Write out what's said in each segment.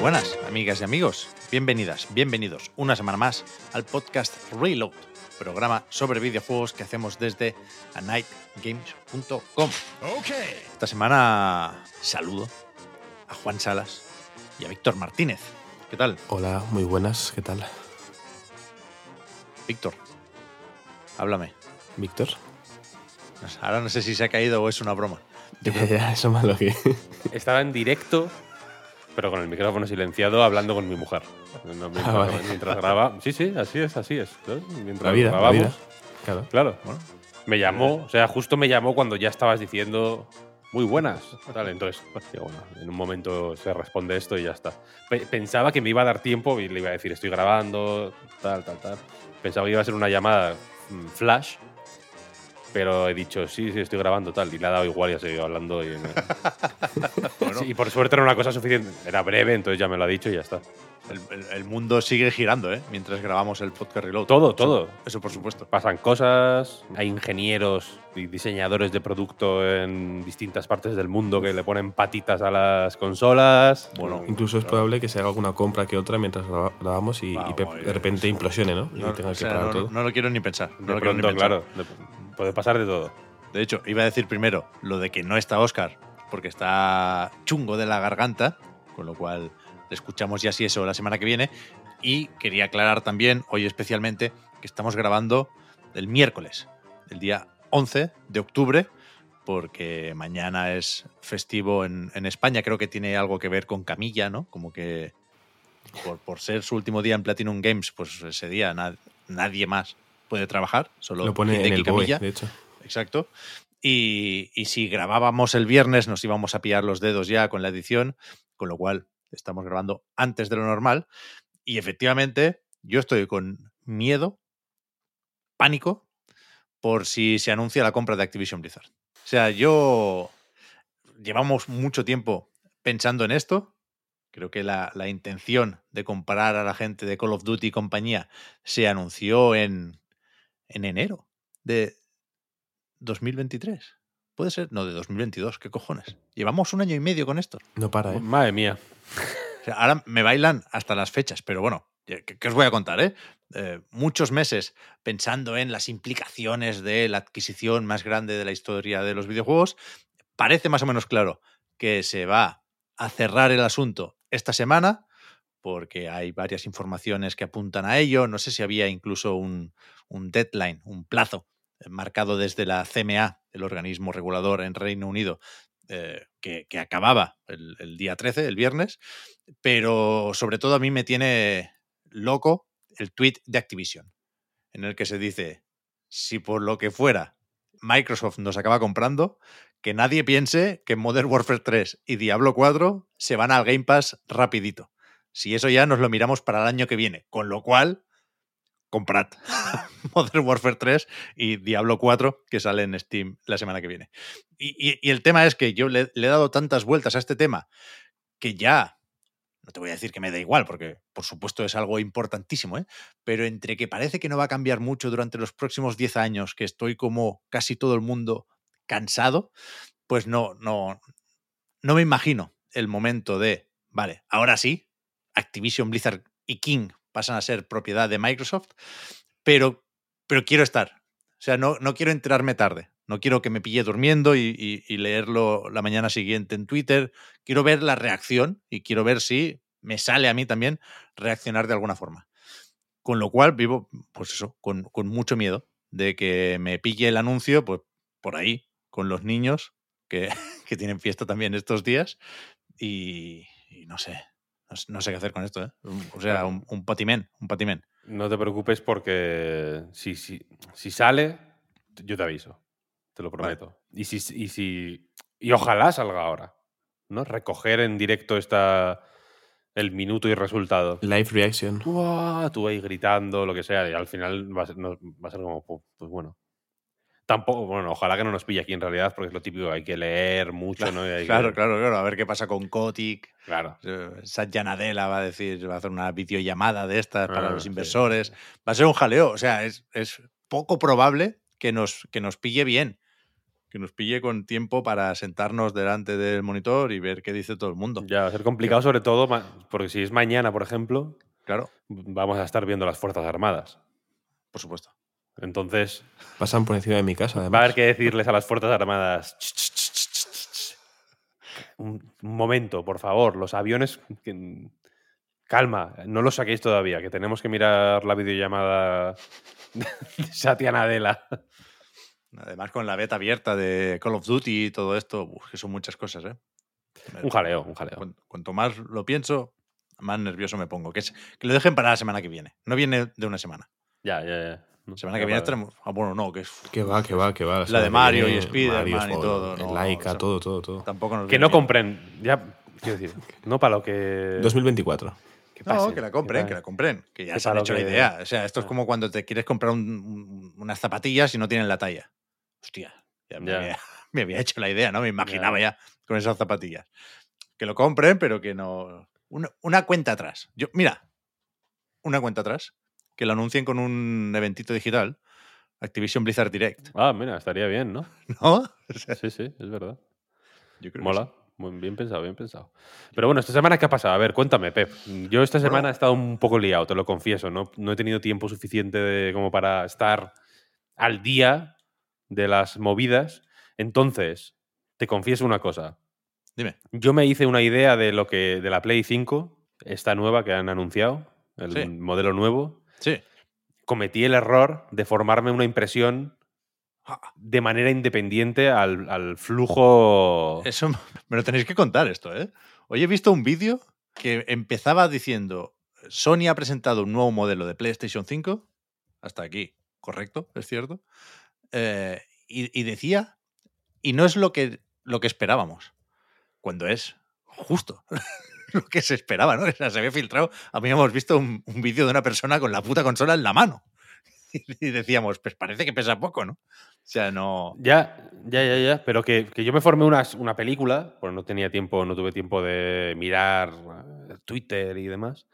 buenas, amigas y amigos. Bienvenidas, bienvenidos una semana más al podcast Reload, programa sobre videojuegos que hacemos desde anightgames.com. Esta semana saludo a Juan Salas y a Víctor Martínez. ¿Qué tal? Hola, muy buenas, ¿qué tal? Víctor, háblame. Víctor. Ahora no sé si se ha caído o es una broma. Ya, ya, eso más lo que. Estaba en directo, pero con el micrófono silenciado, hablando con mi mujer. No, mientras, Ah, vale. mientras graba. Sí, sí, así es, así es. ¿sabes? Mientras La vida, la grabamos. vida. Claro. Claro. Me llamó, o sea, justo me llamó cuando ya estabas diciendo muy buenas. Tal, entonces, bueno, en un momento se responde esto y ya está. Pe- Pensaba que me iba a dar tiempo y le iba a decir, estoy grabando, tal, tal, tal. Pensaba que iba a ser una llamada mm, flash, pero he dicho, sí, sí, estoy grabando, tal. Y le ha dado igual y ha seguido hablando. Y, Sí, y por suerte era una cosa suficiente. Era breve, entonces ya me lo ha dicho y ya está. El, el- el mundo sigue girando, ¿eh? Mientras grabamos el podcast Reload. Todo, Eso- todo. Eso, por supuesto. Pasan cosas, hay ingenieros y diseñadores de producto en distintas partes del mundo que le ponen patitas a las consolas. Bueno, Incluso es probable que se haga alguna compra que otra mientras graba- grabamos y, y Vamos, de repente implosione, ¿no? Y No, tenga o que parar no- todo. no lo quiero ni pensar. No de lo quiero ni pronto, pensar. claro, de- puede pasar de todo. De hecho, iba a decir primero lo de que no está Oscar, porque está chungo de la garganta, con lo cual le escuchamos ya si eso la semana que viene. Y quería aclarar también, hoy especialmente, que estamos grabando el miércoles, el día 11 de octubre, porque mañana es festivo en, España. Creo que tiene algo que ver con Camilla, ¿no? Como que por, ser su último día en Platinum Games, pues ese día na- nadie más puede trabajar, solo Lo pone en el Kamiya. de hecho. Exacto. Y, y si grabábamos el viernes nos íbamos a pillar los dedos ya con la edición, con lo cual estamos grabando antes de lo normal. Y efectivamente yo estoy con miedo, pánico, por si se anuncia la compra de Activision Blizzard. O sea, yo llevamos mucho tiempo pensando en esto. Creo que la, la intención de comparar a la gente de Call of Duty y compañía se anunció en, en enero de 2023. ¿Puede ser? No, de 2022. ¿Qué cojones? Llevamos un año y medio con esto. No para, ¿eh? Madre mía. O sea, ahora me bailan hasta las fechas, pero bueno, ¿qué, qué os voy a contar? Eh? Eh, muchos meses pensando en las implicaciones de la adquisición más grande de la historia de los videojuegos. Parece más o menos claro que se va a cerrar el asunto esta semana, porque hay varias informaciones que apuntan a ello. No sé si había incluso un, un deadline, un plazo eh, marcado desde la CMA, el organismo regulador en Reino Unido, eh, que, acababa el, el día 13, el viernes, pero sobre todo a mí me tiene loco el tweet de Activision, en el que se dice, si por lo que fuera Microsoft nos acaba comprando, que nadie piense que Modern Warfare 3 y Diablo 4 se van al Game Pass rapidito. Si eso ya nos lo miramos para el año que viene, con lo cual, comprad Modern Warfare 3 y Diablo 4 que sale en Steam la semana que viene. Y, y- y el tema es que yo le, le he dado tantas vueltas a este tema que ya, no te voy a decir que me da igual, porque por supuesto es algo importantísimo, ¿eh? pero entre que parece que no va a cambiar mucho durante los próximos 10 años, que estoy como casi todo el mundo cansado, pues no, no, no me imagino el momento de, vale, ahora sí, Activision, Blizzard y King pasan a ser propiedad de Microsoft, pero, pero quiero estar. O sea, no, no quiero enterarme tarde. No quiero que me pille durmiendo y, leerlo la mañana siguiente en Twitter. Quiero ver la reacción y quiero ver si me sale a mí también reaccionar de alguna forma. Con lo cual vivo, pues eso, con, con mucho miedo de que me pille el anuncio, pues por ahí, con los niños que, que tienen fiesta también estos días. Y no sé, no, sé- qué hacer con esto, ¿eh? O sea, un, un patimén, un patimén. No te preocupes porque si, si, si sale, yo te aviso. te lo Vale. prometo. Y, si, y, si, y ojalá salga ahora, ¿no? Recoger en directo esta, el minuto y resultado. Live reaction. ¡Uah! Tú ahí gritando, lo que sea, y al final va a ser, no- va a ser como, pu- pues bueno. Tampoco, bueno, ojalá que no nos pille aquí en realidad, porque es lo típico, hay que leer mucho, ¿no? Y hay Claro, que- claro, claro. A ver qué pasa con Kotick. claro. Eh, Satya Nadella va a decir, va a hacer una videollamada de estas para Ah, los inversores. sí. Va a ser un jaleo. O sea, es, es poco probable que nos, que nos pille bien. Que nos pille con tiempo para sentarnos delante del monitor y ver qué dice todo el mundo. Ya va a ser complicado, sobre todo, porque si es mañana, por ejemplo, Claro, vamos a estar viendo las Fuerzas Armadas. por supuesto. Entonces, Pasan por encima de mi casa, además. va a haber que decirles a las Fuerzas Armadas. "Ch, ch, ch, ch, ch, ch, ch". Un, un momento, por favor. Los aviones. que- calma, no los saquéis todavía, que tenemos que mirar la videollamada de Satya Nadella. Además, con la beta abierta de Call of Duty y todo esto, uf, que son muchas cosas, ¿eh? Un jaleo, un jaleo. Cuan- Cuanto más lo pienso, más nervioso me pongo. Que, es, que lo dejen para la semana que viene. No viene de una semana. Ya, ya, ya. No, semana que viene tenemos. Ah, bueno, no, que es. Que va, que va, que va. La de Mario y Spider-Man Mario, y todo, no, Laika, o sea, todo, todo, todo. Tampoco nos Que no compren. Ya, quiero decir, no para lo que. 2024. que No, pasen, que la compren, que la compren. Que ya que se han hecho la idea. O sea, esto es Ah. como cuando te quieres comprar un- un- unas zapatillas y no tienen la talla. Hostia, ya me, Ya. Había, me había hecho la idea, ¿no? Me imaginaba Ya. ya con esas zapatillas. Que lo compren, pero que no. Una, una cuenta atrás. Yo, mira, una cuenta atrás. Que lo anuncien con un eventito digital. Activision Blizzard Direct. Ah, mira, estaría bien, ¿no? ¿No? O sea, Sí, sí, es verdad. yo creo que Mola. sí. Muy bien pensado, bien pensado. Pero bueno, esta semana, ¿qué ha pasado? A ver, cuéntame, Pep. Yo esta semana he estado un poco liado, te lo confieso. No, no he tenido tiempo suficiente de- como para estar al día de las movidas. Entonces, te confieso una cosa. Dime. Yo me hice una idea de lo que de la Play 5, esta nueva que han anunciado, el Sí. modelo nuevo. Sí. Cometí el error de formarme una impresión Ah, de manera independiente al, al flujo. Eso me lo tenéis que contar esto, ¿eh? Hoy he visto un vídeo que empezaba diciendo Sony ha presentado un nuevo modelo de PlayStation 5. Hasta aquí, correcto, es cierto. Eh, y, y decía, y no es lo que, lo que esperábamos, cuando es justo lo que se esperaba, ¿no? O sea, se había filtrado, a mí hemos visto un, un vídeo de una persona con la puta consola en la mano. Y decíamos, pues parece que pesa poco, ¿no? O sea, no... Ya, ya, ya, ya. Pero que, que yo me formé una, una película, pues no tenía tiempo, no tuve tiempo de mirar eh, Twitter y demás.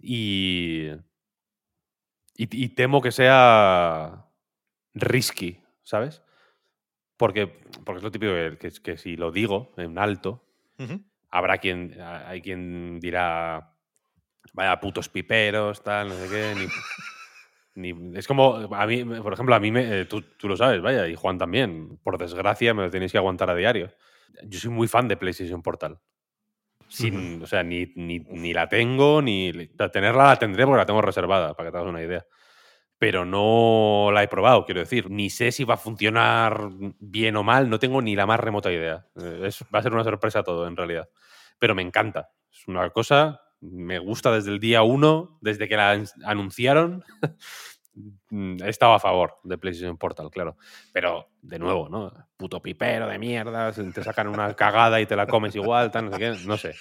Y, y, y temo que sea risky, ¿sabes? Porque, porque es lo típico que, que, que si lo digo en alto, Ujú. Habrá quien, a- hay quien dirá, vaya putos piperos, tal, no sé qué. Ni, ni- es como, a mí, por ejemplo, a mí, me, eh, tú, tú lo sabes, vaya, y Juan también. Por desgracia, me lo tenéis que aguantar a diario. Yo soy muy fan de PlayStation Portal. Sin, O sea, ni, ni, ni la tengo, ni. la- Tenerla la tendré porque la tengo reservada, para que te hagas una idea. Pero no la he probado, quiero decir. Ni sé si va a funcionar bien o mal, no tengo ni la más remota idea. Eh, Es, va a ser una sorpresa todo, en realidad. Pero me encanta. Es una cosa, me gusta desde el día uno, desde que la an- anunciaron. Mm, He estado a favor de PlayStation Portal, claro. Pero, de nuevo, ¿no? Puto pipero de mierda, te sacan una cagada y te la comes igual, tal, no sé qué, no sé.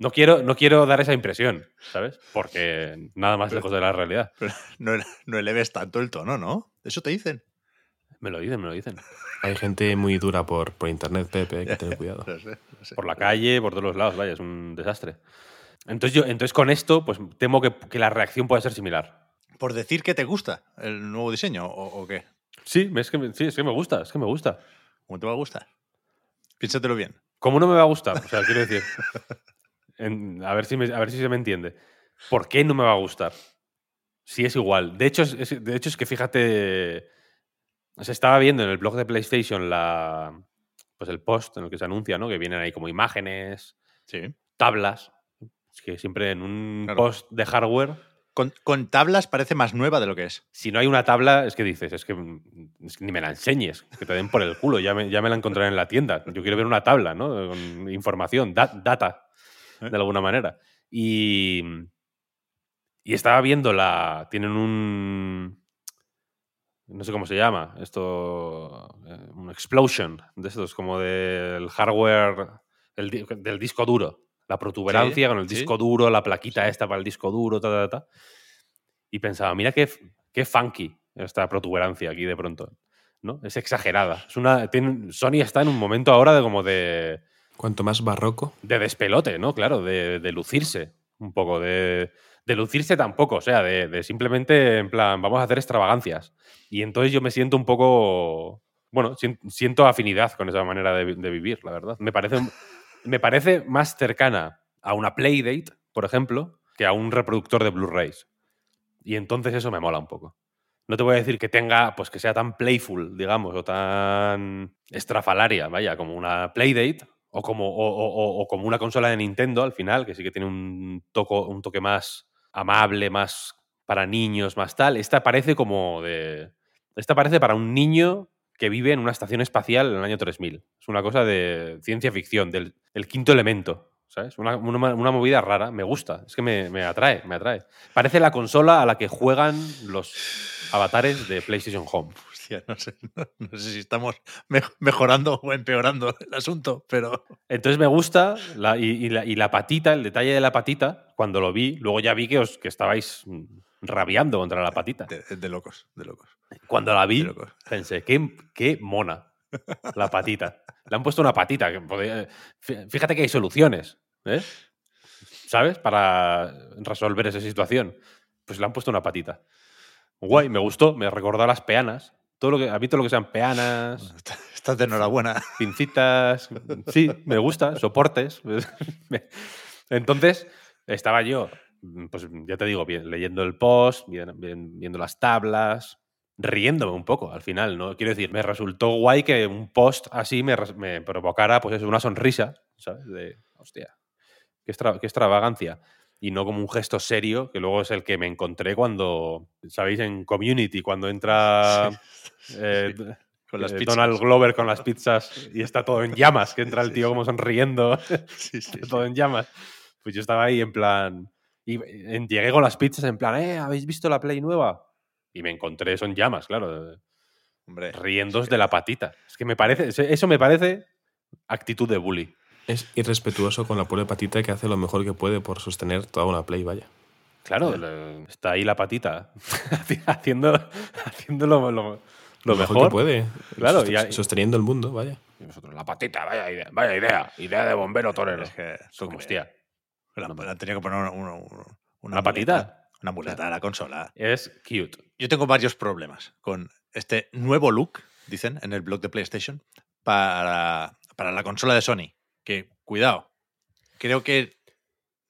No quiero, no quiero dar esa impresión, ¿sabes? Porque nada más lejos de la realidad. Pero no, no eleves tanto el tono, ¿no? Eso te dicen. Me lo dicen, me lo dicen. Hay gente muy dura por, por internet, Pepe, hay que tener cuidado. Lo sé, lo sé. Por la calle, por todos los lados, vaya, es un desastre. Entonces, yo, entonces con esto, pues temo que, que la reacción pueda ser similar. Por decir que te gusta el nuevo diseño o, o qué. Sí, es que, me- sí, es que me gusta, es que me gusta. ¿Cómo te va a gustar? Piénsatelo bien. ¿Cómo no me va a gustar? O sea, quiero decir. en- a, ver si me- a ver si se me entiende. ¿Por qué no me va a gustar? Si es igual. De hecho, es, es- de hecho, es que fíjate. Se estaba viendo en el blog de PlayStation la, pues el post en el que se anuncia, ¿no? Que vienen ahí como imágenes, Sí. tablas. Es que siempre en un Claro. post de hardware, Con, con tablas parece más nueva de lo que es. si no hay una tabla, es que dices, es que, es que ni me la enseñes, que te den por el culo, ya me, ya me la encontraré en la tienda. Yo quiero ver una tabla, ¿no? Con información, da- data, ¿Eh? de alguna manera. Y, y estaba viendo la. Tienen un. no sé cómo se llama, esto, eh, un explosion de estos, como del hardware, el del disco duro, la protuberancia con el sí. disco duro, la plaquita esta para el disco duro, ta, ta, ta. Y pensaba, mira qué, qué funky esta protuberancia aquí de pronto, ¿no? Es exagerada. Es una, tiene- Sony está en un momento ahora de como de Cuanto más barroco, de despelote, ¿no? Claro, de, de lucirse un poco, de, de lucirse tampoco, o sea, de, de simplemente en plan, vamos a hacer extravagancias. Y entonces yo me siento un poco, bueno, sien- siento afinidad con esa manera de, de vivir, la verdad. Me parece, me parece más cercana a una Playdate, por ejemplo, que a un reproductor de Blu-rays. Y entonces eso me mola un poco. No te voy a decir que tenga, pues que sea tan playful, digamos, o tan estrafalaria, vaya, como una Playdate, o como, o, o- como una consola de Nintendo al final, que sí que tiene un, toco, un toque más amable, más para niños, más tal. Esta parece como de. Esta parece para un niño que vive en una estación espacial en el año 3000. Es una cosa de ciencia ficción, del el quinto elemento. ¿Sabes? Una, una- una movida rara. Me gusta. Es que me, me atrae, me atrae. Parece la consola a la que juegan los avatares de PlayStation Home. Hostia, no sé, no, no sé si estamos me- mejorando o empeorando el asunto, pero Entonces me gusta la- y, y la, y la patita, el detalle de la patita, cuando lo vi, luego ya vi que, os, que estabais mm, rabiando contra la patita. de, de locos, de locos. Cuando la vi, pensé, qué, qué mona la patita. Le han puesto una patita. Que fíjate que hay soluciones, ¿eh? ¿sabes? Para resolver esa situación. Pues le han puesto una patita. Guay, me gustó, me recordó a las peanas. Todo lo que, a mí todo lo que sean peanas, Está- Estás de enhorabuena. pincitas, sí, me gusta, soportes. Entonces, estaba yo, pues ya te digo, bien, leyendo el post, bien- bien- viendo las tablas, riéndome un poco al final, ¿no? Quiero decir, me resultó guay que un post así me provocara, pues eso, una sonrisa, ¿sabes? De, hostia, qué, extra- qué extravagancia. Y no como un gesto serio, que luego es el que me encontré cuando, ¿sabéis? En Community, cuando entra... eh, Con las eh. Donald Glover con las pizzas y está todo en llamas, que entra el Sí, tío sí. como sonriendo, Sí, sí, sí. todo en llamas. Pues yo estaba ahí en plan. Y llegué con las pizzas en plan, ¿eh? ¿Habéis visto la Play nueva? Y me encontré eso en llamas, claro. Hombre, Riendos es que- de la patita. Es que me parece. Eso me parece actitud de bully. Es irrespetuoso con la pobre patita que hace lo mejor que puede por sostener toda una play, vaya. Claro, está ahí la patita haciendo, haciendo lo, lo- lo mejor, mejor. que puede. Claro, sost- y hay- sosteniendo el mundo, vaya. Y nosotros, la patita, vaya idea, vaya idea, idea de bombero torero. Es que Es como, tú hostia, La, que poner una, una- una- una ¿Una patita? muleta, Una muleta a la consola. es cute. Yo tengo varios problemas con este nuevo look, dicen en el blog de PlayStation, para, para la consola de Sony. Que, cuidado, creo que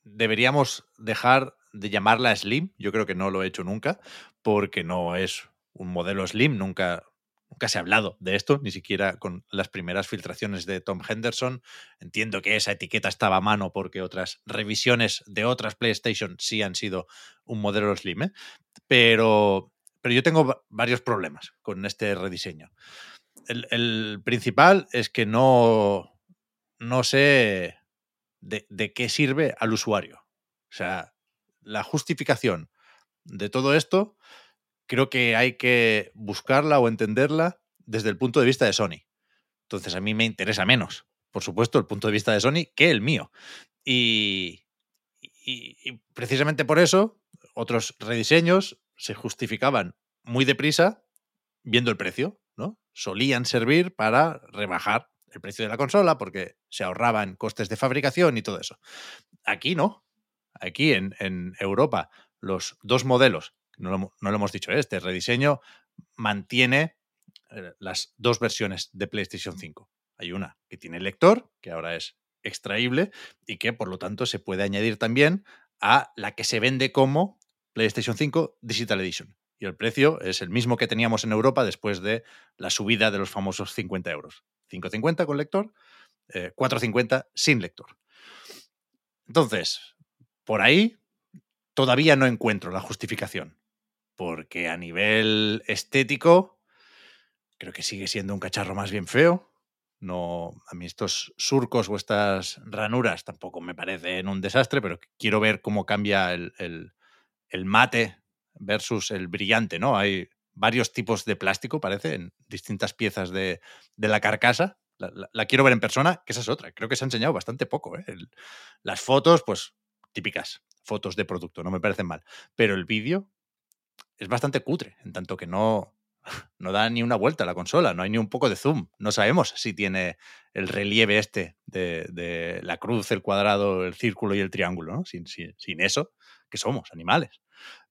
deberíamos dejar de llamarla Slim. Yo creo que no lo he hecho nunca, porque no es un modelo Slim. Nunca, nunca se ha hablado de esto, ni siquiera con las primeras filtraciones de Tom Henderson. Entiendo que esa etiqueta estaba a mano porque otras revisiones de otras PlayStation sí han sido un modelo Slim, ¿eh? pero, pero yo tengo va- varios problemas con este rediseño. El principal es que no, no sé de, de qué sirve al usuario. O sea, la justificación de todo esto creo que hay que buscarla o entenderla desde el punto de vista de Sony. Entonces a mí me interesa menos, por supuesto, el punto de vista de Sony que el mío. Y, y- y precisamente por eso otros rediseños se justificaban muy deprisa viendo el precio, ¿no? Solían servir para rebajar el precio de la consola porque se ahorraban costes de fabricación y todo eso. Aquí no. Aquí en, Europa los dos modelos, no no lo hemos dicho, ¿eh? este rediseño mantiene eh, las dos versiones de PlayStation 5. Hay una que tiene lector, que ahora es extraíble y que por lo tanto se puede añadir también a la que se vende como PlayStation 5 Digital Edition. Y el precio es el mismo que teníamos en Europa después de la subida de los famosos 50 euros. 5,50 con lector, eh, 4,50 sin lector. Entonces, por ahí todavía no encuentro la justificación. Porque a nivel estético, creo que sigue siendo un cacharro más bien feo. No, a mí estos surcos o estas ranuras tampoco me parecen un desastre, pero quiero ver cómo cambia el, el- el mate versus el brillante, ¿no? Hay varios tipos de plástico, parece, en distintas piezas de, de la carcasa. La, quiero ver en persona, que esa es otra. Creo que se ha enseñado bastante poco. ¿eh? Las fotos, pues típicas, fotos de producto, no me parecen mal. Pero el vídeo es bastante cutre, en tanto que no, no da ni una vuelta a la consola, no hay ni un poco de zoom. No sabemos si tiene el relieve este de, de la cruz, el cuadrado, el círculo y el triángulo, ¿no? Sin- sin eso, que somos animales.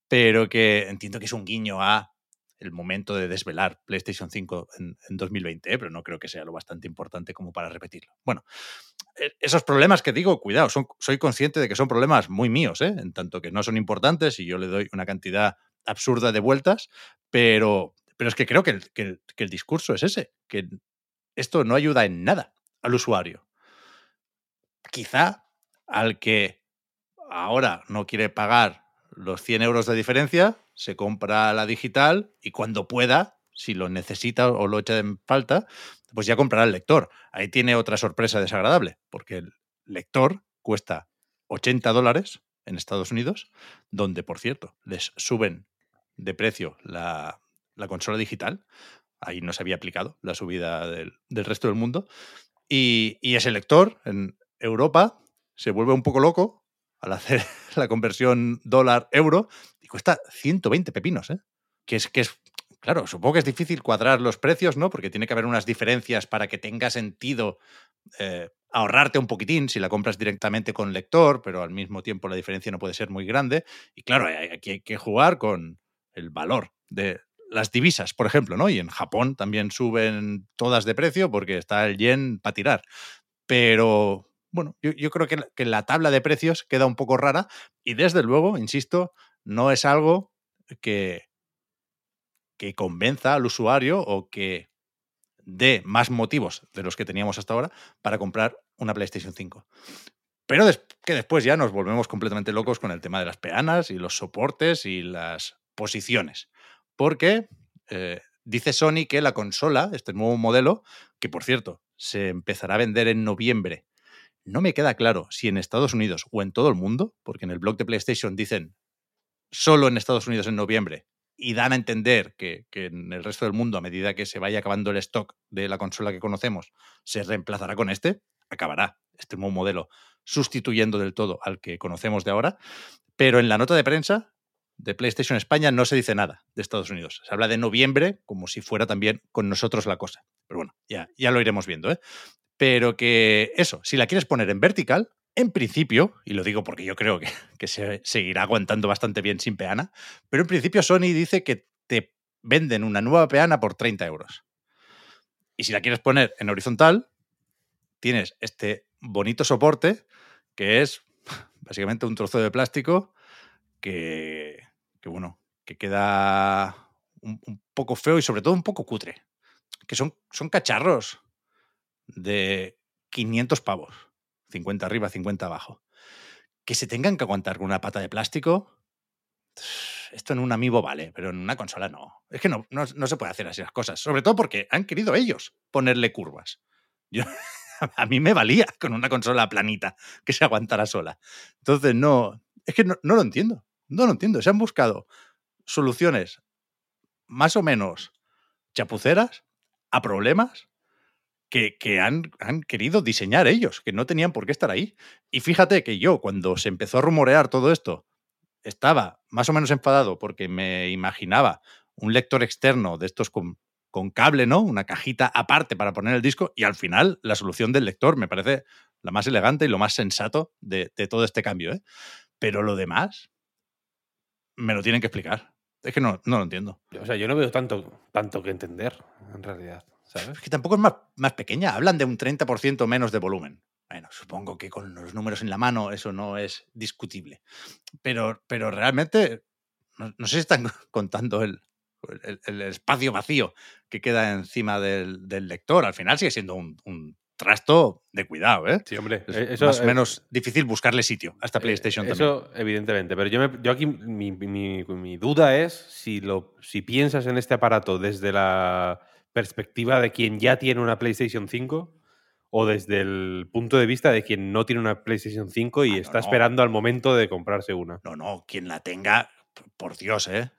Pero que entiendo que es un guiño a el momento de desvelar PlayStation 5 en, en 2020, ¿eh? pero no creo que sea lo bastante importante como para repetirlo. Bueno, e- esos problemas que digo, cuidado, soy consciente de que son problemas muy míos, ¿eh? en tanto que no son importantes y yo le doy una cantidad absurda de vueltas, pero, pero es que creo que el, que el- que el discurso es ese, que esto no ayuda en nada al usuario. Quizá al que ahora no quiere pagar los 100 euros de diferencia, se compra la digital y cuando pueda, si lo necesita o lo echa en falta, pues ya comprará el lector. Ahí tiene otra sorpresa desagradable, porque el lector cuesta 80 dólares en Estados Unidos, donde, por cierto, les suben de precio la, la consola digital. Ahí no se había aplicado la subida del, del resto del mundo. Y, y ese lector en Europa se vuelve un poco loco al hacer la conversión dólar-euro cuesta 120 pepinos, ¿eh? Que es, que es, claro, supongo que es difícil cuadrar los precios, ¿no? Porque tiene que haber unas diferencias para que tenga sentido eh, ahorrarte un poquitín si la compras directamente con lector, pero al mismo tiempo la diferencia no puede ser muy grande. Y claro, hay- que jugar con el valor de las divisas, por ejemplo, ¿no? Y en Japón también suben todas de precio porque está el yen para tirar. Pero bueno, yo, yo creo que, la- que la tabla de precios queda un poco rara y desde luego, insisto, no es algo que, que convenza al usuario o que dé más motivos de los que teníamos hasta ahora para comprar una PlayStation 5. Pero que después ya nos volvemos completamente locos con el tema de las peanas y los soportes y las posiciones. Porque eh, dice Sony que la consola, este nuevo modelo, que por cierto se empezará a vender en noviembre, no me queda claro si en Estados Unidos o en todo el mundo, porque en el blog de PlayStation dicen solo en Estados Unidos en noviembre y dan a entender que, en el resto del mundo, a medida que se vaya acabando el stock de la consola que conocemos, se reemplazará con este, acabará este nuevo modelo sustituyendo del todo al que conocemos de ahora. Pero en la nota de prensa de PlayStation España no se dice nada de Estados Unidos. Se habla de noviembre como si fuera también con nosotros la cosa. Pero bueno, ya, ya lo iremos viendo. ¿eh? Pero que eso, si la quieres poner en vertical, en principio, y lo digo porque yo creo que, se seguirá aguantando bastante bien sin peana, pero en principio Sony dice que te venden una nueva peana por 30 euros. Y si la quieres poner en horizontal, tienes este bonito soporte que es básicamente un trozo de plástico que, que bueno, que queda un, un poco feo y sobre todo un poco cutre. Que son, son cacharros de 500 pavos. 50 arriba, 50 abajo. Que se tengan que aguantar con una pata de plástico. Esto en un amiibo vale, pero en una consola no. Es que no, no, no se puede hacer así las cosas. Sobre todo porque han querido ellos ponerle curvas. Yo, a mí me valía con una consola planita que se aguantara sola. Entonces, no. Es que no, no lo entiendo. No lo entiendo. Se han buscado soluciones más o menos chapuceras a problemas que, han, querido diseñar ellos, que no tenían por qué estar ahí. Y fíjate que yo, cuando se empezó a rumorear todo esto, estaba más o menos enfadado porque me imaginaba un lector externo de estos con, cable, ¿no? Una cajita aparte para poner el disco y al final la solución del lector me parece la más elegante y lo más sensato de, de todo este cambio, ¿eh? Pero lo demás me lo tienen que explicar. Es que no, no lo entiendo. O sea, yo no veo tanto, tanto que entender, en realidad. ¿Sabes? Es que tampoco es más, más pequeña. Hablan de un 30% menos de volumen. Bueno, supongo que con los números en la mano eso no es discutible. Pero, pero realmente, no, no sé si están contando el, el, el, espacio vacío que queda encima del, del, lector. Al final sigue siendo un, un trasto de cuidado, ¿eh? Sí, hombre. Es eso, más o menos eh, difícil buscarle sitio a esta PlayStation eh, también. Eso, evidentemente. Pero yo, me, yo aquí, mi, mi, mi, duda es si, lo, si piensas en este aparato desde la perspectiva de quien ya tiene una PlayStation 5 o desde el punto de vista de quien no tiene una PlayStation 5 y Ah, no, está no. esperando al momento de comprarse una. No, no, quien la tenga, por Dios, ¿eh?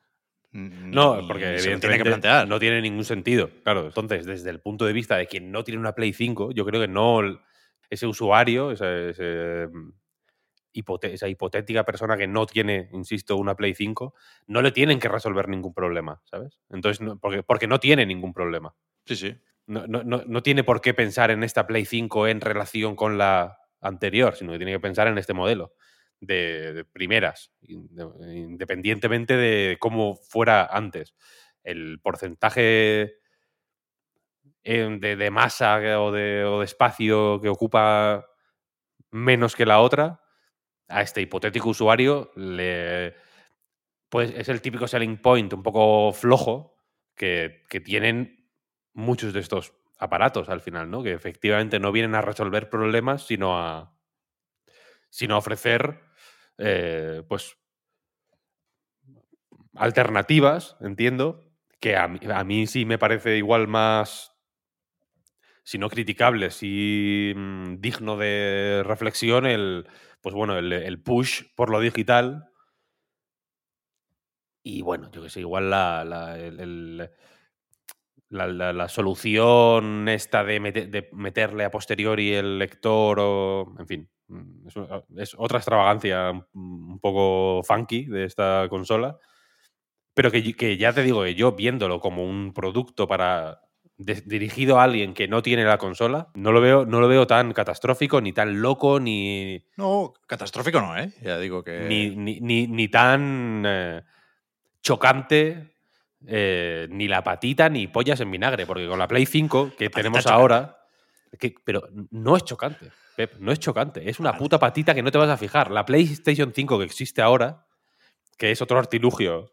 No, porque se tiene que plantear. no tiene ningún sentido. Claro, entonces, desde el punto de vista de quien no tiene una Play 5, yo creo que no ese usuario, ese- ese, mm, hipote- esa hipotética persona que no tiene, insisto, una Play 5, no le tienen que resolver ningún problema, ¿sabes? Entonces, no- porque, porque no tiene ningún problema. Sí, sí. No, no- no- no tiene por qué pensar en esta Play 5 en relación con la anterior, sino que tiene que pensar en este modelo de, de primeras, inde- independientemente de cómo fuera antes. El porcentaje eh, de, de masa que- o de, o de espacio que ocupa menos que la otra, a este hipotético usuario le, pues es el típico selling point un poco flojo que, que tienen muchos de estos aparatos al final, ¿no? Que efectivamente no vienen a resolver problemas, sino a, sino a ofrecer, eh, pues, alternativas, entiendo, que a mí, a mí sí me parece igual más, si no criticable, sí mm, digno de reflexión el, pues bueno, el, push por lo digital. Y bueno, yo que sé, igual la, la, solución esta de, mete- de meterle a posteriori el lector o, en fin, mm, es, otra extravagancia un poco funky de esta consola. Pero que, que ya te digo yo viéndolo como un producto para de- dirigido a alguien que no tiene la consola, no lo veo, no lo veo tan catastrófico, ni tan loco, ni, No, catastrófico no, ¿eh? Ya digo que. ni, ni, ni- ni tan eh, chocante, eh, ni la patita, ni pollas en vinagre, porque con la Play 5 que tenemos chocante. ahora, que, pero no es chocante, Pep, no es chocante, es una puta patita que no te vas a fijar. La PlayStation 5 que existe ahora, que es otro artilugio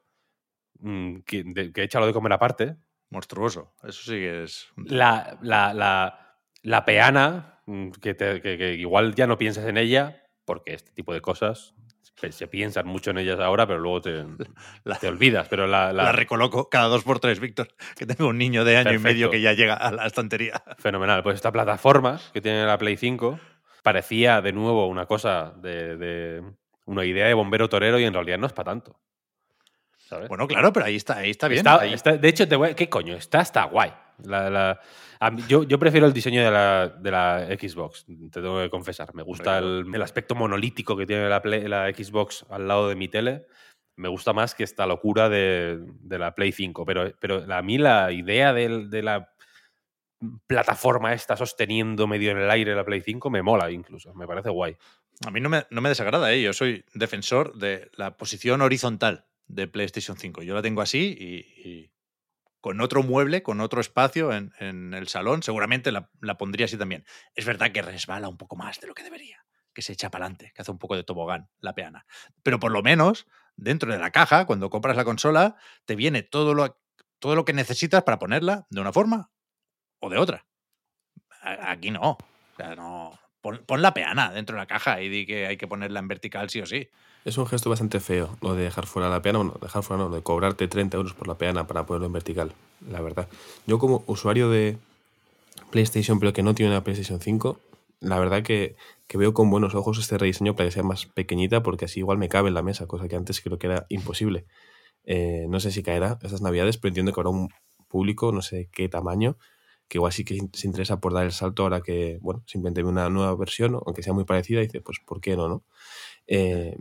mm, que, de- que echa lo de comer aparte, Monstruoso. Eso sí que es. un- la, la, la, la peana, mm, que, te- que- que igual ya no piensas en ella, porque este tipo de cosas se- piensan mucho en ellas ahora, pero luego te, te olvidas. Pero la, recoloco cada dos por tres, Víctor. Que tengo un niño de año y medio que ya llega a la estantería. fenomenal. Pues esta plataforma que tiene la Play 5 parecía de nuevo una cosa de, de- una idea de bombero torero y en realidad no es para tanto. ¿Sabes? Bueno, claro, pero ahí está, ahí está bien. Está- ahí- está- de hecho, te voy a- ¿qué coño? Está hasta guay. La- la- a mí- yo, yo prefiero el diseño de la, de la Xbox, te tengo que confesar. Me gusta el, el aspecto monolítico que tiene la, Play- la Xbox al lado de mi tele. Me gusta más que esta locura de, de la Play 5. Pero, pero a mí la idea de, la plataforma esta sosteniendo medio en el aire la Play 5 me mola incluso. Me parece guay. A mí no me, no me desagrada, ¿eh? Yo soy defensor de la posición horizontal de PlayStation 5. Yo la tengo así y, con otro mueble, con otro espacio en, en el salón, seguramente la, la pondría así también. Es verdad que resbala un poco más de lo que debería, que se echa para adelante, que hace un poco de tobogán la peana. Pero por lo menos, dentro de la caja, cuando compras la consola, te viene todo lo, todo lo que necesitas para ponerla de una forma o de otra. Aquí no. O sea, no. Pon, la peana dentro de la caja y di que hay que ponerla en vertical sí o sí. Es un gesto bastante feo lo de dejar fuera la peana. Bueno, dejar fuera no, de cobrarte 30 euros por la peana para ponerlo en vertical, la verdad. Yo como usuario de PlayStation, pero que no tiene una PlayStation 5, la verdad que, que veo con buenos ojos este rediseño para que sea más pequeñita, porque así igual me cabe en la mesa, cosa que antes creo que era imposible. Eh, no sé si caerá estas navidades, pero entiendo que habrá un público, no sé qué tamaño, que igual sí que se interesa por dar el salto ahora que, bueno, simplemente ve una nueva versión, aunque sea muy parecida, y dice, pues, ¿por qué no, no? Eh,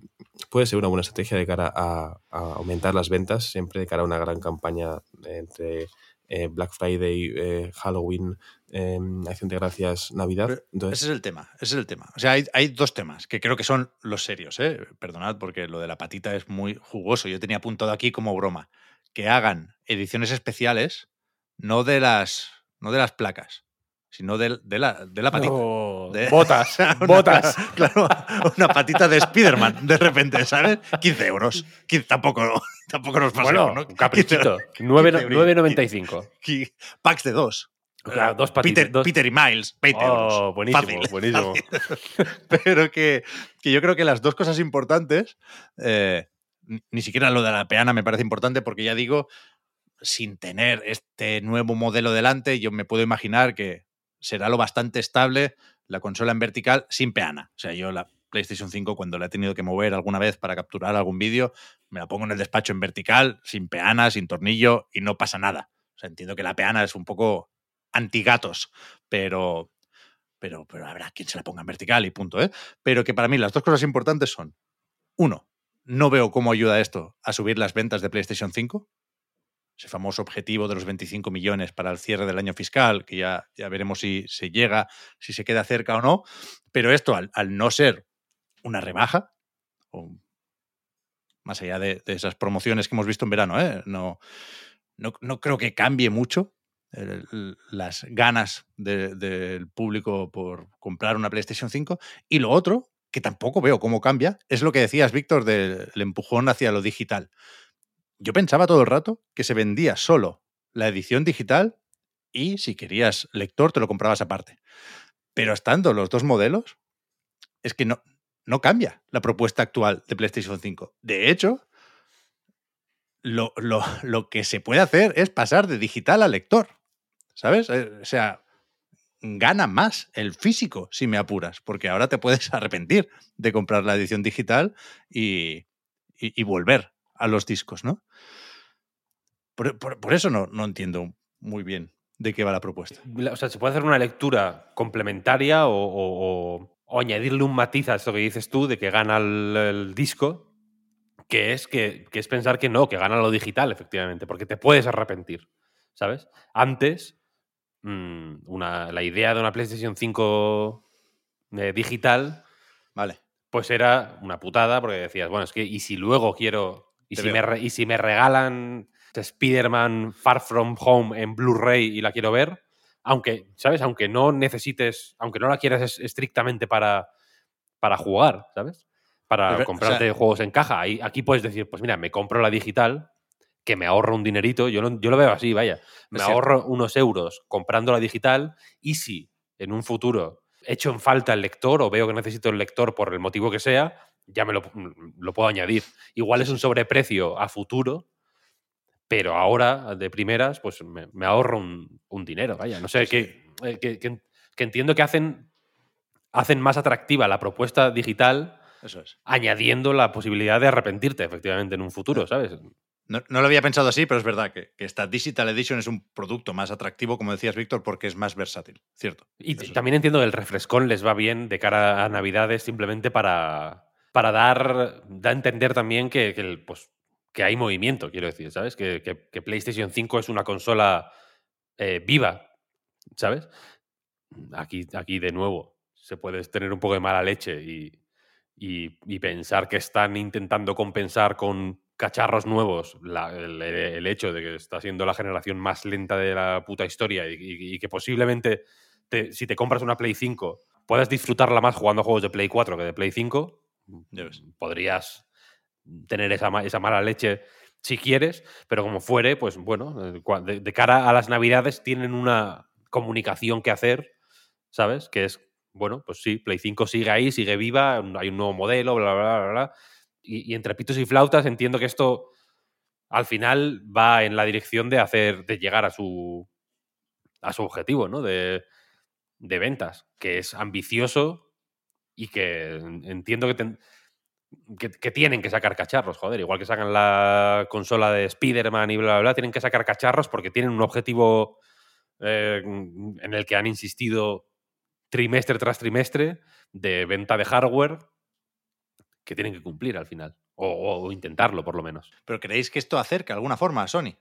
puede ser una buena estrategia de cara a, a aumentar las ventas, siempre de cara a una gran campaña entre eh, Black Friday, eh, Halloween, eh, Acción de Gracias, Navidad. Entonces, Ese es el tema, ese es el tema. O sea, hay, hay dos temas que creo que son los serios, ¿eh? Perdonad porque lo de la patita es muy jugoso. Yo tenía apuntado aquí como broma. Que hagan ediciones especiales, no de las, no de las placas, sino de, de la, de la patita. Oh, De- botas, Una- botas. Claro, una patita de Spider-Man, de repente, ¿sabes? 15 euros. 15 tampoco, tampoco nos pasamos, Bueno, ¿no? un caprichito. 15 9 euros. 9,95. Qui- Packs de dos. Claro, dos patitas, Peter, dos- Peter y Miles, 20 Oh, euros. buenísimo, Fácil, buenísimo. fácil. Pero que, que yo creo que las dos cosas importantes, eh, ni siquiera lo de la peana me parece importante porque ya digo, sin tener este nuevo modelo delante, yo me puedo imaginar que será lo bastante estable la consola en vertical sin peana. O sea, yo la PlayStation 5 cuando la he tenido que mover alguna vez para capturar algún vídeo, me la pongo en el despacho en vertical, sin peana, sin tornillo y no pasa nada. O sea, entiendo que la peana es un poco antigatos, pero, pero, pero habrá quien se la ponga en vertical y punto, ¿eh? Pero que para mí las dos cosas importantes son, uno, no veo cómo ayuda esto a subir las ventas de PlayStation 5, ese famoso objetivo de los 25 millones para el cierre del año fiscal, que ya, ya veremos si se llega, si se queda cerca o no, pero esto al, al no ser una rebaja, más allá de, esas promociones que hemos visto en verano, ¿eh? no, no, no creo que cambie mucho las ganas del de, público por comprar una PlayStation 5. Y lo otro, que tampoco veo cómo cambia, es lo que decías, Víctor, del empujón hacia lo digital. Yo pensaba todo el rato que se vendía solo la edición digital y si querías lector te lo comprabas aparte. Pero estando los dos modelos, es que no, no cambia la propuesta actual de PlayStation 5. De hecho, lo, lo, lo, que se puede hacer es pasar de digital a lector. ¿Sabes? O sea, gana más el físico si me apuras, porque ahora te puedes arrepentir de comprar la edición digital y, y volver a los discos, ¿no? Por, por, por eso no, no, entiendo muy bien de qué va la propuesta. O sea, se puede hacer una lectura complementaria o, o, o añadirle un matiz a esto que dices tú de que gana el, el disco, que es, que, que, es pensar que no, que gana lo digital, efectivamente, porque te puedes arrepentir, ¿sabes? Antes, mmm, una, la idea de una PlayStation 5 eh, digital, vale. pues era una putada, porque decías, bueno, es que, y si luego quiero y si, me, y si, me, regalan Spider-Man Far From Home en Blu-ray y la quiero ver, aunque, ¿sabes? Aunque no necesites, aunque no la quieras estrictamente para, para jugar, ¿sabes? Para Pero, comprarte o sea, juegos en caja. Ahí, aquí puedes decir, pues mira, me compro la digital, que me ahorro un dinerito, yo lo, yo lo veo así, vaya. Me ahorro unos euros comprando la digital y si en un futuro echo en falta el lector o veo que necesito el lector por el motivo que sea, ya me lo, lo, puedo añadir. Igual es un sobreprecio a futuro, pero ahora, de primeras, pues me, me ahorro un, un, dinero. Vaya, no sé, sí. que, que, que, que, entiendo que hacen, hacen más atractiva la propuesta digital, Eso es. añadiendo la posibilidad de arrepentirte, efectivamente, en un futuro, ¿sabes? No, no, lo había pensado así, pero es verdad que, que, esta Digital Edition es un producto más atractivo, como decías, Víctor, porque es más versátil, ¿cierto? Y también entiendo que el refrescón les va bien de cara a Navidades simplemente para, para dar, da a entender también que, que, pues, que hay movimiento, quiero decir, ¿sabes? Que, que, PlayStation 5 es una consola eh, viva, ¿sabes? Aquí, aquí de nuevo se puede tener un poco de mala leche y, y, pensar que están intentando compensar con cacharros nuevos el, hecho de que está siendo la generación más lenta de la puta historia y, que posiblemente te, si te compras una Play 5 puedas disfrutarla más jugando juegos de Play 4 que de Play 5, podrías tener esa, esa mala leche si quieres, pero como fuere, pues bueno, eh, de, de, cara a las navidades tienen una comunicación que hacer, ¿sabes? Que es, bueno, pues sí, Play 5 sigue ahí, sigue viva, hay un nuevo modelo, bla, bla, bla, bla. Y, y entre pitos y flautas entiendo que esto al final va en la dirección de hacer, de llegar a su, a su objetivo, ¿no? De, de ventas, que es ambicioso y que entiendo que, que, tienen que sacar cacharros, joder, igual que sacan la consola de Spider-Man y bla, bla, bla, tienen que sacar cacharros porque tienen un objetivo eh, en el que han insistido trimestre tras trimestre de venta de hardware que tienen que cumplir al final, o, intentarlo por lo menos. ¿Pero creéis que esto acerca de alguna forma a Sony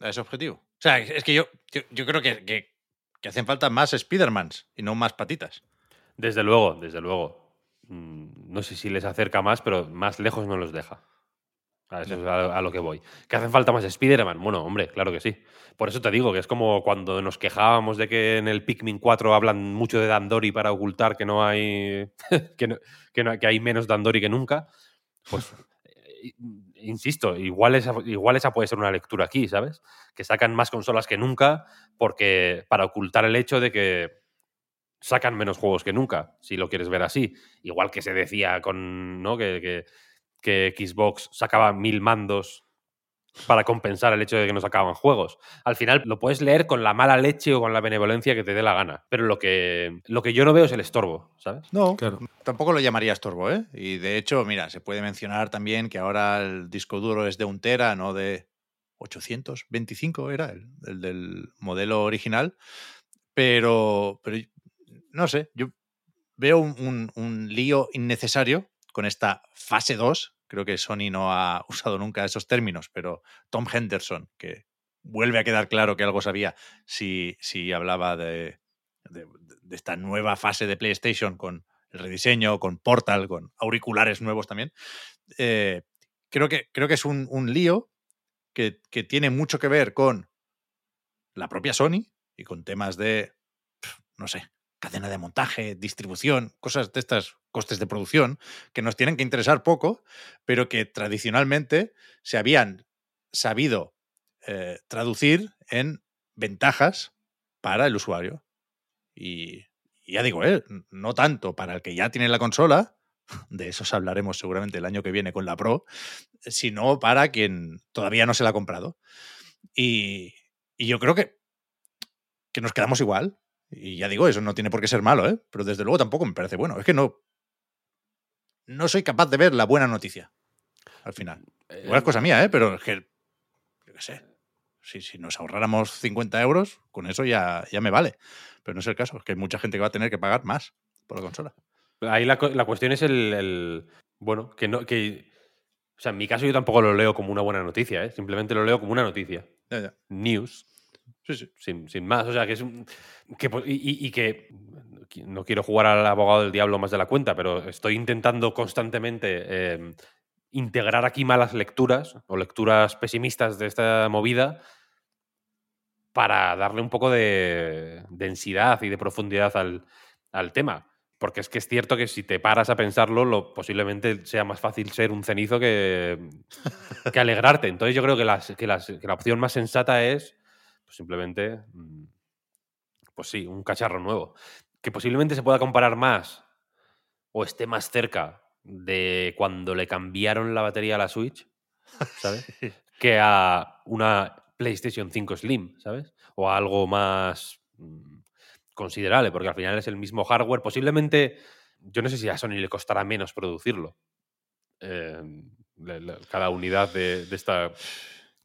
a ese objetivo? O sea, es que yo, yo, yo creo que, que, que hacen falta más Spider-Mans y no más patitas. Desde luego, desde luego. Mm, no sé si les acerca más, pero más lejos no los deja. A eso es a, lo que voy. ¿Que hacen falta más Spider-Man? Bueno, hombre, claro que sí. Por eso te digo que es como cuando nos quejábamos de que en el Pikmin 4 hablan mucho de Dandori para ocultar que no hay. que, no, que, no, que hay menos Dandori que nunca. Pues insisto, igual esa, igual esa puede ser una lectura aquí, ¿sabes? Que sacan más consolas que nunca porque para ocultar el hecho de que sacan menos juegos que nunca, si lo quieres ver así. Igual que se decía con, ¿no? Que, que, que Xbox sacaba mil mandos para compensar el hecho de que no sacaban juegos. Al final lo puedes leer con la mala leche o con la benevolencia que te dé la gana. Pero lo que, lo que yo no veo es el estorbo, ¿sabes? No, Claro. tampoco lo llamaría estorbo, ¿eh? Y de hecho, mira, se puede mencionar también que ahora el disco duro es de un tera, no de 825 era el, el del modelo original. Pero, pero no sé, yo veo un, un- lío innecesario con esta fase 2. Creo que Sony no ha usado nunca esos términos, pero Tom Henderson, que vuelve a quedar claro que algo sabía si, si hablaba de, de- esta nueva fase de PlayStation con el rediseño, con Portal, con auriculares nuevos también. eh, creo, que, creo que es un, un lío que, que tiene mucho que ver con la propia Sony y con temas de, no sé, cadena de montaje, distribución, cosas de estas costes de producción que nos tienen que interesar poco, pero que tradicionalmente se habían sabido eh, traducir en ventajas para el usuario. Y, ya digo, eh, no tanto para el que ya tiene la consola, de esos hablaremos seguramente el año que viene con la Pro, sino para quien todavía no se la ha comprado. Y, y yo creo que, que nos quedamos igual. Y ya digo, eso no tiene por qué ser malo, ¿eh? pero desde luego tampoco me parece bueno. Es que no, no soy capaz de ver la buena noticia al final. Igual es cosa mía, ¿eh? pero es que, yo qué sé, si, si nos ahorráramos 50 euros, con eso ya, ya me vale. Pero no es el caso, es que hay mucha gente que va a tener que pagar más por la consola. Ahí la, la cuestión es el, el- Bueno, que no. Que, o sea, en mi caso yo tampoco lo leo como una buena noticia, ¿eh? Simplemente lo leo como una noticia. Ya, ya. News. Sin, sin más. O sea, que es un. Que, y, que. No quiero jugar al abogado del diablo más de la cuenta, pero estoy intentando constantemente eh, integrar aquí malas lecturas o lecturas pesimistas de esta movida para darle un poco de densidad y de profundidad al, al tema. Porque es que es cierto que si te paras a pensarlo, lo, posiblemente sea más fácil ser un cenizo que, que alegrarte. Entonces yo creo que, las- que las- que la opción más sensata es pues, simplemente, mm, pues sí, un cacharro nuevo. Que posiblemente se pueda comparar más o esté más cerca de cuando le cambiaron la batería a la Switch, ¿sabes? que a una PlayStation 5 Slim, ¿sabes? O a algo más mm, considerable, porque al final es el mismo hardware. Posiblemente, yo no sé si a Sony le costará menos producirlo. eh, cada unidad de, de esta,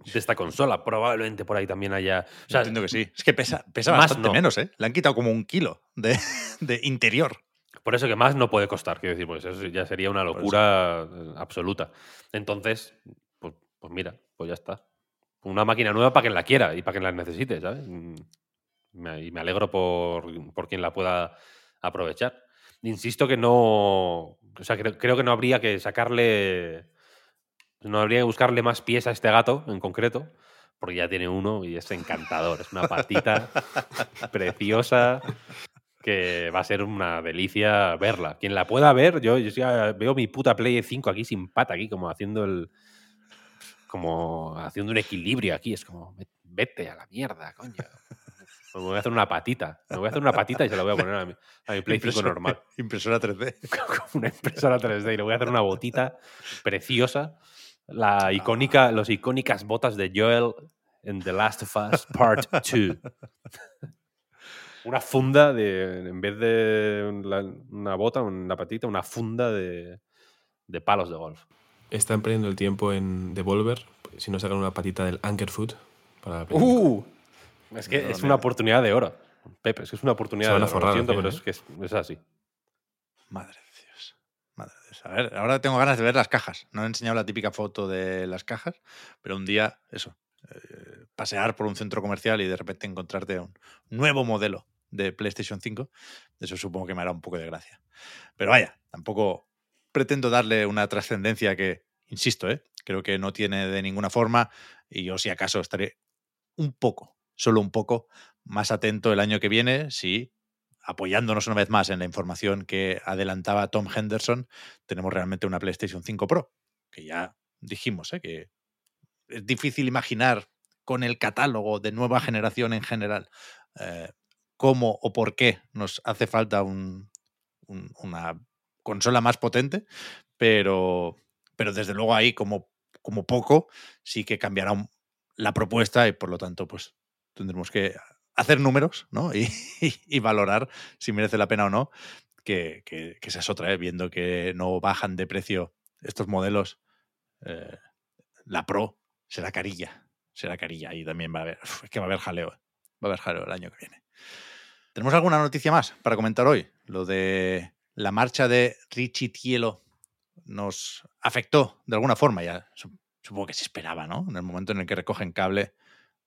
de esta consola. Probablemente por ahí también haya. O sea, Entiendo que sí. Es que pesa, pesa más bastante no. menos, ¿eh? Le han quitado como un kilo de, de interior. Por eso que más no puede costar, quiero decir, pues eso ya sería una locura eh, absoluta. Entonces, pues, pues mira, pues ya está. Una máquina nueva para quien la quiera y para quien la necesite, ¿sabes? Mm, Y me alegro por, por quien la pueda aprovechar. Insisto que no. O sea, creo, creo que no habría que sacarle. No habría que buscarle más pies a este gato en concreto, porque ya tiene uno y es encantador. Es una patita preciosa que va a ser una delicia verla. Quien la pueda ver, yo, yo ya veo mi puta Play 5 aquí sin pata, aquí como haciendo el. como haciendo un equilibrio aquí. Es como, "Ve- vete a la mierda, coño. Me voy a hacer una patita. Me voy a hacer una patita y se la voy a poner a mi, a mi Play 5 Impresora- normal. Impresora 3D. Como una impresora 3D y le voy a hacer una botita preciosa. La icónica, los icónicas botas de Joel en The Last of Us Part 2. Una funda de, en vez de la- una bota, una patita, una funda de, de palos de golf. Están perdiendo el tiempo en Devolver si no sacan una patita del Ankerfoot para la ¡Uh! Es que No, es no. una oportunidad de oro. Pepe, es que es una oportunidad Se van de a oro. forrar Lo siento, final, pero ¿eh? es que es, es así. Madre de Dios. Madre de Dios. A ver, ahora tengo ganas de ver las cajas. No he enseñado la típica foto de las cajas, pero un día, eso, eh, pasear por un centro comercial y de repente encontrarte un nuevo modelo de PlayStation 5, eso supongo que me hará un poco de gracia. Pero vaya, tampoco pretendo darle una trascendencia que, insisto, ¿eh? creo que no tiene de ninguna forma y yo si acaso estaré un poco, solo un poco, más atento el año que viene si apoyándonos una vez más en la información que adelantaba Tom Henderson, tenemos realmente una PlayStation 5 Pro, que ya dijimos ¿eh? que es difícil imaginar con el catálogo de nueva generación en general eh, cómo o por qué nos hace falta un- un- una consola más potente, pero, pero desde luego ahí como como poco, sí que cambiará la propuesta y por lo tanto, pues tendremos que hacer números, ¿no? Y, valorar si merece la pena o no, que, que- esa es otra, ¿eh? viendo que no bajan de precio estos modelos, eh, la Pro será carilla, será carilla y también va a haber, que va a haber jaleo, va a haber jaleo el año que viene. ¿Tenemos alguna noticia más para comentar hoy? Lo de la marcha de Richie Tielo nos afectó de alguna forma, ya su- supongo que se esperaba, ¿no? En el momento en el que recogen cable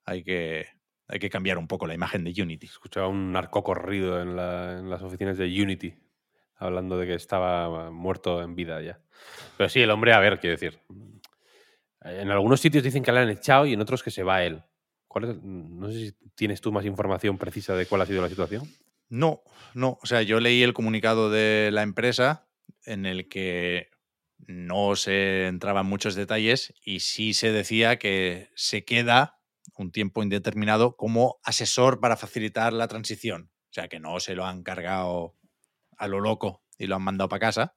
hay que, hay que cambiar un poco la imagen de Unity. Escuchaba un narco corrido en, la- en las oficinas de Unity, hablando de que estaba muerto en vida ya. Pero sí, el hombre, a ver, quiero decir. En algunos sitios dicen que le han echado y en otros que se va él. ¿Cuál es- no sé si tienes tú más información precisa de cuál ha sido la situación. No, no. O sea, yo leí el comunicado de la empresa en el que no se entraban muchos detalles y sí se decía que se queda un tiempo indeterminado como asesor para facilitar la transición. O sea, que no se lo han cargado a lo loco y lo han mandado para casa,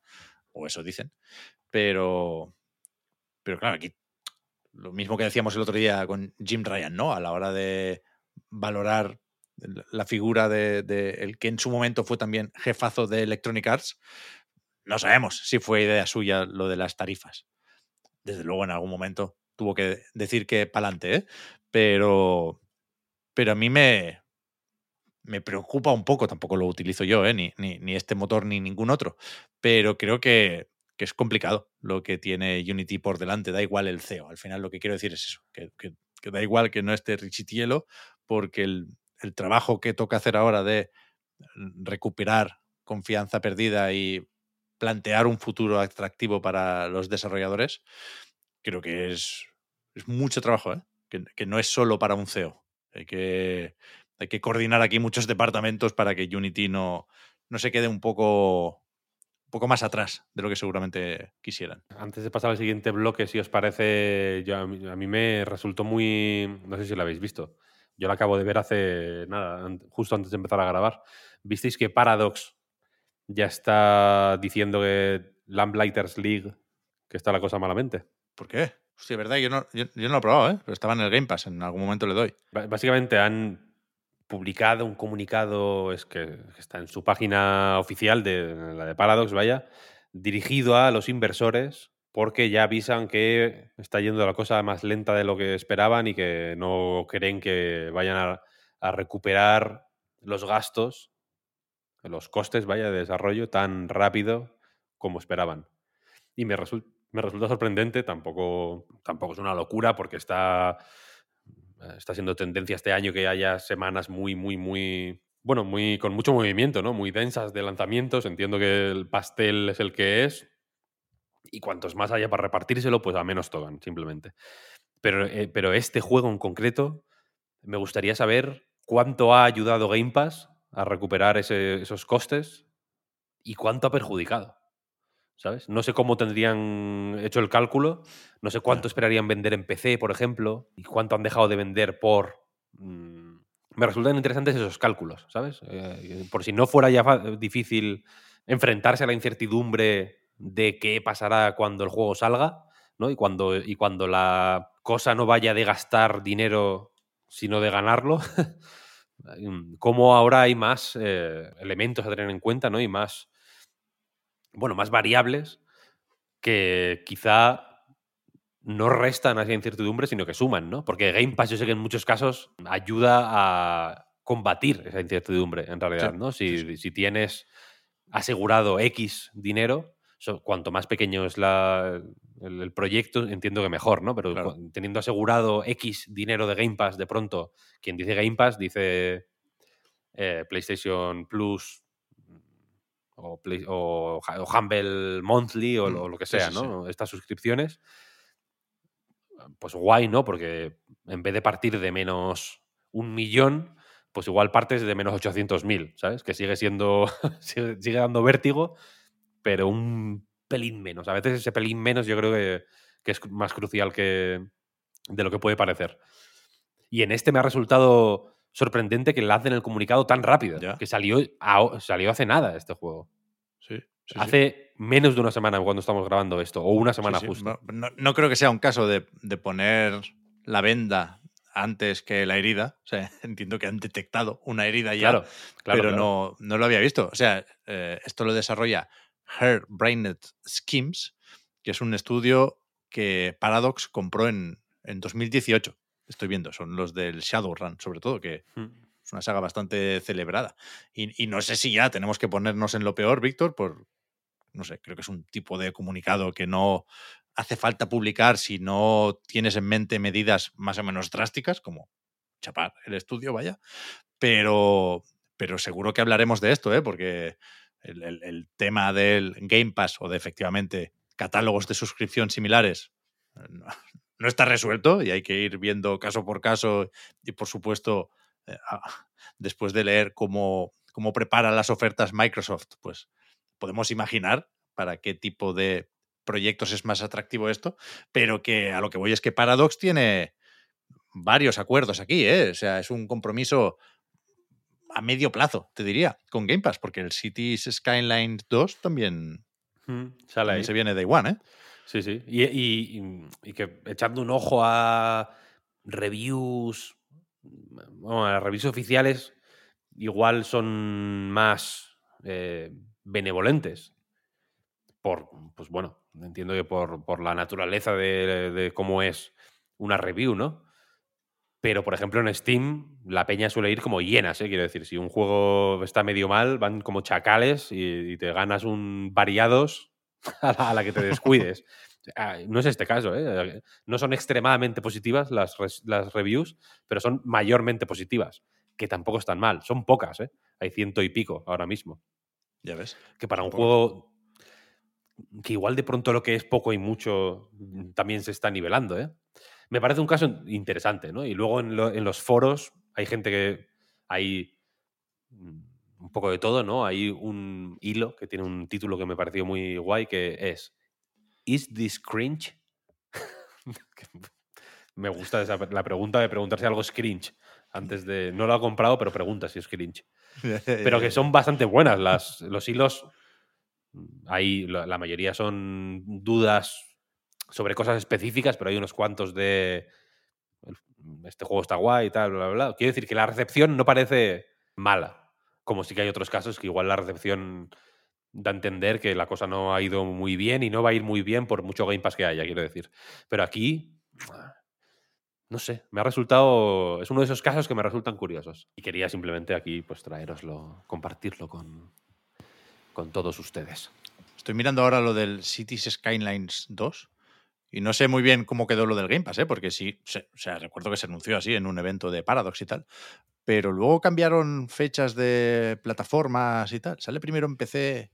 o eso dicen. Pero, pero claro, aquí lo mismo que decíamos el otro día con Jim Ryan, ¿no? A la hora de valorar la figura de, de el que en su momento fue también jefazo de Electronic Arts, no sabemos si fue idea suya lo de las tarifas. Desde luego en algún momento tuvo que decir que pa'lante, ¿eh? Pero, pero a mí me, me preocupa un poco, tampoco lo utilizo yo, ¿eh? ni, ni, ni este motor ni ningún otro, pero creo que, que es complicado lo que tiene Unity por delante, da igual el CEO, al final lo que quiero decir es eso, que, que- da igual que no esté Richitielo, porque el, el trabajo que toca hacer ahora de recuperar confianza perdida y plantear un futuro atractivo para los desarrolladores, creo que es, es mucho trabajo, ¿eh? Que, que no es solo para un CEO. Hay que, hay que coordinar aquí muchos departamentos para que Unity no, no se quede un poco, un poco más atrás de lo que seguramente quisieran. Antes de pasar al siguiente bloque, si os parece, yo, a, mí, a mí me resultó muy. No sé si lo habéis visto. Yo lo acabo de ver hace nada, justo antes de empezar a grabar. ¿Visteis que Paradox ya está diciendo que Lamplighters League, que está la cosa malamente? ¿Por qué? Hostia, verdad, yo no, yo, no lo he probado, ¿eh? pero estaba en el Game Pass, en algún momento le doy. Básicamente han publicado un comunicado, es que está en su página oficial, de la de Paradox, vaya, dirigido a los inversores, porque ya avisan que está yendo la cosa más lenta de lo que esperaban y que no creen que vayan a, a recuperar los gastos, los costes, vaya, de desarrollo tan rápido como esperaban. Y me, result- me resulta sorprendente, tampoco, tampoco es una locura porque está, eh, está siendo tendencia este año que haya semanas muy, muy, muy, bueno, muy con mucho movimiento, ¿no? Muy densas de lanzamientos. Entiendo que el pastel es el que es y cuantos más haya para repartírselo, pues a menos tocan, simplemente. Pero, eh, pero este juego en concreto, me gustaría saber cuánto ha ayudado Game Pass a recuperar esos costes y cuánto ha perjudicado. ¿Sabes? No sé cómo tendrían hecho el cálculo, no sé cuánto esperarían vender en PC, por ejemplo, y cuánto han dejado de vender por... mm, me resultan interesantes esos cálculos, ¿sabes? Eh, por si no fuera ya difícil enfrentarse a la incertidumbre de qué pasará cuando el juego salga, ¿no? Y cuando, y cuando la cosa no vaya de gastar dinero, sino de ganarlo. Mm, cómo ahora hay más eh, elementos a tener en cuenta, ¿no? Y más, bueno, más variables que quizá no restan a esa incertidumbre, sino que suman, ¿no? Porque Game Pass yo sé que en muchos casos ayuda a combatir esa incertidumbre, en realidad, Sí, ¿no? Si, sí, si tienes asegurado X dinero, cuanto más pequeño es la, el, el proyecto, entiendo que mejor, ¿no? Pero Claro. teniendo asegurado X dinero de Game Pass, de pronto, quien dice Game Pass dice eh, PlayStation Plus o, Play- o, Humble Monthly o, Mm, lo- lo que sea, sí, sí. ¿no? Estas suscripciones. Pues guay, ¿no? Porque en vez de partir de menos un millón, pues igual partes de menos 800.000, ¿sabes? Que sigue siendo, sigue, sigue dando vértigo, pero un pelín menos. A veces ese pelín menos yo creo que, que es más crucial que de lo que puede parecer. Y en este me ha resultado sorprendente que lancen el comunicado tan rápido, Ya. que salió, a- salió hace nada este juego. Sí. Sí, sí. Hace menos de una semana cuando estamos grabando esto, o una semana sí. justo. No, no- no creo que sea un caso de, de poner la venda antes que la herida. O sea, entiendo que han detectado una herida ya, Claro, claro. pero claro. No, no lo había visto. O sea, eh, esto lo desarrolla Her Brained Schemes, que es un estudio que Paradox compró en, en 2018. Estoy viendo, son los del Shadowrun, sobre todo, que Mm. es una saga bastante celebrada. Y, y no sé si ya tenemos que ponernos en lo peor, Víctor, por, no sé, creo que es un tipo de comunicado que no hace falta publicar si no tienes en mente medidas más o menos drásticas, como chapar el estudio, vaya. Pero, pero seguro que hablaremos de esto, ¿eh? porque el, el- el tema del Game Pass o de efectivamente catálogos de suscripción similares eh, no, está resuelto y hay que ir viendo caso por caso y por supuesto eh, a- después de leer cómo, cómo prepara las ofertas Microsoft, pues podemos imaginar para qué tipo de proyectos es más atractivo esto, pero que a lo que voy es que Paradox tiene varios acuerdos aquí, ¿eh? o sea, es un compromiso a medio plazo, te diría, con Game Pass, porque el Cities Skylines 2 también, Mm, Sale ahí. también se viene Day One, ¿eh? Sí, sí. Y, y- y- que echando un ojo a reviews, bueno, a las reviews oficiales, igual son más eh, benevolentes. Por, pues bueno, entiendo que por, por la naturaleza de, cómo es una review, ¿no? Pero, por ejemplo, en Steam, la peña suele ir como hienas, ¿eh? Quiero decir, si un juego está medio mal, van como chacales y, y te ganas un variados a la, a la que te descuides. Ah, No es este caso, ¿eh? No son extremadamente positivas las, las reviews, pero son mayormente positivas, que tampoco están mal. Son pocas, ¿eh? Hay ciento y pico ahora mismo. Ya ves. Que para un juego que igual de pronto lo que es poco y mucho también se está nivelando, ¿eh? Me parece un caso interesante, ¿no? Y luego en, lo- en los foros hay gente que hay mm, un poco de todo, ¿no? Hay un hilo que tiene un título que me pareció muy guay que es ¿Is this cringe? Me gusta esa, la pregunta de preguntar si algo es cringe. Antes de. No lo ha comprado, pero pregunta si es cringe pero que son bastante buenas. Las, los hilos, hay, la, la mayoría son dudas sobre cosas específicas, pero hay unos cuantos de este juego está guay y tal, bla, bla, bla. Quiero decir que la recepción no parece mala, como sí que hay otros casos que igual la recepción da a entender que la cosa no ha ido muy bien y no va a ir muy bien por mucho Game Pass que haya, quiero decir. Pero aquí, no sé, me ha resultado. Es uno de esos casos que me resultan curiosos. Y quería simplemente aquí, pues, traeroslo, compartirlo con, con todos ustedes. Estoy mirando ahora lo del Cities Skylines 2 y no sé muy bien cómo quedó lo del Game Pass, ¿eh? porque sí, se- o sea, recuerdo que se anunció así en un evento de Paradox y tal, pero luego cambiaron fechas de plataformas y tal. Sale primero en PC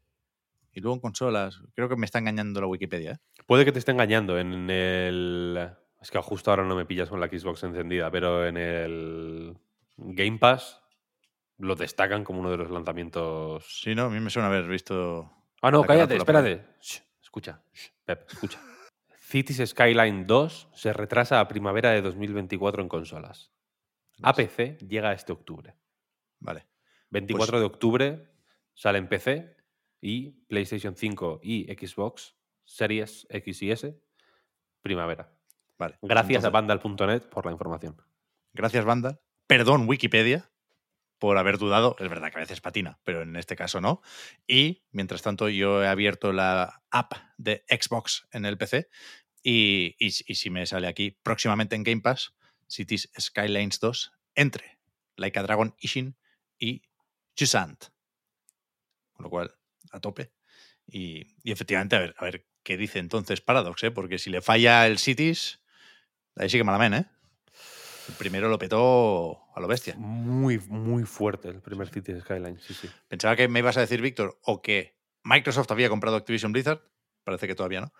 y luego en consolas. Creo que me está engañando la Wikipedia. ¿eh? Puede que te esté engañando en el. Es que justo ahora no me pillas con la Xbox encendida, pero en el Game Pass lo destacan como uno de los lanzamientos. Sí, no, a mí me suena haber visto. Ah, no, la cállate, espérate. Shh, escucha, shh, Pep, escucha. Cities Skyline 2 se retrasa a primavera de 2024 en consolas. A PC llega este octubre. Vale. 24 Pues de octubre sale en PC y PlayStation 5 y Xbox Series X y S primavera. Vale. Gracias a Vandal.net por la información. Gracias, banda. Perdón, Wikipedia, por haber dudado. Es verdad que a veces patina, pero en este caso no. Y mientras tanto, yo he abierto la app de Xbox en el PC. Y, y, si me sale aquí próximamente en Game Pass, Cities Skylines 2 entre Like a Dragon Ishin y Jusant. Con lo cual, a tope. Y, y efectivamente, a ver, a ver qué dice entonces Paradox, ¿eh? porque si le falla el Cities, ahí sí que malamen, ¿eh? El primero lo petó a lo bestia. Muy, muy fuerte el primer Cities Skyline, sí, sí. Pensaba que me ibas a decir, Víctor, o que Microsoft había comprado Activision Blizzard, parece que todavía no,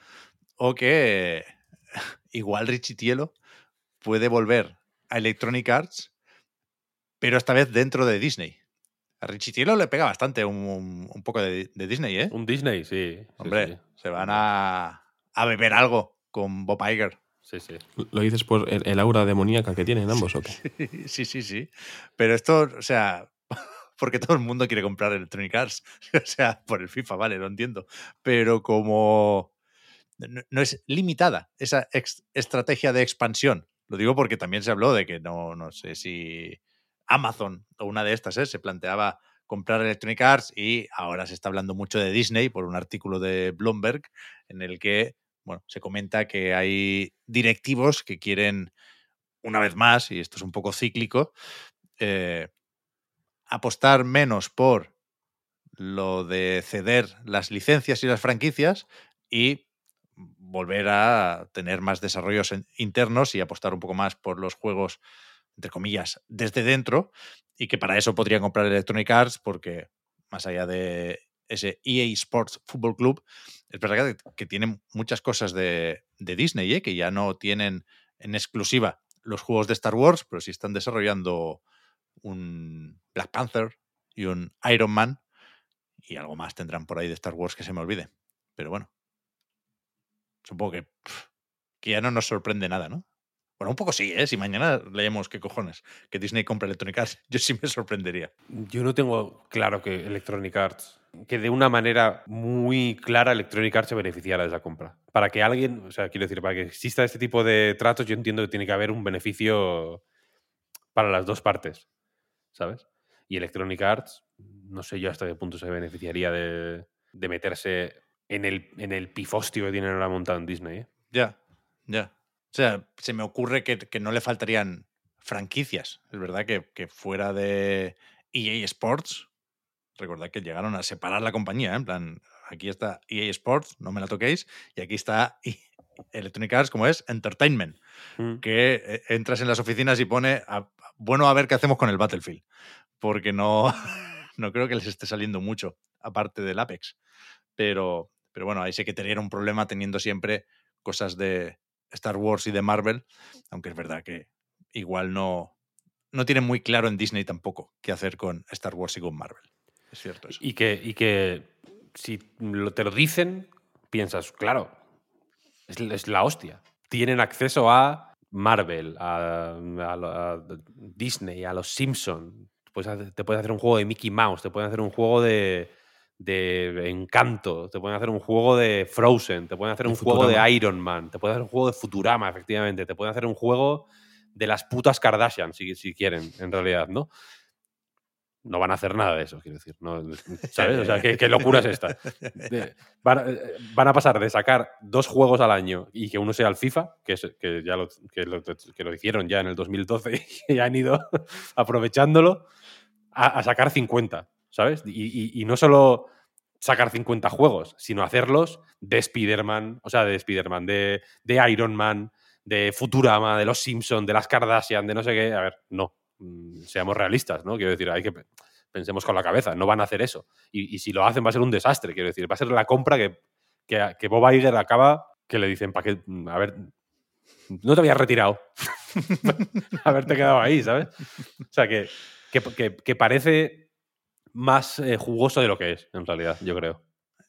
o que igual Richie Tielo puede volver a Electronic Arts, pero esta vez dentro de Disney. A Richie Tielo le pega bastante un, un- un poco de, de Disney, ¿eh? Un Disney, sí. sí, Hombre, sí. se van a, a beber algo con Bob Iger. Sí, sí. ¿Lo dices por el, el aura demoníaca que tienen ambos o qué? Sí, sí, sí. Pero esto, o sea, porque todo el mundo quiere comprar Electronic Arts. O sea, por el FIFA, vale, lo entiendo. Pero como no, no es limitada esa ex- estrategia de expansión. Lo digo porque también se habló de que no, no sé si Amazon o una de estas ¿eh? se planteaba comprar Electronic Arts y ahora se está hablando mucho de Disney por un artículo de Bloomberg en el que bueno, se comenta que hay directivos que quieren, una vez más, y esto es un poco cíclico, eh, apostar menos por lo de ceder las licencias y las franquicias y volver a tener más desarrollos internos y apostar un poco más por los juegos, entre comillas, desde dentro, y que para eso podrían comprar Electronic Arts, porque más allá de ese EA Sports Football Club, es verdad que, que tienen muchas cosas de, de Disney, ¿eh? que ya no tienen en exclusiva los juegos de Star Wars, pero sí están desarrollando un Black Panther y un Iron Man, y algo más tendrán por ahí de Star Wars que se me olvide. Pero bueno, supongo que, que ya no nos sorprende nada, ¿no? Bueno, un poco sí, ¿eh? Si mañana leemos qué cojones, que Disney compra Electronic Arts, yo sí me sorprendería. Yo no tengo claro que Electronic Arts, que de una manera muy clara Electronic Arts se beneficiara de esa compra. Para que alguien, o sea, quiero decir, para que exista este tipo de tratos, yo entiendo que tiene que haber un beneficio para las dos partes, ¿sabes? Y Electronic Arts, no sé yo hasta qué punto se beneficiaría de, de meterse en el, en el pifostio que tienen ahora montado en Disney. ¿eh? Ya, ya. O sea, se me ocurre que, que no le faltarían franquicias. Es verdad que, que fuera de EA Sports, recordad que llegaron a separar la compañía, ¿eh? en plan, aquí está EA Sports, no me la toquéis, y aquí está Electronic Arts, como es Entertainment, Mm. que eh, entras en las oficinas y pone, a- bueno, a ver qué hacemos con el Battlefield, porque no, no creo que les esté saliendo mucho, aparte del Apex. Pero, pero bueno, ahí sí que tener un problema teniendo siempre cosas de Star Wars y de Marvel, aunque es verdad que igual no, no tienen muy claro en Disney tampoco qué hacer con Star Wars y con Marvel. Es cierto eso. Y que, y que si te lo dicen, piensas, claro, es, es la hostia. Tienen acceso a Marvel, a, a Disney, a los Simpson. Puedes hacer- te pueden hacer un juego de Mickey Mouse, te pueden hacer un juego de, de Encanto, te pueden hacer un juego de Frozen, te pueden hacer De un juego de Iron Man, te pueden hacer un juego de Futurama, efectivamente, te pueden hacer un juego de las putas Kardashian, si, si quieren, en realidad, ¿no? No van a hacer nada de eso, quiero decir. ¿no? ¿Sabes? O sea, ¿qué, qué locura es esta? De- van, a- eh, van a pasar de sacar dos juegos al año y que uno sea el FIFA, que, es, que ya lo, que lo, que lo hicieron ya en el 2012 y ya han ido aprovechándolo, a, a sacar 50, ¿sabes? Y, y- no solo sacar 50 juegos, sino hacerlos de Spider-Man, o sea, de Spider-Man, de, de Iron Man, de Futurama, de los Simpson, de las Kardashian, de no sé qué. A ver, no. Mm, Seamos realistas, ¿no? Quiero decir, hay que pe- pensemos con la cabeza, no van a hacer eso. Y, y si lo hacen va a ser un desastre, quiero decir, va a ser la compra que, que, que Bob Iger acaba, que le dicen, ¿para qué? A ver, no te habías retirado. Haberte quedado ahí, ¿sabes? O sea, que, que- que parece más eh, jugoso de lo que es, en realidad, yo creo.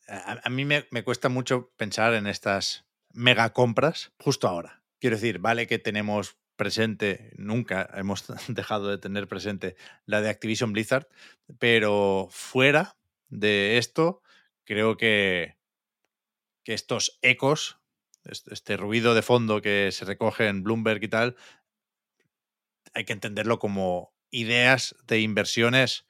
A, a mí me, me cuesta mucho pensar en estas mega compras justo ahora. Quiero decir, vale que tenemos presente, nunca hemos dejado de tener presente la de Activision Blizzard, pero fuera de esto, creo que, que estos ecos, este, ruido de fondo que se recoge en Bloomberg y tal, hay que entenderlo como ideas de inversiones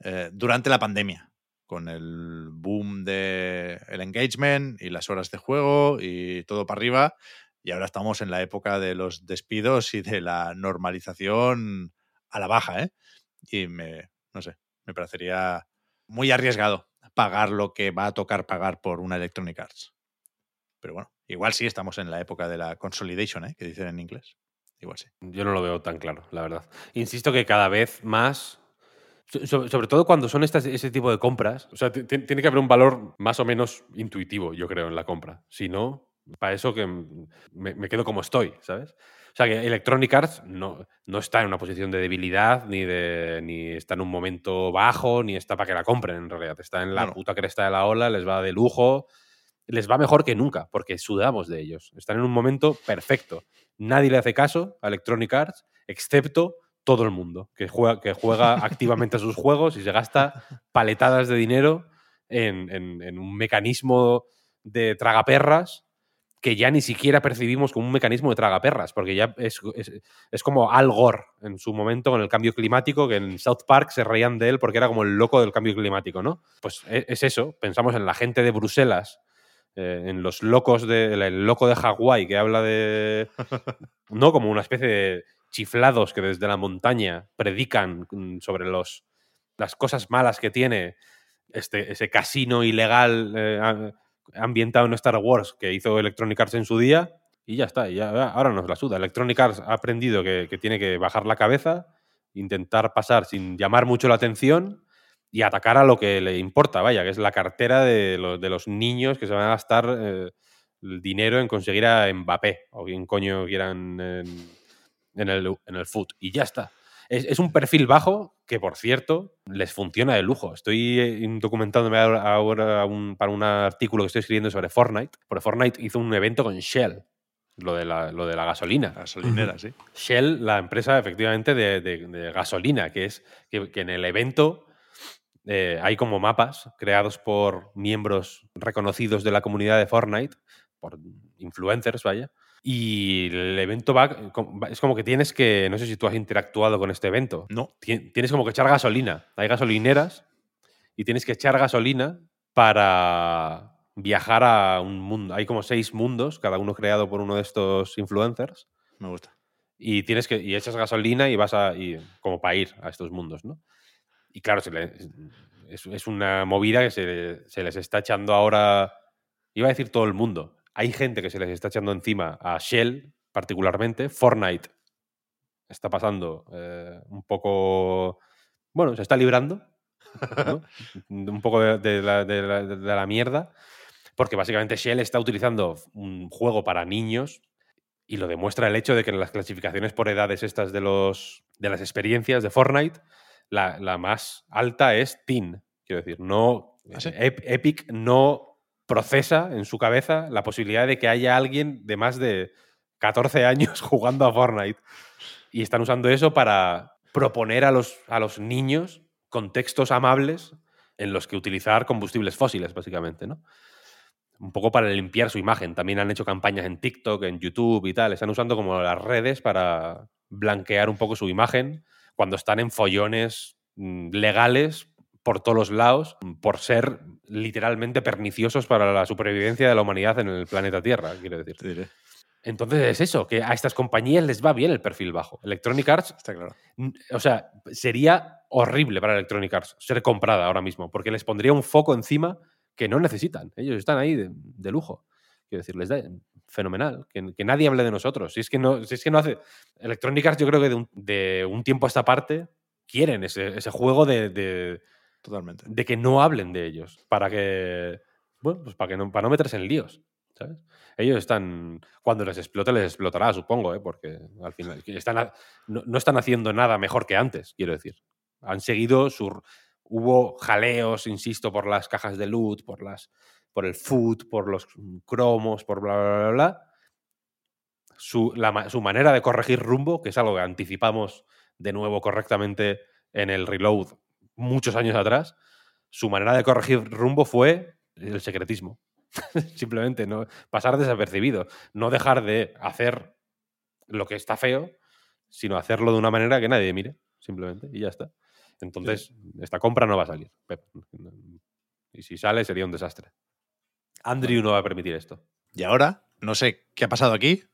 eh, durante la pandemia, con el boom del el engagement y las horas de juego y todo para arriba. Y ahora estamos en la época de los despidos y de la normalización a la baja, ¿eh? Y me, no sé, me parecería muy arriesgado pagar lo que va a tocar pagar por una Electronic Arts. Pero bueno, igual sí estamos en la época de la consolidation, ¿eh? Que dicen en inglés. Igual sí. Yo no lo veo tan claro, la verdad. Insisto que cada vez más. So- so- Sobre todo cuando son estas, ese tipo de compras. O sea, ti- ti- tiene que haber un valor más o menos intuitivo, yo creo, en la compra. Si no, para eso que me, me quedo como estoy, ¿sabes? O sea, que Electronic Arts no, no está en una posición de debilidad, ni, de, ni está en un momento bajo, ni está para que la compren, en realidad. Está en la puta cresta de la ola, les va de lujo, les va mejor que nunca, porque sudamos de ellos. Están en un momento perfecto. Nadie le hace caso a Electronic Arts, excepto todo el mundo, que juega, que juega activamente a sus juegos y se gasta paletadas de dinero en, en- en un mecanismo de tragaperras que ya ni siquiera percibimos como un mecanismo de tragaperras, porque ya es, es, es como Al Gore en su momento con el cambio climático, que en South Park se reían de él porque era como el loco del cambio climático, ¿no? Pues e- es eso, pensamos en la gente de Bruselas, eh, en los locos de, el loco de Hawái que habla de, ¿no? Como una especie de chiflados que desde la montaña predican mm, sobre los, las cosas malas que tiene este, ese casino ilegal eh, ambientado en Star Wars que hizo Electronic Arts en su día y ya está, ya, ahora nos la suda. Electronic Arts ha aprendido que, que tiene que bajar la cabeza, intentar pasar sin llamar mucho la atención y atacar a lo que le importa, vaya, que es la cartera de los, de los niños que se van a gastar eh, el dinero en conseguir a Mbappé o quien coño quieran en el, en el foot. Y ya está. Es, es un perfil bajo que, por cierto, les funciona de lujo. Estoy eh, documentándome ahora, ahora un- para un artículo que estoy escribiendo sobre Fortnite. Porque Fortnite hizo un evento con Shell, lo de la, lo de la gasolina. Gasolinera, sí. Shell, la empresa efectivamente de, de- de gasolina, que es que, que en el evento eh, hay como mapas creados por miembros reconocidos de la comunidad de Fortnite, por influencers, vaya. Y el evento va, es como que tienes que, no sé si tú has interactuado con este evento, No. Tien- tienes como que echar gasolina. Hay gasolineras y tienes que echar gasolina para viajar a un mundo. Hay como seis mundos, cada uno creado por uno de estos influencers Me gusta. y tienes que y echas gasolina y vas a y, como para ir a estos mundos, ¿no? Y claro, se le- es, es una movida que se, se les está echando ahora, iba a decir todo el mundo. Hay gente que se les está echando encima a Shell, particularmente. Fortnite está pasando eh, un poco, bueno, se está librando, ¿no? un poco de, de la, de la- de la mierda, porque básicamente Shell está utilizando un juego para niños y lo demuestra el hecho de que en las clasificaciones por edades estas de, los, de las experiencias de Fortnite, la, la más alta es Teen. Quiero decir, no. ¿Ah, sí? Ep- Epic no procesa en su cabeza la posibilidad de que haya alguien de más de 14 años jugando a Fortnite. Y están usando eso para proponer a los, a los niños contextos amables en los que utilizar combustibles fósiles, básicamente, ¿no? un poco para limpiar su imagen. También han hecho campañas en TikTok, en YouTube y tal. Están usando como las redes para blanquear un poco su imagen cuando están en follones mm, legales por todos los lados por ser literalmente perniciosos para la supervivencia de la humanidad en el planeta Tierra, quiero decir. Entonces es eso, que a estas compañías les va bien el perfil bajo. Electronic Arts Está claro. O sea, sería horrible para Electronic Arts ser comprada ahora mismo, porque les pondría un foco encima que no necesitan. Ellos están ahí de, de lujo. Quiero decir, les da fenomenal. Que, que nadie hable de nosotros. Si es que no, si es que no hace. Electronic Arts, yo creo que de un, de un tiempo a esta parte quieren ese, ese juego de, de- Totalmente. de que no hablen de ellos. Para que. Bueno, pues para que no, para no meterse en líos. ¿Sabes? Ellos están. Cuando les explote, les explotará, supongo, ¿eh? porque al final. Están, no, no están haciendo nada mejor que antes, quiero decir. Han seguido su. Hubo jaleos, insisto, por las cajas de loot, por las. por el food, por los cromos, por bla bla bla bla. Su, la su manera de corregir rumbo, que es algo que anticipamos de nuevo correctamente en el reload muchos años atrás, su manera de corregir rumbo fue el secretismo. Simplemente no pasar desapercibido, no dejar de hacer lo que está feo, sino hacerlo de una manera que nadie mire, simplemente, y ya está. Entonces, esta compra no va a salir. Y si sale, sería un desastre. Andrew no va a permitir esto. Y ahora, no sé qué ha pasado aquí,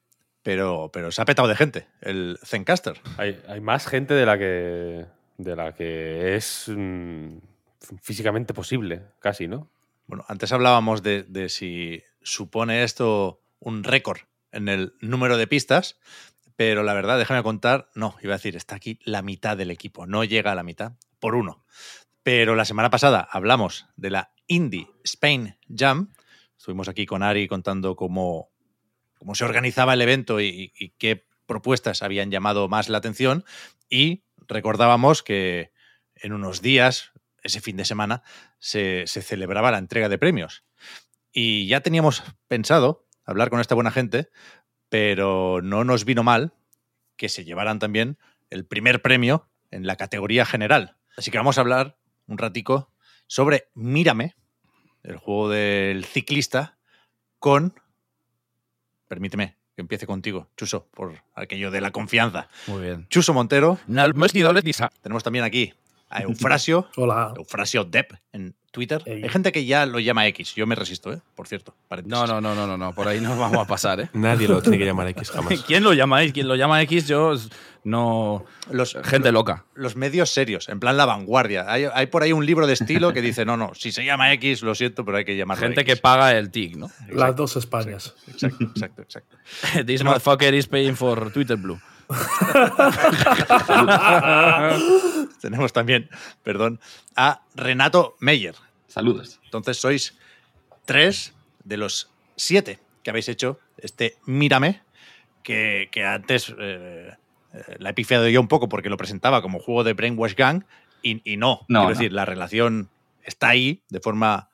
pero, pero se ha petado de gente, el Zencaster. Hay, hay más gente de la que, de la que es mm, físicamente posible, casi, ¿no? Bueno, antes hablábamos de, si supone esto un récord en el número de pistas, pero la verdad, déjame contar, no, iba a decir, está aquí la mitad del equipo, no llega a la mitad, por uno. Pero la semana pasada hablamos de la Indie Spain Jam, estuvimos aquí con Ari contando cómo, cómo se organizaba el evento y, y qué propuestas habían llamado más la atención, y recordábamos que en unos días, ese fin de semana, se, celebraba la entrega de premios. Y ya teníamos pensado hablar con esta buena gente, pero no nos vino mal que se llevaran también el primer premio en la categoría general. Así que vamos a hablar un ratico sobre Mírame, el juego del ciclista, con... Permíteme que empiece contigo, Chuso, por aquello de la confianza. Muy bien. Chuso Montero. Tenemos Tenemos también aquí a Eufrasio. Hola. Eufrasio Depp en Twitter. Ey. Hay gente que ya lo llama X. Yo me resisto, ¿eh? Por cierto. No, no, no, no, no, no, por ahí no vamos a pasar, ¿eh? Nadie lo tiene que llamar X jamás. ¿Quién lo llama X? ¿Quién lo llama X? Yo no. Los, Gente loca. los medios serios, en plan la vanguardia. Hay, hay por ahí un libro de estilo que dice, no, no, si se llama X, lo siento, pero hay que llamarlo Gente que X". paga el TIC, ¿no? Las dos Españas. Exacto, exacto, exacto. This motherfucker is paying for Twitter Blue. Tenemos también, perdón, a Renato Meyer. Saludos. Entonces sois tres de los siete que habéis hecho este Mírame, que, que antes eh, eh, la he pifiado yo un poco porque lo presentaba como juego de Brainwash Gang y, y no. No, Quiero no. decir, la relación está ahí de forma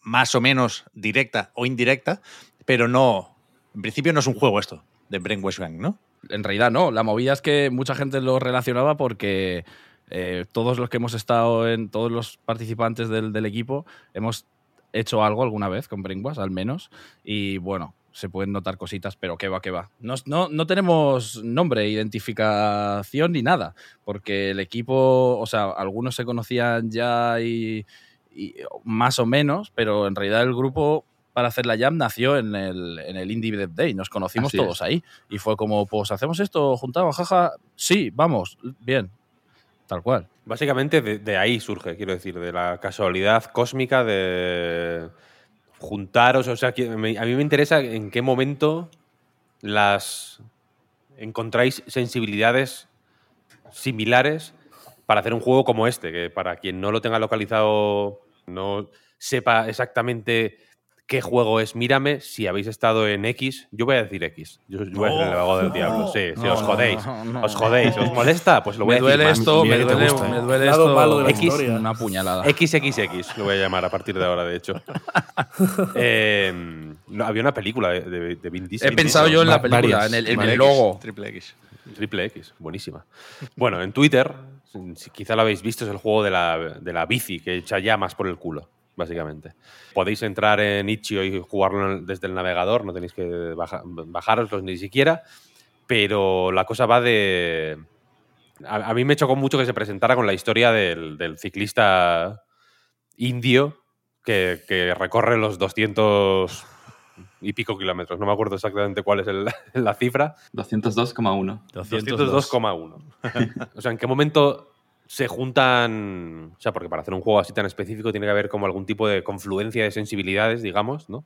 más o menos directa o indirecta, pero no. En principio no es un juego esto de Brainwash Gang, ¿no? En realidad no. La movida es que mucha gente lo relacionaba porque eh, todos los que hemos estado en, todos los participantes del, del equipo, hemos hecho algo alguna vez con Brainwash, al menos. Y bueno, se pueden notar cositas, pero qué va, qué va. No, no, no tenemos nombre, identificación ni nada, porque el equipo, o sea, algunos se conocían ya y, y más o menos, pero en realidad el grupo para hacer la jam nació en el, en el Indie Dev Day. Nos conocimos Así todos es. ahí. Y fue como, pues hacemos esto, juntamos, jaja. Sí, vamos, bien. Tal cual. Básicamente de, ahí surge, quiero decir, de la casualidad cósmica de juntaros. O sea, a mí me interesa en qué momento las encontráis sensibilidades similares para hacer un juego como este, que para quien no lo tenga localizado, no sepa exactamente qué juego es Mírame, si habéis estado en X, yo voy a decir X. Yo, yo voy a decir el abogado del diablo. Sí, si No, os no, jodéis. no, no. Os jodéis. ¿Os molesta? Pues lo voy Me a decir duele esto, me duele, gusta, me duele esto. malo de la X, historia. una puñalada. XXX lo voy a llamar a partir de ahora, de hecho. Eh, no, había una película de, de- de Vin Diesel. He pensado yo en la película, varias, en el, en Triple el X, logo. Triple X. Triple X, buenísima. Bueno, en Twitter, si quizá lo habéis visto, es el juego de la, de la bici que echa llamas por el culo, básicamente. Podéis entrar en Itch.io y jugarlo desde el navegador, no tenéis que baja, bajároslos ni siquiera, pero la cosa va de... A, a mí me chocó mucho que se presentara con la historia del, del ciclista indio que, que recorre los 200 y pico kilómetros. No me acuerdo exactamente cuál es el- la cifra, 202,1. 202,1. o sea, ¿en qué momento se juntan? O sea, porque para hacer un juego así tan específico tiene que haber como algún tipo de confluencia de sensibilidades, digamos, ¿no?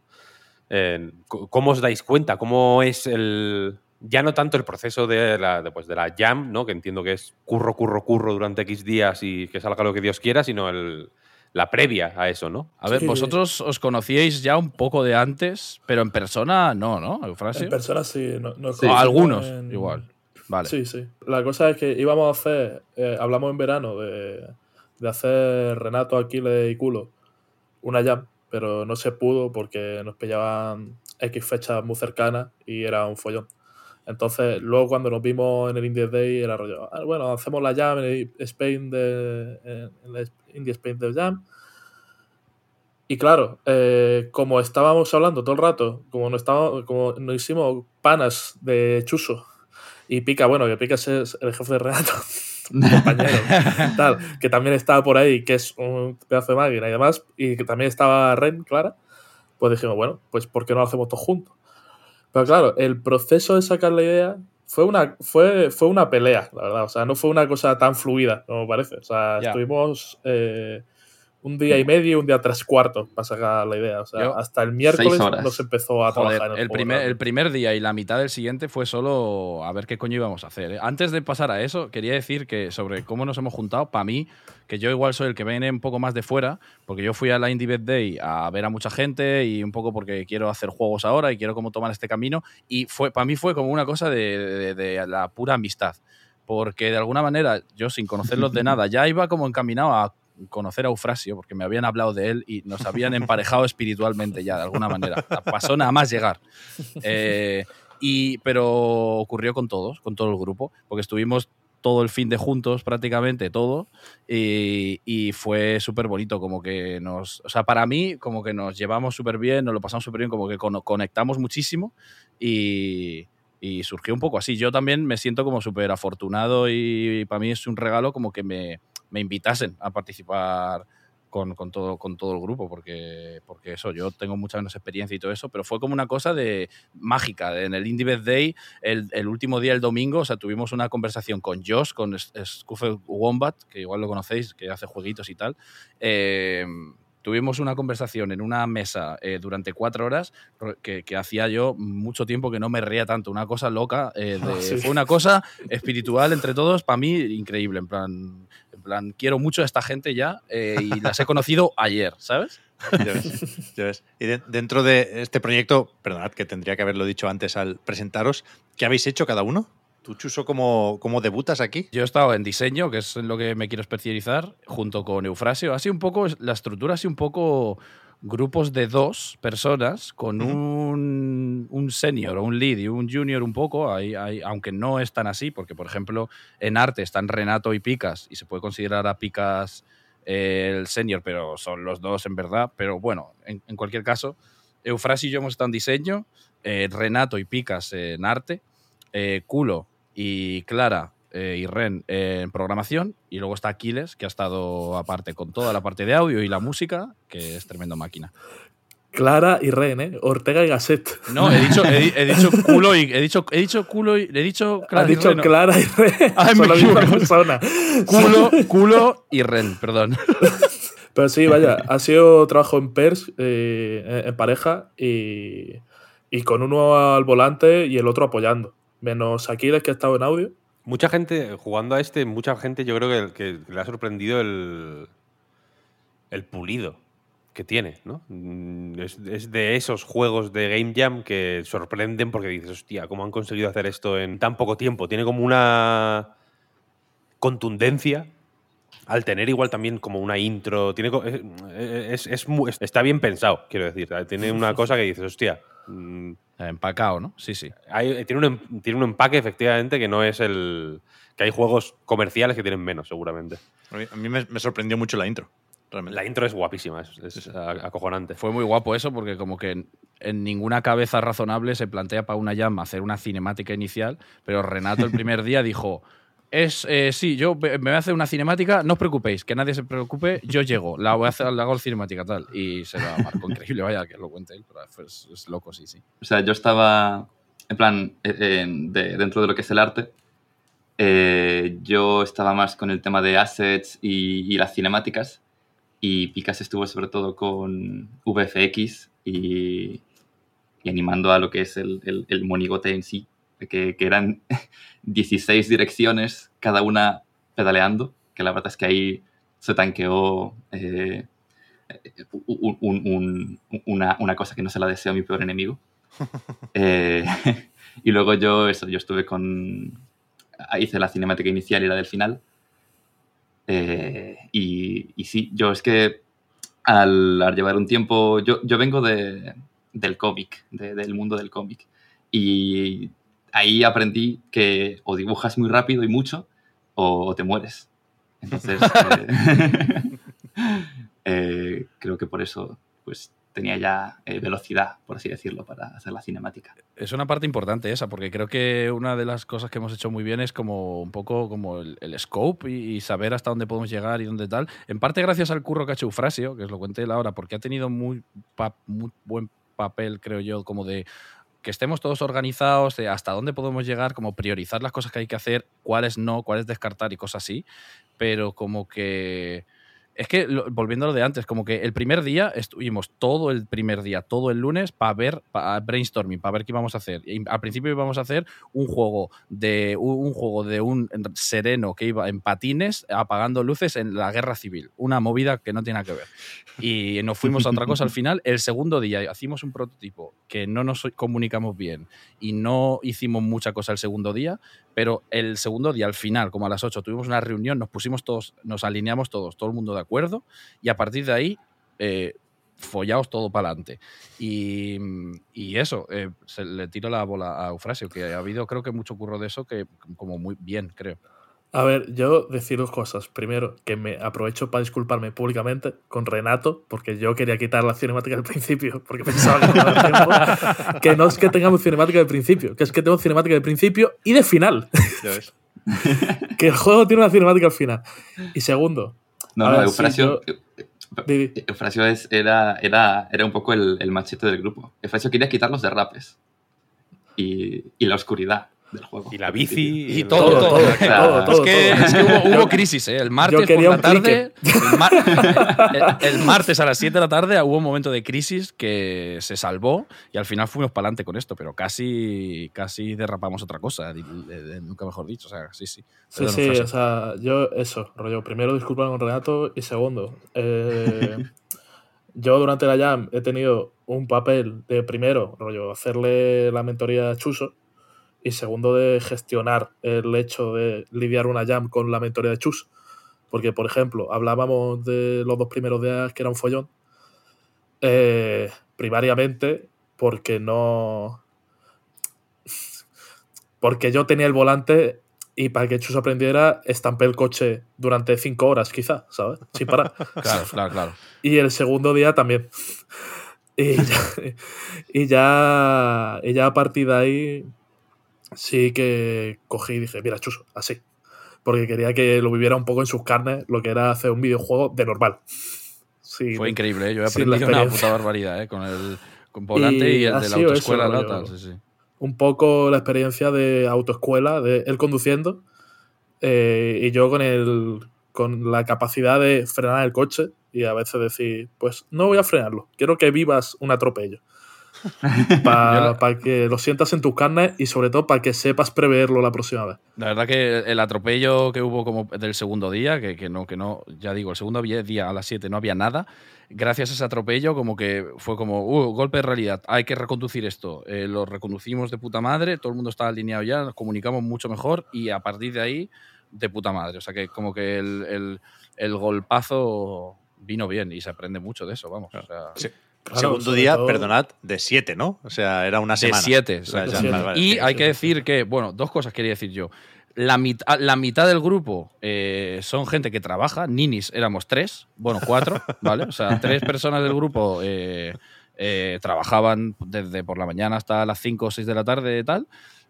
Eh, ¿Cómo os dais cuenta? ¿Cómo es el. Ya no tanto el proceso de la, de, pues, de la jam, ¿no? Que entiendo que es curro, curro, curro durante X días y que salga lo que Dios quiera, sino el, la previa a eso, ¿no? A ver, Sí. vosotros os conocíais ya un poco de antes, pero en persona no, ¿no? Eufrasio? En persona sí. No, no algunos, en- igual. Sí, sí. La cosa es que íbamos a hacer, eh, hablamos en verano de, de hacer Renato, Aquiles y Culo una jam, pero no se pudo porque nos pillaban X fechas muy cercanas y era un follón. Entonces, luego cuando nos vimos en el Indie Day, era rollo, "Ah, bueno, hacemos la jam en el Spain de, en la Indie Spain de Jam. Y claro, eh, como estábamos hablando todo el rato, como nos, estábamos, como nos hicimos panas de Chuso y Pica, bueno, que Pica es el jefe de Renato, compañero, tal, que también estaba por ahí, que es un pedazo de máquina y demás, y que también estaba Ren, Clara, pues dijimos, bueno, pues ¿por qué no lo hacemos todos juntos? Pero claro, el proceso de sacar la idea fue una, fue, fue una pelea, la verdad. O sea, no fue una cosa tan fluida como parece. O sea, estuvimos eh, un día y medio y un día tres cuartos para sacar la idea. O sea, Yo- hasta el miércoles no se empezó a Joder, trabajar en el, el, primer, el primer día y la mitad del siguiente fue solo a ver qué coño íbamos a hacer. ¿eh? Antes de pasar a eso, quería decir que sobre cómo nos hemos juntado, para mí, que yo igual soy el que viene un poco más de fuera, porque yo fui a la Indie Bed Day a ver a mucha gente y un poco porque quiero hacer juegos ahora y quiero cómo tomar este camino. Y fue para mí fue como una cosa de, de- de la pura amistad. Porque de alguna manera, yo sin conocerlos de nada, ya iba como encaminado a conocer a Eufrasio, porque me habían hablado de él y nos habían emparejado espiritualmente ya, de alguna manera. Pasó nada más llegar. Eh, y, pero ocurrió con todos, con todo el grupo, porque estuvimos todo el fin de juntos, prácticamente todo, y, y fue súper bonito, como que nos, o sea, para mí, como que nos llevamos súper bien, nos lo pasamos súper bien, como que conectamos muchísimo y, y surgió un poco así. Yo también me siento como súper afortunado y, para mí es un regalo como que me, me invitasen a participar con, con todo, con todo el grupo, porque, porque eso, yo tengo mucha menos experiencia y todo eso, pero fue como una cosa de mágica. de- en el Indie Best Day, el, el último día, el domingo, o sea, tuvimos una conversación con Josh, con S- Scuffle Wombat, que igual lo conocéis, que hace jueguitos y tal. Eh, tuvimos una conversación en una mesa eh, durante cuatro horas que, que hacía yo mucho tiempo que no me reía tanto. Una cosa loca. eh, de- sí. Fue una cosa espiritual entre todos, para mí increíble. En plan, plan, quiero mucho a esta gente ya eh, y las he conocido ayer, ¿sabes? Ya ves, ya ves. Y de- dentro de este proyecto, perdonad que tendría que haberlo dicho antes al presentaros, ¿qué habéis hecho cada uno? ¿Tú, Chuso, cómo, cómo debutas aquí? Yo he estado en diseño, que es en lo que me quiero especializar, junto con Eufrasio. Así un poco, la estructura así un poco grupos de dos personas con un, un senior o un lead y un junior un poco, aunque no es tan así, porque por ejemplo en arte están Renato y Picas y se puede considerar a Picas eh, el senior, pero son los dos en verdad. Pero bueno, en, en cualquier caso, Eufrasio y yo hemos estado en diseño, eh, Renato y Picas en arte, eh, Culo y Clara eh, y Ren eh, en programación. Y luego está Aquiles, que ha estado aparte con toda la parte de audio y la música, que es tremenda máquina. Clara y Ren, ¿eh? Ortega y Gasset. No, he dicho, he, he dicho culo y he dicho, he dicho culo y he dicho Has Clara y dicho Ren, no. Clara y Ren. Ay, Son me la misma persona. Culo, culo y Ren, perdón. Pero sí, vaya, ha sido trabajo en pairs, eh, en pareja, y, y con uno al volante y el otro apoyando. Menos Aquiles, que ha estado en audio. Mucha gente, jugando a este, mucha gente yo creo que, le ha sorprendido el, el pulido que tiene, ¿no? Mm, Es, de esos juegos de Game Jam que sorprenden porque dices, hostia, ¿cómo han conseguido hacer esto en tan poco tiempo? Tiene como una contundencia al tener igual también como una intro, tiene, co- es, es- es está bien pensado, quiero decir. Tiene una cosa que dices, hostia, mm, Empacado, ¿no? Sí, sí. hay- tiene, un, em- tiene un empaque efectivamente que no es el... que hay juegos comerciales que tienen menos, seguramente. A mí, a mí me, me sorprendió mucho la intro. Realmente. La intro es guapísima, es, es a- acojonante. Fue muy guapo eso porque como que en, en ninguna cabeza razonable se plantea para una llama hacer una cinemática inicial, pero Renato el primer día dijo, es, eh, sí, yo me voy a hacer una cinemática, no os preocupéis, que nadie se preocupe, yo llego, la voy a hacer, la hago cinemática tal. Y se la marcó increíble, vaya, que lo cuente él, pero es, es loco, sí, sí. O sea, yo estaba, en plan, eh, de- dentro de lo que es el arte, eh, yo estaba más con el tema de assets y, y las cinemáticas, y Picas estuvo sobre todo con VFX y, y animando a lo que es el, el- el monigote en sí, que, que eran 16 direcciones, cada una pedaleando, que la verdad es que ahí se tanqueó eh, un- un- un- una, una cosa que no se la deseo a mi peor enemigo. Eh, y luego yo, eso, yo estuve con... Hice la cinemática inicial y la del final. Eh, y, y sí, yo es que al, al llevar un tiempo, yo, yo vengo de, del cómic, de- del mundo del cómic. Y ahí aprendí que o dibujas muy rápido y mucho o, o te mueres. Entonces, eh, eh, creo que por eso pues, tenía ya eh, velocidad, por así decirlo, para hacer la cinemática. Es una parte importante esa, porque creo que una de las cosas que hemos hecho muy bien es como un poco como el, el scope y, y saber hasta dónde podemos llegar y dónde tal. En parte gracias al curro que ha hecho Eufrasio, que os lo conté él ahora, porque ha tenido muy, pa- muy buen papel, creo yo, como de que estemos todos organizados, de hasta dónde podemos llegar, como priorizar las cosas que hay que hacer, cuáles no, cuáles descartar y cosas así. Pero como que es que, volviendo a lo de antes, como que el primer día estuvimos todo el primer día, todo el lunes, para ver, para brainstorming, para ver qué íbamos a hacer. Y al principio íbamos a hacer un juego de un, un juego de un sereno que iba en patines apagando luces en la guerra civil. Una movida que no tiene nada que ver. Y nos fuimos a otra cosa al final. El segundo día hicimos un prototipo que no nos comunicamos bien y no hicimos mucha cosa el segundo día, pero el segundo día, al final, como a las 8, tuvimos una reunión, nos pusimos todos, nos alineamos todos, todo el mundo de acuerdo, y a partir de ahí, eh, todo para adelante. Y, y eso, eh, se le tiro la bola a Eufrasio, que ha habido, creo que mucho curro de eso, que como muy bien, creo. A ver, yo decir dos cosas. Primero, que me aprovecho para disculparme públicamente con Renato, porque yo quería quitar la cinemática del principio, porque pensaba que no tiempo. Que no es que tengamos cinemática del principio, que es que tengo cinemática del principio y de final. Ya ves. que el juego tiene una cinemática al final. Y segundo, No, no, Eufrasio, Di, di. Eufrasio es, era, era, era un poco el, el machete del grupo. Eufrasio quería quitar los derrapes y, y la oscuridad del juego. Y la bici. Y todo, Todo, todo. todo, es que, todo. es que hubo, hubo crisis, ¿eh? El martes por la tarde. El, mar- el- el martes a las 7 de la tarde hubo un momento de crisis que se salvó y al final fuimos para adelante con esto, pero casi, casi derrapamos otra cosa, nunca mejor dicho. O sea, sí, sí. Sí, Perdón, sí, o sea, yo eso, rollo. Primero, disculpa con Renato. Y segundo, eh, yo durante la Jam he tenido un papel de primero, rollo, hacerle la mentoría a Chuso. Y segundo, de gestionar el hecho de lidiar una Jam con la mentoría de Chuso. Porque, por ejemplo, hablábamos de los dos primeros días que era un follón. eh, primariamente porque no. Porque yo tenía el volante y para que Chus aprendiera, estampé el coche durante cinco horas, quizá, ¿sabes? Sin parar. Claro, claro, claro. Y el segundo día también. Y ya, y ya, y ya a partir de ahí sí que cogí y dije, mira, Chuso, así. Porque quería que lo viviera un poco en sus carnes, lo que era hacer un videojuego de normal. Sí, Fue increíble, ¿eh? Yo he aprendido una puta barbaridad, ¿eh? Con el con volante y, Y el de la autoescuela eso, la rollo. tal, sí, sí. un poco la experiencia de autoescuela, de él conduciendo, eh, y yo con el con la capacidad de frenar el coche y a veces decir, pues no voy a frenarlo, quiero que vivas un atropello. Para la- que lo sientas en tus carnes y sobre todo para que sepas preverlo la próxima vez. La verdad que el atropello que hubo como del segundo día, que, que no, que no, ya digo, el segundo día a las 7 no había nada. Gracias a ese atropello, como que fue como, uh, golpe de realidad, hay que reconducir esto. Eh, lo reconducimos de puta madre, todo el mundo estaba alineado ya, nos comunicamos mucho mejor y a partir de ahí, de puta madre. O sea que como que el, el- el golpazo vino bien y se aprende mucho de eso, vamos. O sea, Sí. Claro, Segundo día, todo- perdonad, de siete, ¿no? O sea, era una De semana. siete, O sea, ya, De vale, siete. vale. Y hay que decir que, bueno, dos cosas quería decir yo. La, mitad la mitad del grupo eh, son gente que trabaja. Ninis éramos tres, bueno, cuatro, ¿vale? O sea, tres personas del grupo eh, eh, trabajaban desde por la mañana hasta las 5 o 6 de la tarde y tal.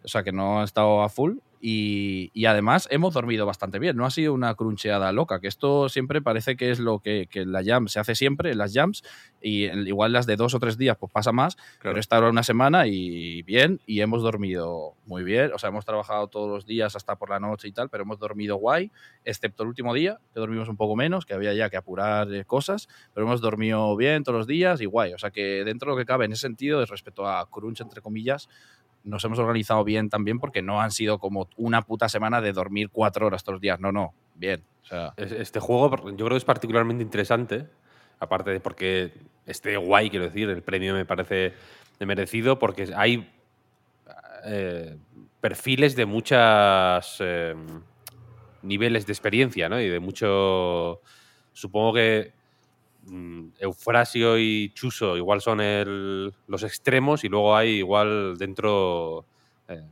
O sea, que no han estado a full. Y, y además hemos dormido bastante bien. No ha sido una cruncheada loca, que esto siempre parece que es lo que, que en la jam se hace siempre, en las jams. Y en- igual las de dos o tres días pues pasa más, pero esta era una semana y bien, y hemos dormido muy bien. O sea, hemos trabajado todos los días hasta por la noche y tal, pero hemos dormido guay, excepto el último día, que dormimos un poco menos, que había ya que apurar eh, cosas, pero hemos dormido bien todos los días y guay. O sea, que dentro de lo que cabe en ese sentido, respecto a Crunch, entre comillas, nos hemos organizado bien también porque no han sido como una puta semana de dormir cuatro horas todos los días. No, no, bien. O sea, Es- Este juego yo creo que es particularmente interesante, aparte de porque esté guay, quiero decir, el premio me parece merecido, porque hay eh, perfiles de muchas eh, niveles de experiencia, ¿no? Y de mucho... Supongo que Eufrasio y Chuso igual son el- los extremos y luego hay igual dentro eh,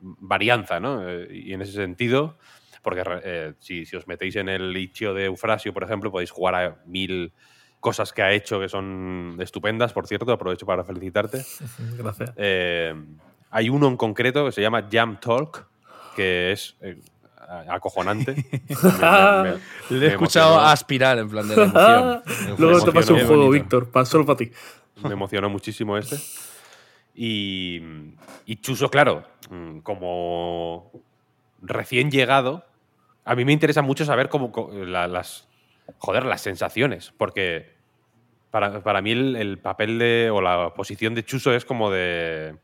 varianza, ¿no? Eh, y en ese sentido, porque eh, si, si os metéis en el lichio de Eufrasio, por ejemplo, podéis jugar a mil cosas que ha hecho que son estupendas, por cierto, aprovecho para felicitarte. Gracias. Hay uno en concreto que se llama Jam Talk, que es acojonante. Me- me- me- le he escuchado emocionó. aspirar en plan de la emoción. Luego te paso un juego, bonito. Víctor, para solo para ti. me emocionó muchísimo este. Y, y Chuso, claro, mm, como recién llegado, a mí me interesa mucho saber cómo la- las, joder, las sensaciones, porque para, para mí el, el papel de, o la posición de Chuso es como de,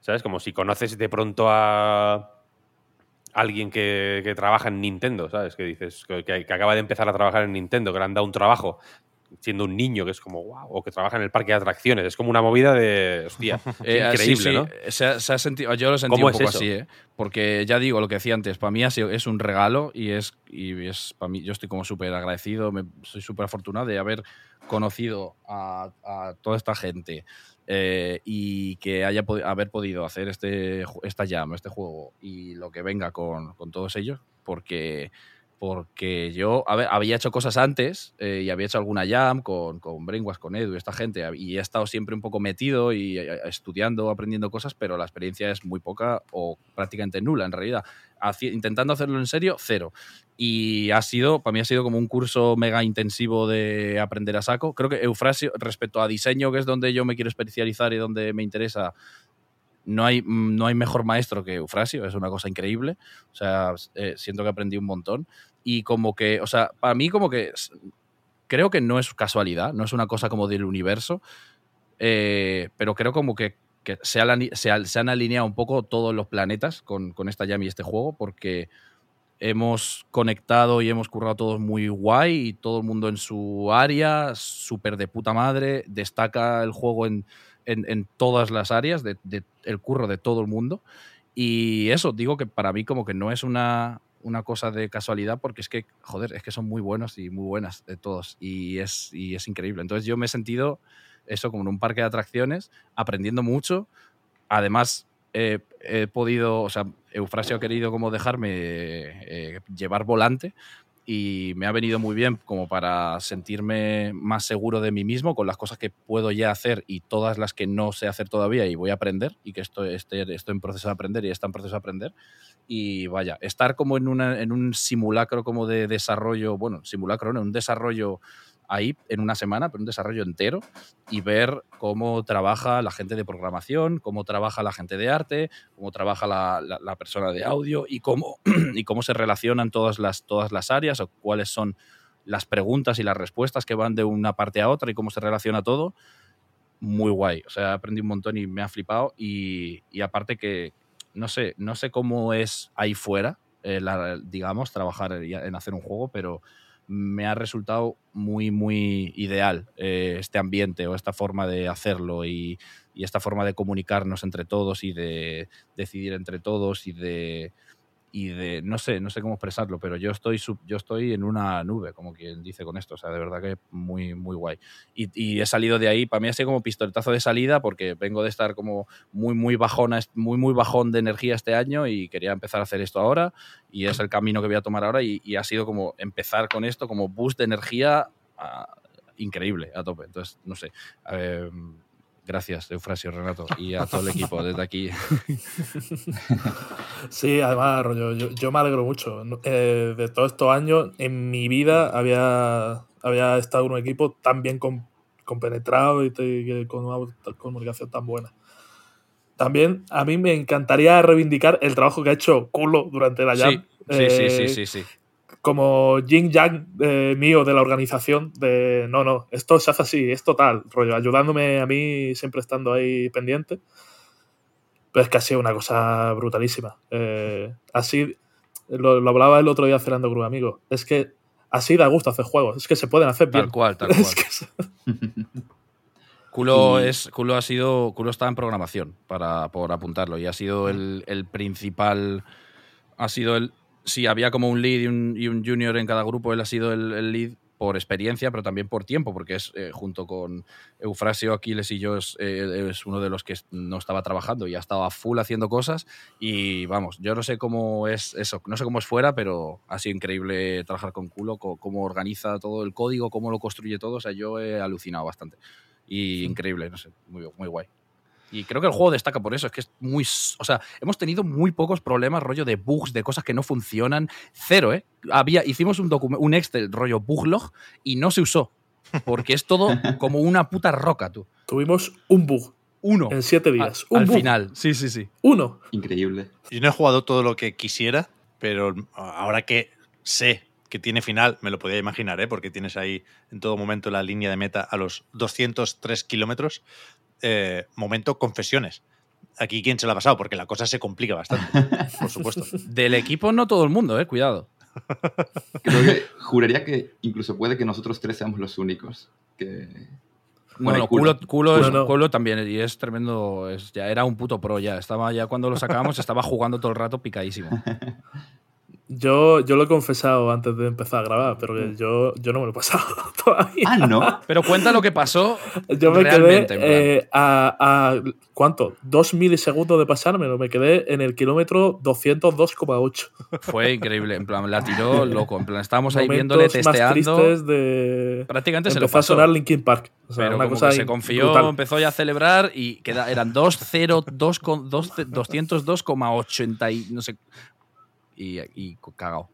¿sabes? Como si conoces de pronto a alguien que, que trabaja en Nintendo, ¿sabes? Que dices, que, que acaba de empezar a trabajar en Nintendo, que le han dado un trabajo siendo un niño, que es como, wow, o que trabaja en el parque de atracciones. Es como una movida de, hostia, Eh, increíble, sí, ¿no? Se ha, se ha sentido, yo lo he sentido ¿Cómo un poco eso? así, ¿eh? Porque ya digo lo que decía antes, para mí ha sido- es un regalo y es, y es para mí, yo estoy como súper agradecido, me- soy súper afortunado de haber conocido a, a toda esta gente eh, y que haya podi- haber podido hacer este, esta jam, este juego y lo que venga con, con todos ellos, porque porque yo había hecho cosas antes eh, y había hecho alguna jam con, con Brainwash, con Edu esta gente, y he estado siempre un poco metido y eh, estudiando, aprendiendo cosas, pero la experiencia es muy poca o prácticamente nula en realidad. Haci- intentando hacerlo en serio, cero. Y ha sido, para mí ha sido como un curso mega intensivo de aprender a saco. Creo que Eufrasio, respecto a diseño, que es donde yo me quiero especializar y donde me interesa, no hay, no hay mejor maestro que Eufrasio, es una cosa increíble. O sea, eh, siento que aprendí un montón. Y como que, o sea, para mí como que creo que no es casualidad, no es una cosa como del universo, eh, pero creo como que, que se, han, se, han- alineado un poco todos los planetas con, con esta Jam y este juego, porque hemos conectado y hemos currado todos muy guay y todo el mundo en su área, súper de puta madre, destaca el juego en, en- todas las áreas, de- el curro de todo el mundo. Y eso, digo que para mí como que no es una, una cosa de casualidad porque es que, joder, es que son muy buenos y muy buenas de todos y es, y es increíble. Entonces yo me he sentido eso como en un parque de atracciones, aprendiendo mucho. Además, eh, he podido, o sea, Eufrasio ha querido como dejarme eh, llevar volante y me ha venido muy bien como para sentirme más seguro de mí mismo con las cosas que puedo ya hacer y todas las que no sé hacer todavía y voy a aprender y que estoy, estoy, estoy en proceso de aprender y está en proceso de aprender. Y vaya, estar como en, una, en un simulacro como de desarrollo, bueno, simulacro no, un desarrollo ahí en una semana, pero un desarrollo entero y ver cómo trabaja la gente de programación, cómo trabaja la gente de arte, cómo trabaja la, la- la persona de audio y cómo, y cómo se relacionan todas las, todas las áreas o cuáles son las preguntas y las respuestas que van de una parte a otra y cómo se relaciona todo. Muy guay. O sea, aprendí un montón y me ha flipado. Y, y aparte que, no sé, no sé cómo es ahí fuera, eh, la- digamos, trabajar en hacer un juego, pero me ha resultado muy, muy ideal eh, este ambiente o esta forma de hacerlo y, y esta forma de comunicarnos entre todos y de decidir entre todos y de, y de no sé, no sé cómo expresarlo, pero yo estoy, sub- yo estoy en una nube, como quien dice con esto, o sea, de verdad que muy, muy guay. Y, y he salido de ahí, para mí ha sido como pistoletazo de salida porque vengo de estar como muy, muy bajona, muy, muy bajón de energía este año y quería empezar a hacer esto ahora y es el camino que voy a tomar ahora y, y ha sido como empezar con esto como boost de energía ah, increíble, a tope. Entonces, no sé. eh, gracias, Eufrasio, Renato, y a todo el equipo desde aquí. Sí, además, rollo, yo, yo me alegro mucho. Eh, de todos estos años, en mi vida había, había estado en un equipo tan bien com- compenetrado y que con una comunicación tan buena. También a mí me encantaría reivindicar el trabajo que ha hecho Culo durante la Sí, Jam. sí, sí, Eh, sí, sí, sí. Como Jin Yang eh, mío de la organización, de no, no, esto se hace así, es total, rollo, ayudándome a mí, siempre estando ahí pendiente. Pero es que ha sido una cosa brutalísima. Eh, así, lo, lo hablaba el otro día Fernando Cruz, amigo. Es que así da gusto hacer juegos. Es que se pueden hacer bien. Tal cual, tal cual. Es que se- Culo, es, Culo ha sido. Culo está en programación para, por apuntarlo. Y ha sido el, el principal. Ha sido el. Sí, había como un lead y un, y un junior en cada grupo. Él ha sido el, el lead por experiencia, pero también por tiempo, porque es eh, junto con Eufrasio, Aquiles y yo, es, eh, es uno de los que no estaba trabajando y ha estado a full haciendo cosas. Y vamos, yo no sé cómo es eso, no sé cómo es fuera, pero ha sido increíble trabajar con Culo, cómo organiza todo el código, cómo lo construye todo. O sea, yo he alucinado bastante. Y increíble, no sé, muy, muy guay. Y creo que el juego destaca por eso, es que es muy... O sea, hemos tenido muy pocos problemas, rollo de bugs, de cosas que no funcionan. Cero, ¿eh? Había, hicimos un, docu- un Excel rollo buglog y no se usó. Porque es todo como una puta roca, tú. Tuvimos un bug Uno. en siete Al, días. un al bug. final, sí, sí, sí. Uno. Increíble. Yo no he jugado todo lo que quisiera, pero ahora que sé que tiene final, me lo podía imaginar, ¿eh? porque tienes ahí en todo momento la línea de meta a los 203 kilómetros. Eh, momento confesiones. Aquí, ¿quién se la ha pasado? Porque la cosa se complica bastante, por supuesto. Del equipo no todo el mundo, eh, cuidado. Creo que juraría que incluso puede que nosotros tres seamos los únicos que. Bueno, culo, culo. culo, es, no. culo también, y es tremendo. es- ya era un puto pro ya. Estaba ya cuando lo sacábamos, estaba jugando todo el rato picadísimo. Yo, yo lo he confesado antes de empezar a grabar, pero Mm. yo, yo no me lo he pasado todavía. Ah, no. Pero cuenta lo que pasó. Yo me realmente, en plan. quedé eh, a, a- ¿Cuánto? Dos milisegundos de pasármelo. Me quedé en el kilómetro 202,8. Fue increíble. En plan, la tiró loco. En plan, estábamos ahí Momentos viéndole, más testeando. tristes de. Prácticamente se lo Empezó a pasó. sonar Linkin Park. O sea, pero una como cosa que se confió, brutal. empezó ya a celebrar y queda, eran 202 con- dos- 202,80 y no sé. Y, y cagao.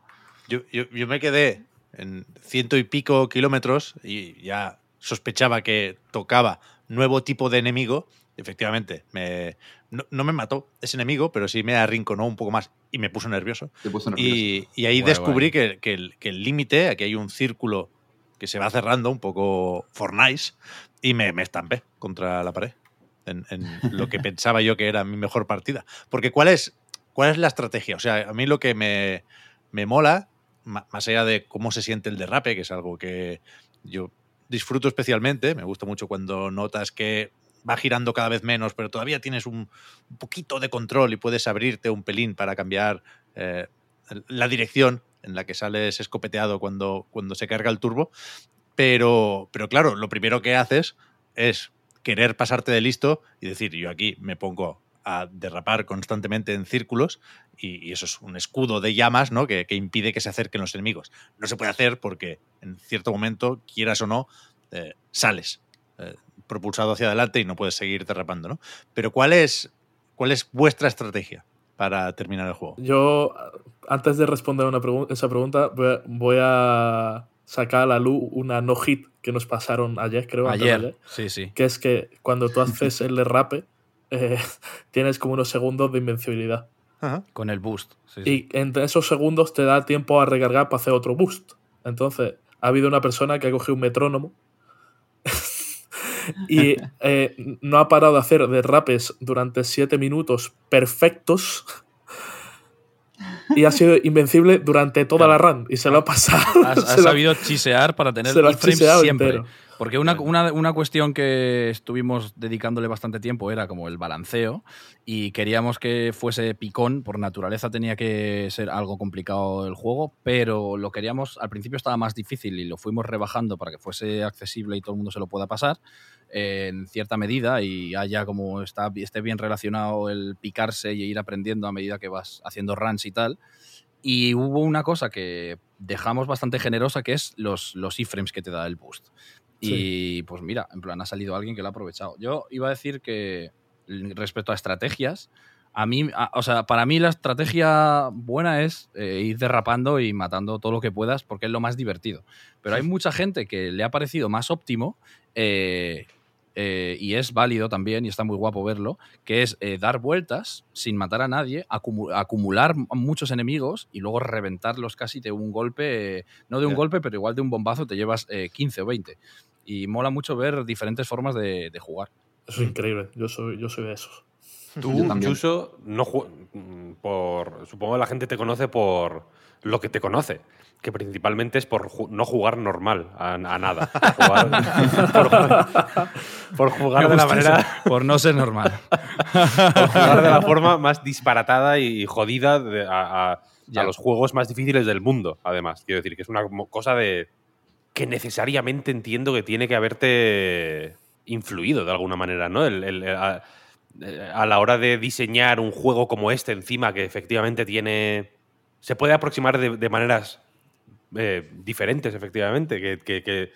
Yo, yo- yo me quedé en ciento y pico kilómetros y ya sospechaba que tocaba nuevo tipo de enemigo. Efectivamente, me, no, no me mató ese enemigo, pero sí me arrinconó un poco más y me puso nervioso. Te puso nervioso. Y, y ahí Guay, descubrí guay. que, que el que el límite, aquí hay un círculo que se va cerrando, un poco Fortnite, y me, me estampé contra la pared. En, en lo que pensaba yo que era mi mejor partida. Porque ¿cuál es, cuál es la estrategia? O sea, a mí lo que me, me mola, más allá de cómo se siente el derrape, que es algo que yo disfruto especialmente, me gusta mucho cuando notas que va girando cada vez menos, pero todavía tienes un poquito de control y puedes abrirte un pelín para cambiar eh, la dirección en la que sales escopeteado cuando, cuando se carga el turbo. Pero, pero claro, lo primero que haces es querer pasarte de listo y decir, yo aquí me pongo a derrapar constantemente en círculos y, y eso es un escudo de llamas ¿no? que, que impide que se acerquen los enemigos. No se puede hacer porque en cierto momento, quieras o no, eh, sales eh, propulsado hacia adelante y no puedes seguir derrapando. ¿no? Pero ¿cuál es, ¿cuál es vuestra estrategia para terminar el juego? Yo, antes de responder una pregu- esa pregunta, voy a, voy a sacar a la luz una no-hit que nos pasaron ayer, creo. de Ayer. Sí, sí. que es que cuando tú haces el derrape, eh, tienes como unos segundos de invencibilidad. Ajá. Con el boost. Sí, sí. Y entre esos segundos te da tiempo a recargar para hacer otro boost. Entonces, ha habido una persona que ha cogido un metrónomo y eh, no ha parado de hacer derrapes durante 7 minutos perfectos. Y ha sido invencible durante toda la run. Y se lo ha pasado. Lo ha- sabido chisear para tener keyframes chiseado siempre. entero. Porque una, una, una cuestión que estuvimos dedicándole bastante tiempo era como el balanceo y queríamos que fuese picón, por naturaleza tenía que ser algo complicado el juego, pero lo queríamos, al principio estaba más difícil y lo fuimos rebajando para que fuese accesible y todo el mundo se lo pueda pasar eh, en cierta medida y haya como está, esté bien relacionado el picarse y ir aprendiendo a medida que vas haciendo runs y tal. Y hubo una cosa que dejamos bastante generosa que es los, los iframes que te da el boost. Y pues mira, en plan, ha salido alguien que lo ha aprovechado. Yo iba a decir que respecto a estrategias, a mí, a- o sea, para mí la estrategia buena es eh, ir derrapando y matando todo lo que puedas porque es lo más divertido. Pero hay mucha gente que le ha parecido más óptimo eh, eh, y es válido también y está muy guapo verlo, que es eh, dar vueltas sin matar a nadie, acumu- acumular muchos enemigos y luego reventarlos casi de un golpe, eh, no de un Ya. golpe, pero igual de un bombazo te llevas eh, 15 o 20. Y mola mucho ver diferentes formas de, de jugar. Eso es increíble. Yo soy, yo soy de esos. Tú. Chuso, no por, supongo que la gente te conoce por lo que te conoce, que principalmente es por ju- no jugar normal a, a nada. Jugar- por, por jugar de la manera, Por no ser normal. por jugar de la forma más disparatada y jodida de- a, a- a los juegos más difíciles del mundo, además. Quiero decir, que es una cosa de que necesariamente entiendo que tiene que haberte influido de alguna manera, ¿no? El- el- a, la hora de diseñar un juego como este, encima, que efectivamente tiene. Se puede aproximar de, maneras eh, diferentes, efectivamente. Que, que-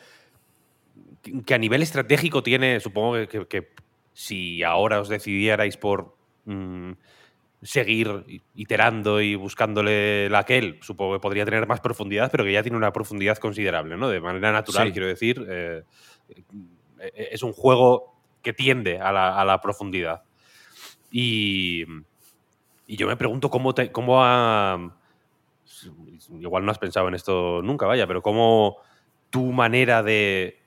a nivel estratégico tiene. Supongo que si ahora os decidierais por mm, seguir iterando y buscándole la aquel, supongo que podría tener más profundidad, pero que ya tiene una profundidad considerable, ¿no? De manera natural, Sí. quiero decir. eh, eh, es un juego que tiende a la, a la profundidad. Y, y yo me pregunto cómo, te- cómo ha... Igual no has pensado en esto nunca, vaya, pero cómo tu manera de,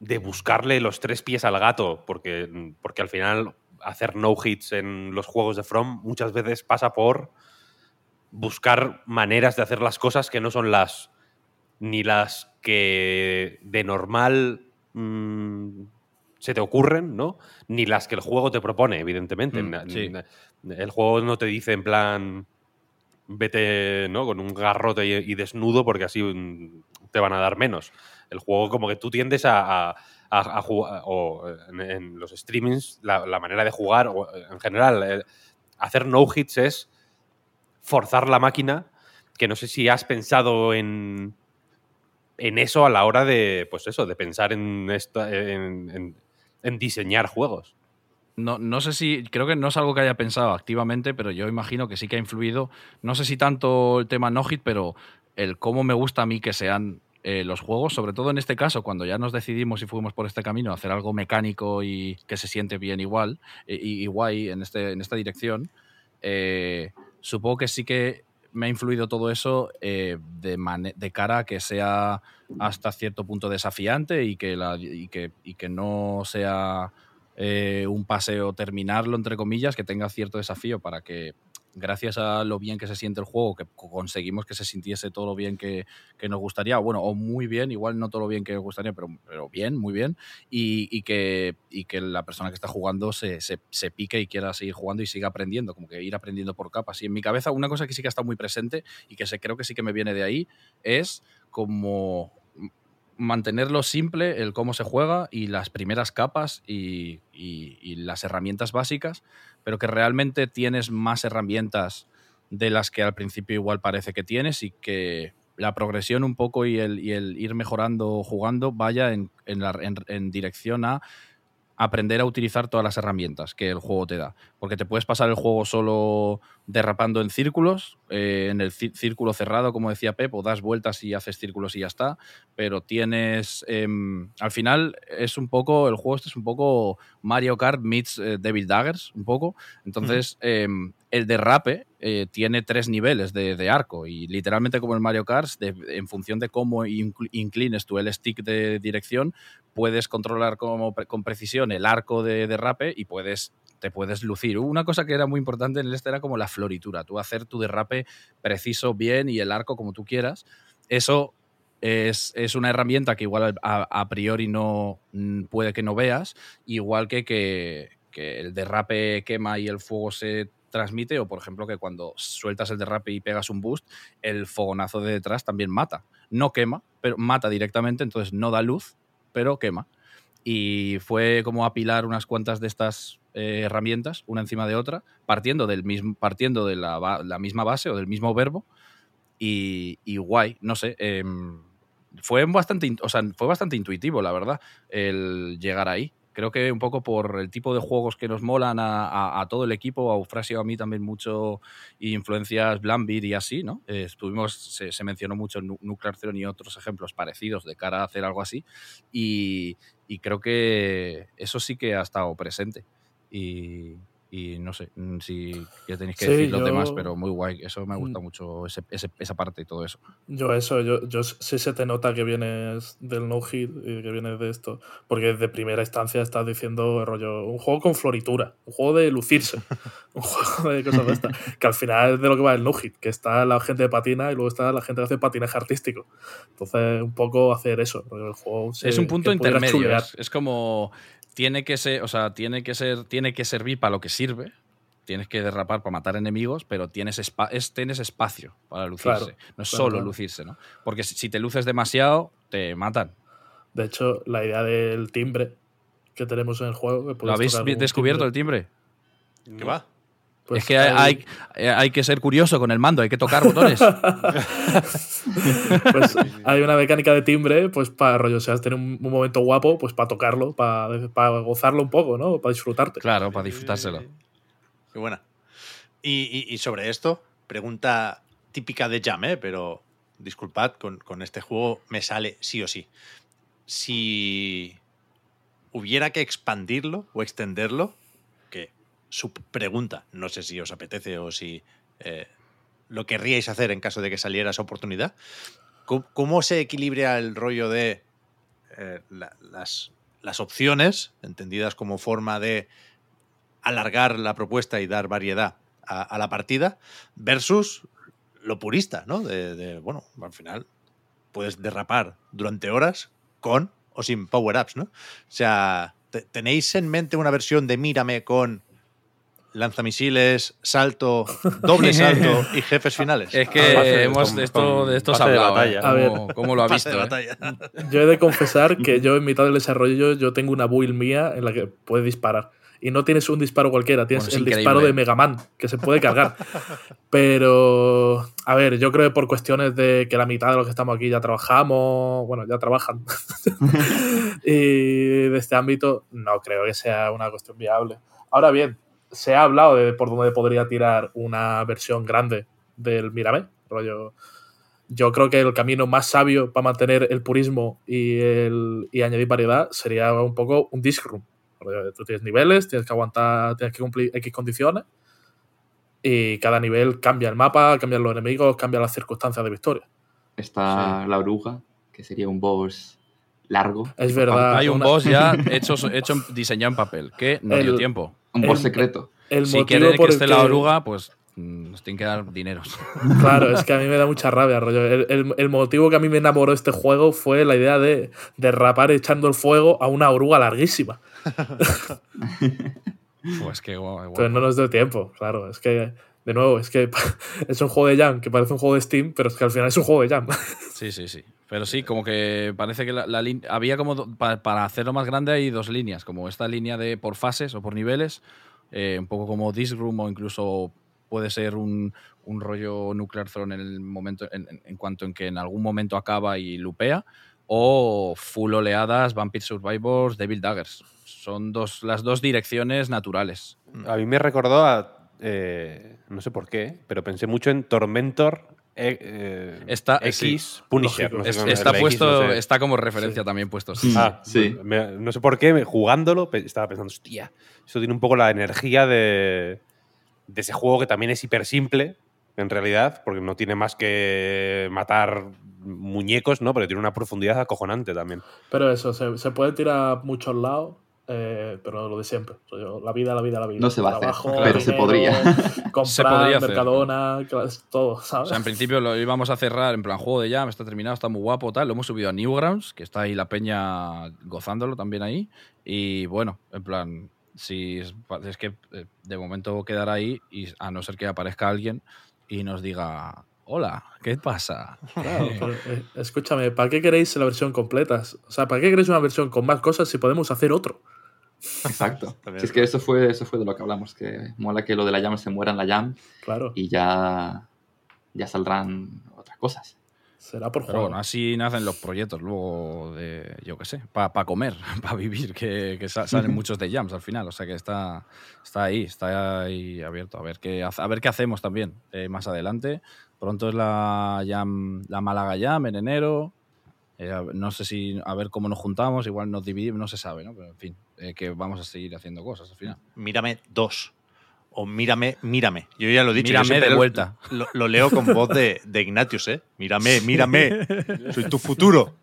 de buscarle los tres pies al gato, porque, porque al final hacer no hits en los juegos de From muchas veces pasa por buscar maneras de hacer las cosas que no son las ni las que de normal mm, se te ocurren, ¿no? Ni las que el juego te propone, evidentemente. Mm, sí. El juego no te dice en plan vete, ¿no? Con un garrote y, y desnudo porque así mm, te van a dar menos. El juego como que tú tiendes a, a- a- jugar, o en, los streamings, la, la manera de jugar, o en general, eh, hacer no hits es forzar la máquina, que no sé si has pensado en, en eso a la hora de, pues eso, de pensar en, esta- en, en- en diseñar juegos. No, no sé si, creo que no es algo que haya pensado activamente, pero yo imagino que sí que ha influido. No sé si tanto el tema no hit, pero el cómo me gusta a mí que sean eh, los juegos, sobre todo en este caso, cuando ya nos decidimos y fuimos por este camino a hacer algo mecánico y que se siente bien igual y, y- y guay en, este, en esta dirección. eh, supongo que sí que me ha influido todo eso eh, de, de cara a que sea hasta cierto punto desafiante y que, la, y que, y que no sea eh, un paseo terminarlo, entre comillas, que tenga cierto desafío para que, gracias a lo bien que se siente el juego, que co- conseguimos que se sintiese todo lo bien que, que nos gustaría, bueno, o muy bien, igual no todo lo bien que nos gustaría, pero, pero bien, muy bien, y, y que, y que la persona que está jugando se, se, se pique y quiera seguir jugando y siga aprendiendo, como que ir aprendiendo por capas. Y en mi cabeza, una cosa que sí que está muy presente y que se, creo que sí que me viene de ahí es como mantenerlo simple, el cómo se juega y las primeras capas y- y las herramientas básicas, pero que realmente tienes más herramientas de las que al principio igual parece que tienes y que la progresión un poco y el, y el ir mejorando jugando vaya en, en la- en- en dirección a aprender a utilizar todas las herramientas que el juego te da. Porque te puedes pasar el juego solo derrapando en círculos, eh, en el círculo cerrado, como decía Pep, o das vueltas y haces círculos y ya está. Pero tienes. em, al final es un poco. El juego este es un poco Mario Kart meets eh, Devil Daggers, un poco. Entonces, el derrape eh, tiene tres niveles de, de arco y literalmente como el Mario Kart, de- en función de cómo incl- inclines tú el stick de dirección, puedes controlar como con precisión el arco de derrape y puedes te puedes lucir. Una cosa que era muy importante en el este era como la floritura, tú hacer tu derrape preciso, bien y el arco como tú quieras. Eso es, es una herramienta que igual a, a priori no puede que no veas, igual que, que que el derrape quema y el fuego se transmite, o por ejemplo que cuando sueltas el derrape y pegas un boost, el fogonazo de detrás también mata. No quema, pero mata directamente, entonces no da luz, pero quema. Y fue como apilar unas cuantas de estas eh, herramientas, una encima de otra, partiendo, del mismo, partiendo de la, la misma base o del mismo verbo. Y, y guay, no sé. em, fue, bastante, o sea, fue bastante intuitivo, la verdad, el llegar ahí. Creo que un poco por el tipo de juegos que nos molan a, a- a todo el equipo, a Eufrasio, a mí también mucho, influencias Blambir y así, ¿no? Eh, estuvimos, se, se mencionó mucho Nu- Nuclear Throne y otros ejemplos parecidos de cara a hacer algo así, y, y creo que eso sí que ha estado presente. Y, y no sé mm, si ya tenéis que Sí, decir los yo- demás, pero muy guay. Eso me gusta Mm. mucho, ese- ese- esa parte y todo eso. Yo eso, yo, yo sí se te nota que vienes del no hit y que vienes de esto. Porque de primera instancia estás diciendo rollo, un juego con floritura, un juego de lucirse, un juego de cosas de estas. Que al final es de lo que va el no hit, que está la gente de patina y luego está la gente que hace patinaje artístico. Entonces, un poco hacer eso. rollo, El juego se- es un punto intermedio. es como tiene que ser, o sea, tiene que ser, tiene que servir para lo que sirve. Tienes que derrapar para matar enemigos, pero tienes, espa- es, tienes espacio para lucirse. Claro, no es claro, solo claro. lucirse, ¿no? Porque si, si te luces demasiado, te matan. De hecho, la idea del timbre que tenemos en el juego. que ¿Lo habéis descubierto timbre, el timbre? ¿Qué va? Pues es que hay, hay, hay que ser curioso con el mando, hay que tocar botones. pues hay una mecánica de timbre, pues para rollo, si has tenido un, un momento guapo, pues para tocarlo, para, para gozarlo un poco, ¿no? Para disfrutarte. claro, para disfrutárselo. Qué buena. Y, y- y sobre esto, pregunta típica de Jam, ¿eh? pero disculpad, con, con este juego me sale sí o sí. Si hubiera que expandirlo o extenderlo, que su pregunta, no sé si os apetece o si eh, lo querríais hacer en caso de que saliera esa oportunidad, ¿cómo, se equilibra el rollo de eh, la- las, las opciones, entendidas como forma de alargar la propuesta y dar variedad a, la partida, versus lo purista, ¿no? De, de, bueno, al final puedes derrapar durante horas con o sin power-ups, ¿no? O sea, te- ¿tenéis en mente una versión de Mírame con lanzamisiles, salto, doble salto y jefes finales? Es que Pase- hemos con- de esto, de esto se de hablado. batalla. ¿eh? A ¿Cómo, cómo lo ha visto? de eh? batalla. Yo he de confesar que yo en mitad del desarrollo yo tengo una build mía en la que puedes disparar. Y no tienes un disparo cualquiera, tienes Bueno, el increíble. disparo de Mega Man, que se puede cargar. Pero, a ver, yo creo que por cuestiones de que la mitad de los que estamos aquí ya trabajamos, bueno, ya trabajan. y de este ámbito, no creo que sea una cuestión viable. Ahora bien, se ha hablado de por dónde podría tirar una versión grande del Mirame, rollo yo creo que el camino más sabio para mantener el purismo y, el, y añadir variedad sería un poco un disc room. Tú tienes niveles, tienes que aguantar, tienes que cumplir X condiciones y cada nivel cambia el mapa, cambian los enemigos, cambian las circunstancias de victoria. Está la oruga, que sería un boss largo. Es verdad. Hay un boss ya hecho, hecho diseñado en papel, que no dio El- tiempo. Un el- secreto. El Si motivo quieren que por esté la oruga, pues mm, nos tienen que dar dineros. Claro, es que a mí me da mucha rabia, rollo. El, el- el motivo que a mí me enamoró de este juego fue la idea de derrapar echando el fuego a una oruga larguísima. Pues que guau, guau. Pero no nos dio tiempo, claro. Es que, de nuevo, es que es un juego de Jam que parece un juego de Steam, pero es que al final es un juego de Jam. Sí, sí, sí. Pero sí, como que parece que la, la había como do- pa- para hacerlo más grande hay dos líneas, como esta línea de por fases o por niveles, eh, un poco como Disc Room o incluso puede ser un, un rollo Nuclear Throne en el momento en, en- en cuanto en que en algún momento acaba y lupea o full oleadas Vampire Survivors Devil Daggers. Son dos, las dos direcciones naturales. A mí me recordó a. eh, no sé por qué, pero pensé mucho en Tormentor eh, eh, Está- X sí, Punisher. lógico. no sé Es- cómo es está X, puesto, no sé. está como referencia también puesto. sí. Ah, Sí. me- no sé por qué, jugándolo, estaba pensando, hostia, eso tiene un poco la energía de, de ese juego que también es hiper simple, en realidad, porque no tiene más que matar muñecos, ¿no? Pero tiene una profundidad acojonante también. Pero eso, se, se puede tirar a muchos lados, eh, pero lo de siempre. La vida, la vida, la vida. No se va a hacer, pero se podría. Comprar, Se podría hacer. Mercadona, todo, O ¿sabes? sea, en principio lo íbamos a cerrar en plan juego de Jam, está terminado, está muy guapo, tal. Lo hemos subido a Newgrounds, que está ahí la peña gozándolo también ahí. Y bueno, en plan, si es, es que eh, de momento quedará ahí y a no ser que aparezca alguien y nos diga, hola, ¿qué pasa? Claro, pero, eh, escúchame, ¿para qué queréis la versión completa? O sea, ¿para qué queréis una versión con más cosas si podemos hacer otro? Exacto. Si es que eso fue, eso fue de lo que hablamos, que mola que lo de la jam se muera en la jam Claro, y ya, ya saldrán otras cosas. será por Pero juego. bueno, así nacen los proyectos luego de, yo qué sé, para comer, para vivir, que, que sa- salen muchos de jams al final. O sea que está, está ahí, está ahí abierto. A ver qué, a ver qué hacemos también eh, más adelante. Pronto es la, jam, la Málaga Jam en enero. Eh, no sé si, a ver cómo nos juntamos, igual nos dividimos, no se sabe, ¿no? Pero en fin, eh, que vamos a seguir haciendo cosas al final. Mírame dos. O mírame, mírame. Yo ya lo he dicho. Mírame de vuelta. Lo, lo leo con voz de, de Ignatius, ¿eh? Mírame, mírame. Soy tu futuro.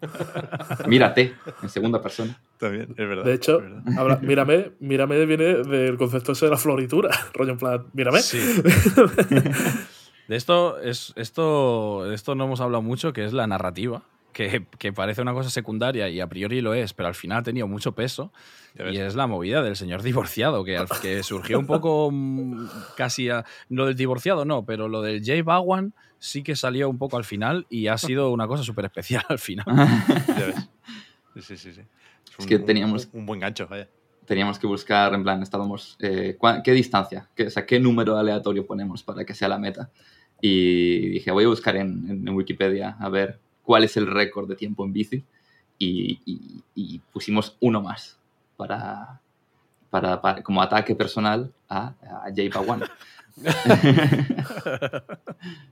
Mírate, en segunda persona. También, es verdad. De hecho, es verdad. habla- mírame, mírame viene del concepto ese de la floritura. Rollo en plan, mírame. De esto, es, esto, de esto no hemos hablado mucho, que es la narrativa, que, que parece una cosa secundaria y a priori lo es, pero al final ha tenido mucho peso. Y es la movida del señor divorciado, que, que surgió un poco mm, casi a, Lo del divorciado no, pero lo del Jay Bawan sí que salió un poco al final y ha sido una cosa súper especial al final. Ya ves. Sí, sí, sí. sí. Es que teníamos- Un, un buen gancho, vaya. Teníamos que buscar, en plan, estábamos, eh, ¿cuá- ¿qué distancia? ¿Qué, o sea, ¿qué número aleatorio ponemos para que sea la meta? Y dije, voy a buscar en, en- en Wikipedia a ver cuál es el récord de tiempo en bici. Y, y- y pusimos uno más para, para, para- como ataque personal a, a Jay Pawan.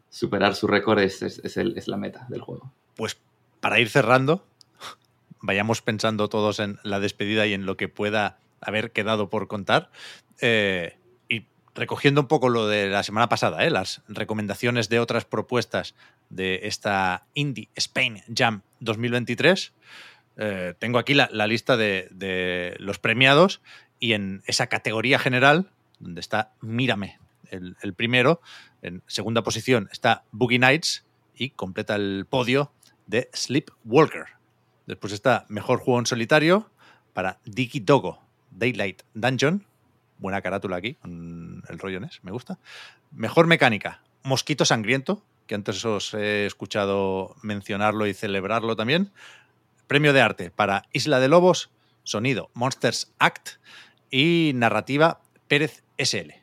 Superar su récord es, es- es el- es la meta del juego. Pues para ir cerrando, vayamos pensando todos en la despedida y en lo que pueda haber quedado por contar. Eh, recogiendo un poco lo de la semana pasada, ¿eh? las recomendaciones de otras propuestas de esta Indie Spain Jam 2023. eh, tengo aquí la, lista de, los premiados y en esa categoría general, donde está Mírame, el, primero, En segunda posición está Boogie Nights y completa el podio de Sleepwalker. Después está Mejor Juego en Solitario para Diki Dogo, Daylight Dungeon. Buena carátula aquí, con el rollo NES, me gusta. Mejor Mecánica, Mosquito Sangriento, que antes os he escuchado mencionarlo y celebrarlo también. Premio de arte para Isla de Lobos, sonido Monsters Act y narrativa Pérez SL.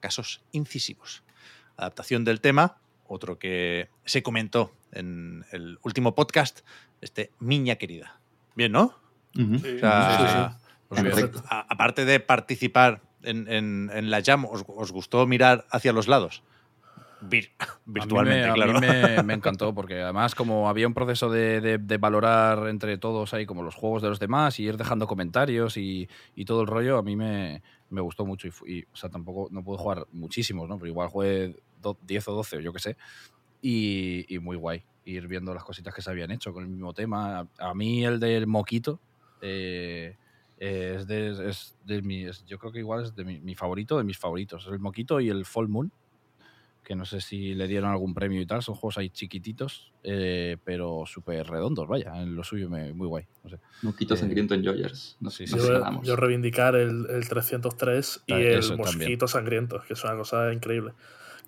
Casos incisivos. Adaptación del tema, otro que se comentó en el último podcast, este Miña Querida. Bien, ¿no? Ujú. O sea, Pues bien. Aparte de participar en, en- en la jam, ¿os, os gustó mirar hacia los lados? Vir- virtualmente, a mí, me, claro. a mí me, me encantó, porque además como había un proceso de, de- de valorar entre todos ahí como los juegos de los demás y ir dejando comentarios y, y todo el rollo, a mí me, me gustó mucho. Y, y, o sea, tampoco no pude jugar muchísimos, ¿no? Pero igual jugué do- 10 o 12 o yo qué sé. Y, y muy guay ir viendo las cositas que se habían hecho con el mismo tema. A, a mí el del moquito eh, eh, es de, es de mi, es- yo creo que igual es de mi, mi favorito, de mis favoritos. El moquito y el Full Moon que no sé si le dieron algún premio y tal, son juegos ahí chiquititos, eh, pero súper redondos, vaya, en lo suyo me- muy guay. No sé. Moquito Eh, Sangriento en Joyers. Nos, sí, sí. Yo, yo reivindicar el, el 303 y Ta- el también. mosquito sangriento, que es una cosa increíble.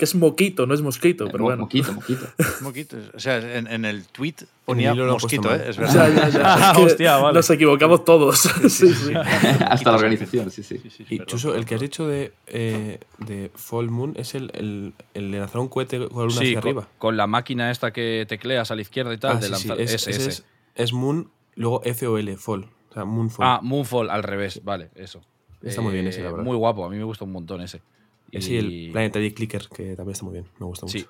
Que es moquito, no es mosquito, Eh, pero bueno. Moquito, moquito. Moquito. O sea, en, en el tweet ponía mosquito. ¿eh? Es verdad. ya, ya. Ah, Es que hostia, vale. Nos equivocamos todos. sí, sí. Hasta la organización, sí, sí. Y Chuso, el que has dicho de, eh, de Fall Moon es el, el, el de lanzar un cohete con una Sí, hacia con, arriba. con la máquina esta que tecleas a la izquierda y tal, Ah, de sí, sí, lanzar es, ese. Es, es Moon, luego F-O-L, Fall. O sea, Moonfall. Ah, Moonfall al revés, vale, eso. Está muy bien ese, la verdad. Muy guapo, a mí me gusta un montón ese. Y el Planetary Clicker, que también está muy bien. Me gusta mucho. Sí.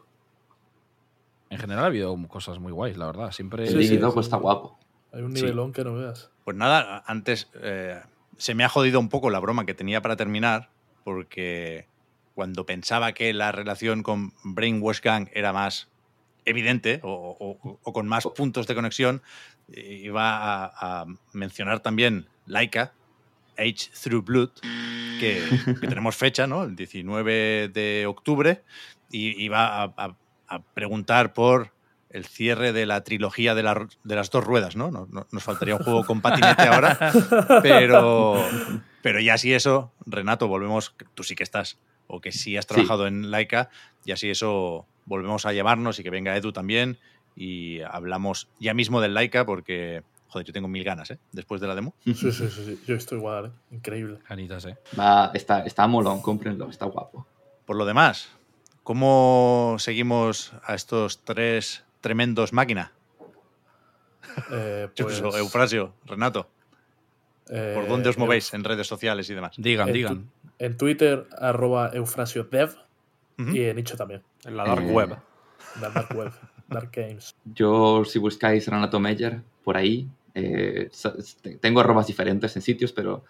En general ha habido cosas muy guays, la verdad. Siempre. El Sí, sí, Digidogo sí. está guapo. Hay un Sí. nivelón que no veas. Pues nada, antes eh, se me ha jodido un poco la broma que tenía para terminar, porque cuando pensaba que la relación con Brainwash Gang era más evidente o, o- o con más puntos de conexión, iba a, a mencionar también Laika, Age Through Blood, que, que tenemos fecha, ¿no? El 19 de octubre, y iba a, a- a preguntar por el cierre de la trilogía de, la- de las dos ruedas, no- Nos faltaría un juego con patinete ahora, pero, pero ya si eso, Renato, volvemos, tú sí que estás, o que sí has trabajado en Laika, y así eso volvemos a llamarnos y que venga Edu también y hablamos ya mismo del Laika porque, joder, yo tengo mil ganas, ¿eh? Después de la demo. Sí, sí, sí, sí. Yo estoy igual, ¿eh? Increíble. Canitas, eh. Va, está, está molón, cómprenlo, está guapo. Por lo demás, ¿cómo seguimos a estos tres tremendos máquinas? Eh, pues, Eufrasio, Renato, eh, ¿por dónde os eu- movéis en redes sociales y demás? Digan, en, digan. tu- en Twitter, arroba eufrasiodev y en Nicho también. En la dark Eh, web. La Dark Web, Dark Games. Yo, si buscáis Renato Meyer por ahí, eh, sa- te- tengo arrobas diferentes en sitios, pero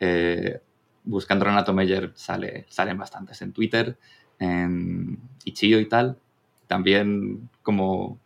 eh, buscando Renato Meyer sale, salen bastantes en Twitter, en Ichio y tal. También, como,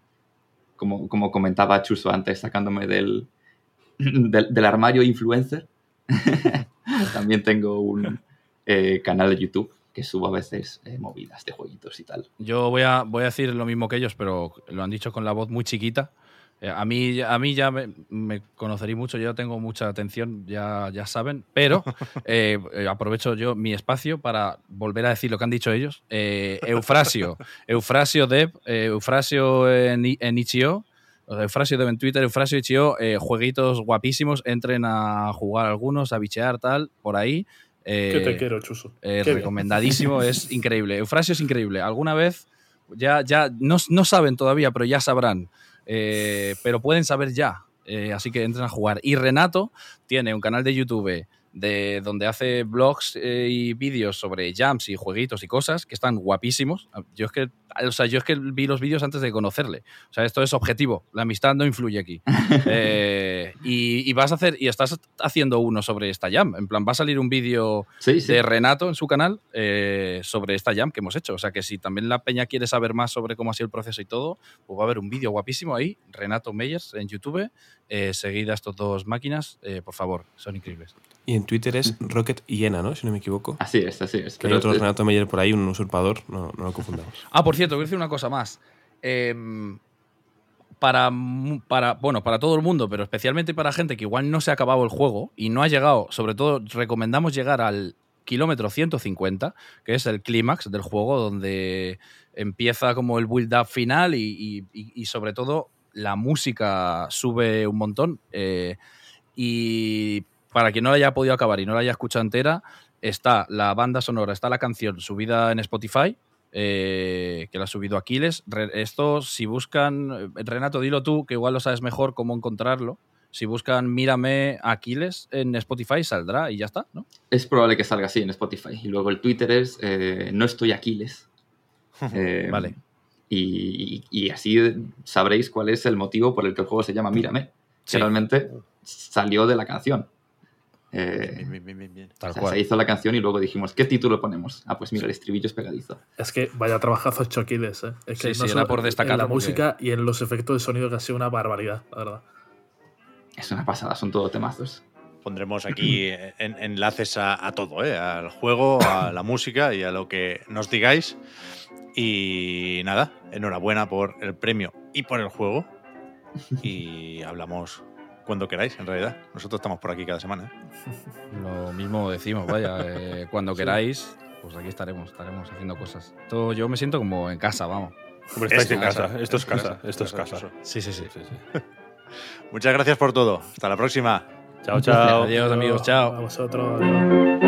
como, como comentaba Chuso antes, sacándome del, del, armario influencer, también tengo un eh, canal de YouTube que subo a veces movidas de jueguitos y tal. Yo voy a, voy a decir lo mismo que ellos, pero lo han dicho con la voz muy chiquita. Eh, a, mí, a mí ya me, me conoceréis mucho, yo tengo mucha atención, ya, ya saben, pero eh, eh, aprovecho yo mi espacio para volver a decir lo que han dicho ellos. Eh, Eufrasio, Eufrasio Dev, eh, Eufrasio en, en Itch.io, o sea, Eufrasio Dev en Twitter, Eufrasio Itch.io, eh, jueguitos guapísimos, entren a jugar algunos, a bichear, tal, por ahí. Eh, que te quiero, Chuso. eh, Qué bien. recomendadísimo, es increíble. Eufrasio es increíble. Alguna vez, ya, ya no, no saben todavía, pero ya sabrán. Eh, pero pueden saber ya. Eh, así que entren a jugar. Y Renato tiene un canal de YouTube de donde hace vlogs eh, y vídeos sobre jams y jueguitos y cosas que están guapísimos. Yo es que, o sea, yo es que vi los vídeos antes de conocerle. O sea, esto es objetivo. La amistad no influye aquí. Eh, y, y vas a hacer, y estás haciendo uno sobre esta jam. En plan, va a salir un vídeo Sí, sí. de Renato en su canal eh, sobre esta jam que hemos hecho. O sea que si también la peña quiere saber más sobre cómo ha sido el proceso y todo, pues va a haber un vídeo guapísimo ahí, Renato Meyers en YouTube, eh, seguid a estos dos máquinas, eh, por favor, son increíbles. Y en Twitter es Rocket Hiena, ¿no? Si no me equivoco. Así es, así es. Que hay otro es- Renato Meyer por ahí, un usurpador, no, no lo confundamos. Ah, por cierto, voy a decir una cosa más. Em, para, para, bueno, para todo el mundo, pero especialmente para gente que igual no se ha acabado el juego y no ha llegado, sobre todo recomendamos llegar al kilómetro 150, que es el clímax del juego, donde empieza como el build-up final y- y- y sobre todo la música sube un montón. eh, y para quien no la haya podido acabar y no la haya escuchado entera, está la banda sonora, está la canción subida en Spotify, eh, que la ha subido Aquiles. Esto, si buscan, eh, Renato, dilo tú, que igual lo sabes mejor cómo encontrarlo. Si buscan Mírame Aquiles en Spotify, saldrá y ya está, ¿no? Es probable que salga así en Spotify. Y luego el Twitter es eh, No estoy Aquiles. Eh, Vale. Y, y- así sabréis cuál es el motivo por el que el juego se llama Mírame. Que Sí. realmente salió de la canción. Eh, Bien, bien, bien. Tal o sea, cual. se hizo la canción y luego dijimos, ¿qué título ponemos? Ah, pues mira, el estribillo es pegadizo. Es que vaya trabajazo hecho Aquiles, ¿eh? Es que Sí, sí, era por destacarlo En la porque- música y en los efectos de sonido que ha sido una barbaridad, la verdad. Es una pasada, son todo temazos. Pondremos aquí en- enlaces a, a todo, ¿eh? al juego, a la música y a lo que nos digáis. Y nada, enhorabuena por el premio y por el juego. Y hablamos cuando queráis, en realidad. Nosotros estamos por aquí cada semana. ¿eh? Lo mismo decimos, vaya, eh, cuando queráis, pues aquí estaremos, estaremos haciendo cosas. Esto, yo me siento como en casa, vamos. Hombre, estáis en casa. casa, Esto es casa. casa, Esto es casa. Sí, sí, sí. Sí, sí. Muchas gracias por todo. Hasta la próxima. Chao, chao. Adiós, amigos, A chao. vosotros. adiós.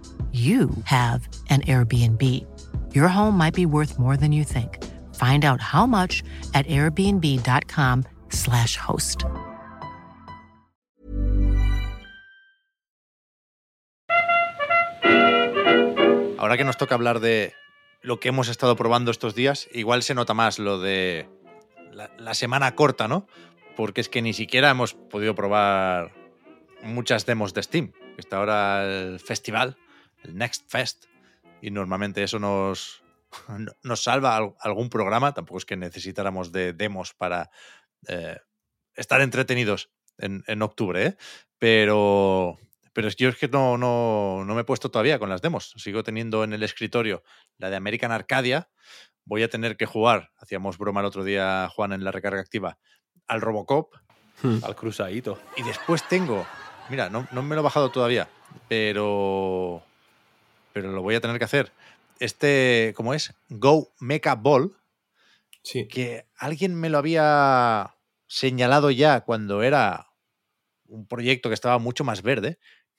you have an Airbnb. Your home might be worth more than you think. Find out how much at airbnb.com/slash host. Ahora que nos toca hablar de lo que hemos estado probando estos días, igual se nota más lo de la, la semana corta, ¿no? Porque es que ni siquiera hemos podido probar muchas demos de Steam. Está ahora el festival, el Next Fest, y normalmente eso nos, nos salva al- algún programa. Tampoco es que necesitáramos de demos para eh, estar entretenidos en, en octubre, ¿eh? Pero, pero es- yo es que no, no, no me he puesto todavía con las demos. Sigo teniendo en el escritorio la de American Arcadia. Voy a tener que jugar, hacíamos broma el otro día, Juan, en la recarga activa, al Robocop. Al cruzadito. Y después tengo, mira, no, no me lo he bajado todavía, pero, pero lo voy a tener que hacer. Este, ¿cómo es? Go Mecha Ball, Sí. que alguien me lo había señalado ya cuando era un proyecto que estaba mucho más verde.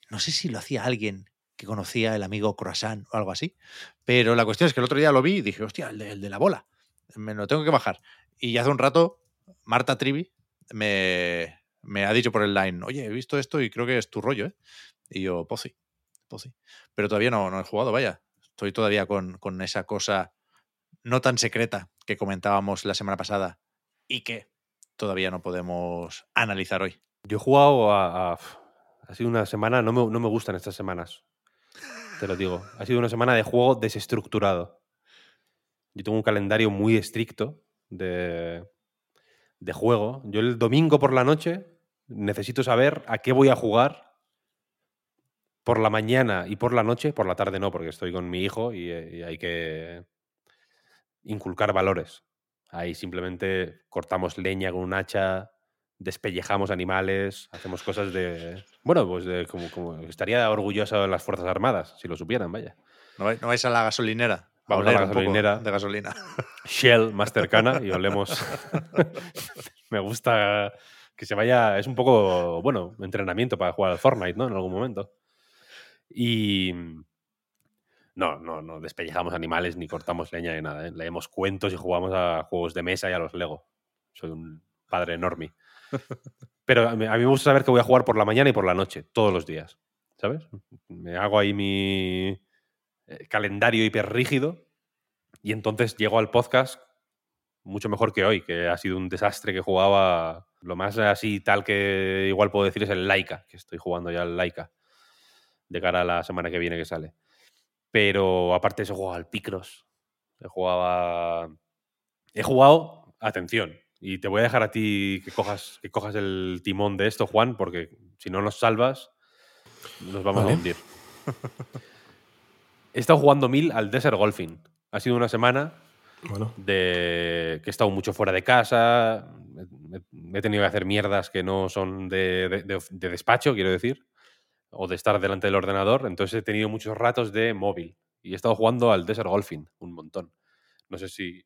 No sé si lo hacía alguien que conocía el amigo Croissant o algo así. Pero la cuestión es que el otro día lo vi y dije, hostia, el de, el de la bola. Me lo tengo que bajar. Y hace un rato, Marta Trivi me, me ha dicho por el line, oye, he visto esto y creo que es tu rollo, ¿eh? Y yo, pues sí, pues sí. Pero todavía no, no he jugado, vaya. Estoy todavía con, con esa cosa no tan secreta que comentábamos la semana pasada y que todavía no podemos analizar hoy. Yo he jugado a, a- Ha sido una semana. No me, no me gustan estas semanas. Te lo digo. Ha sido una semana de juego desestructurado. Yo tengo un calendario muy estricto de, de juego. Yo el domingo por la noche necesito saber a qué voy a jugar por la mañana y por la noche. Por la tarde no, porque estoy con mi hijo y, eh, y hay que inculcar valores. Ahí simplemente cortamos leña con un hacha, despellejamos animales, hacemos cosas de. Bueno, pues de como, como estaría orgulloso de las Fuerzas Armadas, si lo supieran, vaya. ¿No vais, no vais a la gasolinera? Vamos a la gasolinera. de gasolina. Shell más cercana y olemos. Me gusta que se vaya. Es un poco, bueno, entrenamiento para jugar al Fortnite, ¿no? En algún momento. Y. No, no, no despellejamos animales ni cortamos leña ni nada. ¿eh? Leemos cuentos y jugamos a juegos de mesa y a los Lego. Soy un padre enorme. Pero a mí, me gusta saber que voy a jugar por la mañana y por la noche, todos los días. ¿Sabes? Me hago ahí mi eh, calendario hiperrígido y entonces llego al podcast mucho mejor que hoy, que ha sido un desastre que jugaba. Lo más así tal que igual puedo decir es el Laika, que estoy jugando ya el Laika de cara a la semana que viene que sale. Pero aparte de eso, he jugado al Picross. He jugado He jugado, atención, y te voy a dejar a ti que cojas, que cojas el timón de esto, Juan, porque si no nos salvas, nos vamos Vale. a hundir. He estado jugando mil al Desert Golfing. Ha sido una semana Bueno, de que he estado mucho fuera de casa, he, he tenido que hacer mierdas que no son de, de- de- de despacho, quiero decir, o de estar delante del ordenador, entonces he tenido muchos ratos de móvil y he estado jugando al Desert Golfing un montón. No sé si,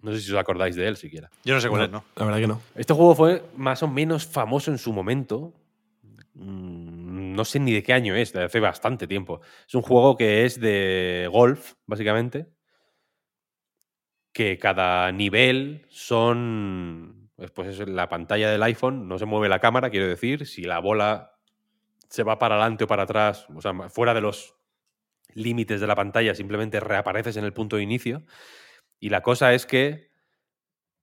no sé si os acordáis de él siquiera. Yo no sé cuál es, ¿no? la verdad que no. Este juego fue más o menos famoso en su momento. Mm, No sé ni de qué año es, de hace bastante tiempo. Es un juego que es de golf, básicamente. Que cada nivel son. Pues, pues eso, la pantalla del iPhone no se mueve la cámara, quiero decir. Si la bola se va para adelante o para atrás, o sea, fuera de los límites de la pantalla, simplemente reapareces en el punto de inicio. Y la cosa es que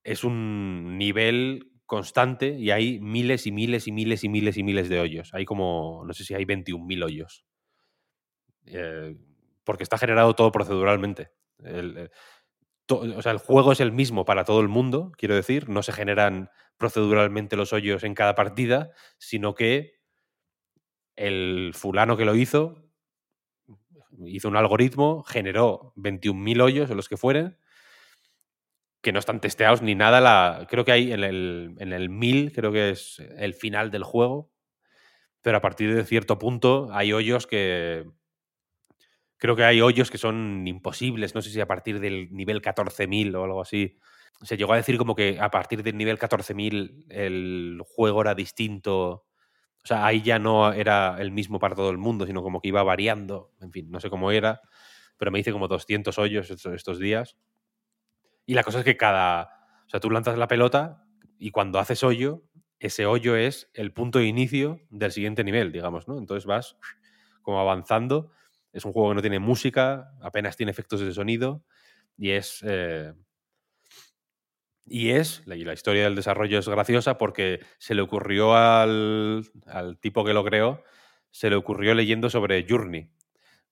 es un nivel constante y hay miles y miles y miles y miles y miles de hoyos. Hay como, no sé si hay 21.000 hoyos. Eh, porque está generado todo proceduralmente. Eh, o sea, el juego es el mismo para todo el mundo, quiero decir. No se generan proceduralmente los hoyos en cada partida, sino que el fulano que lo hizo hizo un algoritmo, generó 21.000 hoyos o los que fueren, que no están testeados ni nada. La, creo que hay en el, en el 1000, creo que es el final del juego, pero a partir de cierto punto hay hoyos que... Creo que hay hoyos que son imposibles, no sé si a partir del nivel 14.000 o algo así. Se llegó a decir como que a partir del nivel 14.000 el juego era distinto. O sea, ahí ya no era el mismo para todo el mundo, sino como que iba variando. En fin, no sé cómo era, pero me hice como 200 hoyos estos, días. Y la cosa es que cada. O sea, tú lanzas la pelota y cuando haces hoyo, ese hoyo es el punto de inicio del siguiente nivel, digamos, ¿no? Entonces vas como avanzando. Es un juego que no tiene música, apenas tiene efectos de sonido y es. eh, y es, la- y la historia del desarrollo es graciosa porque se le ocurrió al, al tipo que lo creó, se le ocurrió leyendo sobre Journey,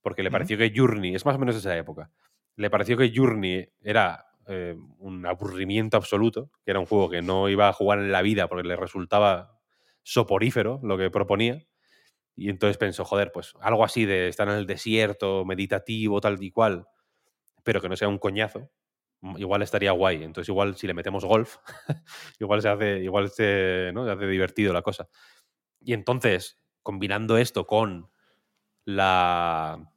porque le pareció que Journey, es más o menos esa época, le pareció que Journey era eh, un aburrimiento absoluto, que era un juego que no iba a jugar en la vida porque le resultaba soporífero lo que proponía. Y entonces pensó, joder, pues algo así de estar en el desierto, meditativo, tal y cual, pero que no sea un coñazo, igual estaría guay. Entonces, igual si le metemos golf, igual se hace, igual se, ¿no? se hace divertido la cosa. Y entonces, combinando esto con la.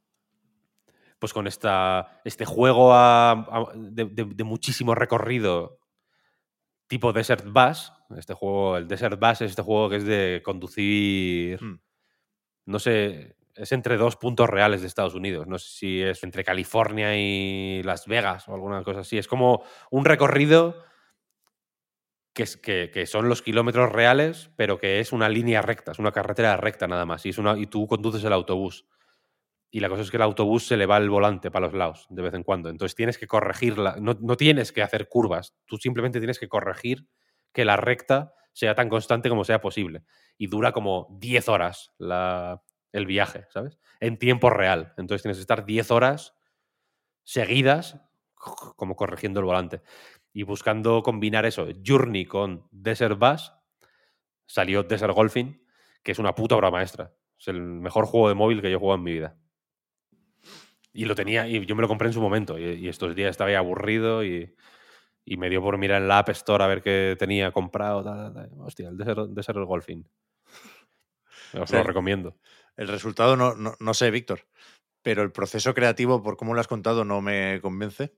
Pues con esta, este juego a- a- de, de- de muchísimo recorrido tipo Desert Bus. Este juego, el Desert Bus es este juego que es de conducir. Hmm. No sé, es entre dos puntos reales de Estados Unidos. No sé si es entre California y Las Vegas o alguna cosa así. Es como un recorrido que, es, que, que son los kilómetros reales, pero que es una línea recta, es una carretera recta nada más. Y, es una, y tú conduces el autobús. Y la cosa es que el autobús se le va el volante para los lados de vez en cuando. Entonces tienes que corregirla. No, no tienes que hacer curvas. Tú simplemente tienes que corregir que la recta sea tan constante como sea posible. Y dura como 10 horas la, el viaje, ¿sabes? En tiempo real. Entonces tienes que estar 10 horas seguidas como corrigiendo el volante. Y buscando combinar eso, Journey con Desert Bus, salió Desert Golfing, que es una puta obra maestra. Es el mejor juego de móvil que yo he jugado en mi vida. Y lo tenía, y yo me lo compré en su momento. Y, y estos días estaba ahí aburrido y, Y me dio por mirar en la App Store a ver qué tenía comprado. Hostia, el Desert, Desert Golfing. Os Sí. lo recomiendo. El resultado no, no, no sé, Víctor, pero el proceso creativo, por cómo lo has contado, no me convence.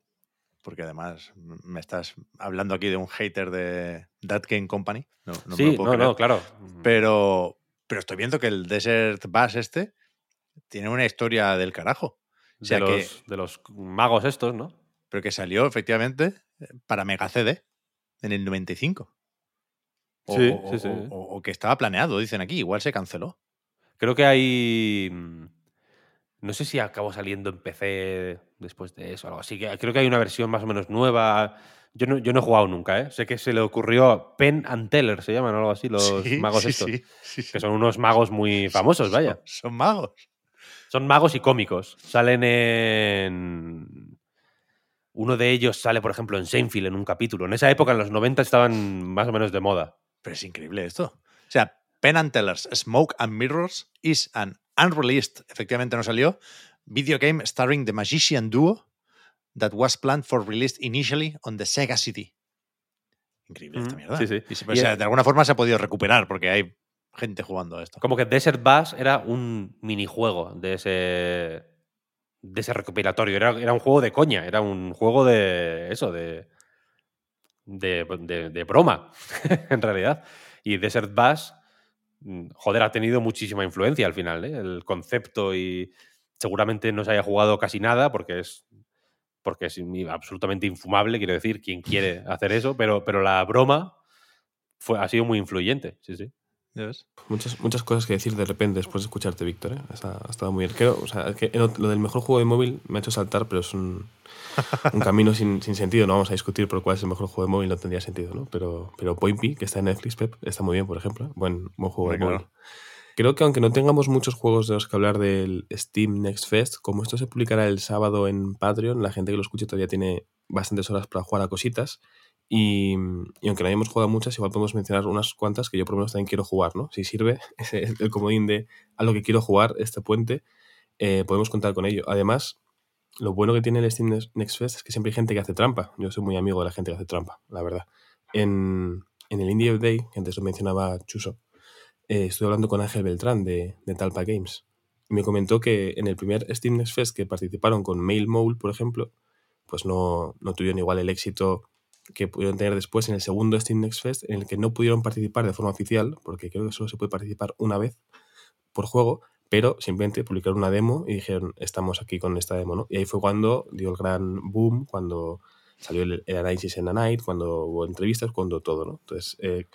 Porque además me estás hablando aquí de un hater de That Game Company. No, no me sí, lo puedo no, creer. no, claro. Pero, pero estoy viendo que el Desert Bass este tiene una historia del carajo. O sea de, que, los, de los magos estos, ¿no? pero que salió efectivamente para Mega CD en el 95. O, Sí, sí, sí. o- o- o que estaba planeado, dicen aquí. Igual se canceló. Creo que hay. mm, No sé si acabó saliendo en PC después de eso o algo así. que Creo que hay una versión más o menos nueva. Yo no, yo no he jugado nunca, ¿eh? Sé que se le ocurrió a Penn and Teller, se llaman o algo así, los Sí, magos sí, estos. sí, sí, sí. Que son unos magos muy famosos, Son- vaya. Son magos. Son magos y cómicos. Salen en. Uno de ellos sale, por ejemplo, en Seinfeld en un capítulo. En esa época, en los 90, estaban más o menos de moda. Pero es increíble esto. O sea, Penn and Teller's Smoke and Mirrors is an unreleased, efectivamente no salió, video game starring the magician duo that was planned for release initially on the Sega CD. Increíble esta mierda. sí, sí. Y se- Y o sea, de alguna forma se ha podido recuperar porque hay gente jugando a esto. Como que Desert Bass era un minijuego de ese. de ese recopilatorio. Era, era un juego de coña. Era un juego de. eso, de. de, de- de broma, en realidad. Y Desert Bass. Mm, Joder, ha tenido muchísima influencia al final, ¿eh? El concepto y. Seguramente no se haya jugado casi nada porque es. Porque es absolutamente infumable, quiero decir, quien quiere hacer eso, pero, pero la broma fue, ha sido muy influyente, sí, sí. ¿Ya ves? Muchas, muchas cosas que decir de repente después de escucharte, Víctor. ¿eh? Ha, ha estado muy bien. Creo, o sea, que lo del mejor juego de móvil me ha hecho saltar, pero es un, un camino sin, sin sentido. No vamos a discutir por cuál es el mejor juego de móvil, no tendría sentido, ¿no? Pero, pero Point P, que está en Netflix, Pep, está muy bien, por ejemplo. ¿eh? Buen, buen juego de móvil. Creo que aunque no tengamos muchos juegos de los que hablar del Steam Next Fest, como esto se publicará el sábado en Patreon, la gente que lo escuche todavía tiene bastantes horas para jugar a cositas. Y, y aunque no hayamos jugado muchas, igual podemos mencionar unas cuantas que yo por lo menos también quiero jugar, ¿no? Si sirve es el comodín de a lo que quiero jugar este puente, eh, podemos contar con ello. Además, lo bueno que tiene el Steam Next Fest es que siempre hay gente que hace trampa. Yo soy muy amigo de la gente que hace trampa, la verdad. En, en el Indie Day, que antes lo mencionaba Chuso, eh, estuve hablando con Ángel Beltrán de, de Talpa Games. Y me comentó que en el primer Steam Next Fest que participaron con Mail Mole, por ejemplo, pues no, no tuvieron igual el éxito que pudieron tener después en el segundo Steam Next Fest, en el que no pudieron participar de forma oficial, porque creo que solo se puede participar una vez por juego, pero simplemente publicaron una demo y dijeron, estamos aquí con esta demo, ¿no? Y ahí fue cuando dio el gran boom, cuando salió el, el análisis en la night, cuando hubo entrevistas, cuando todo, ¿no? Entonces, eh,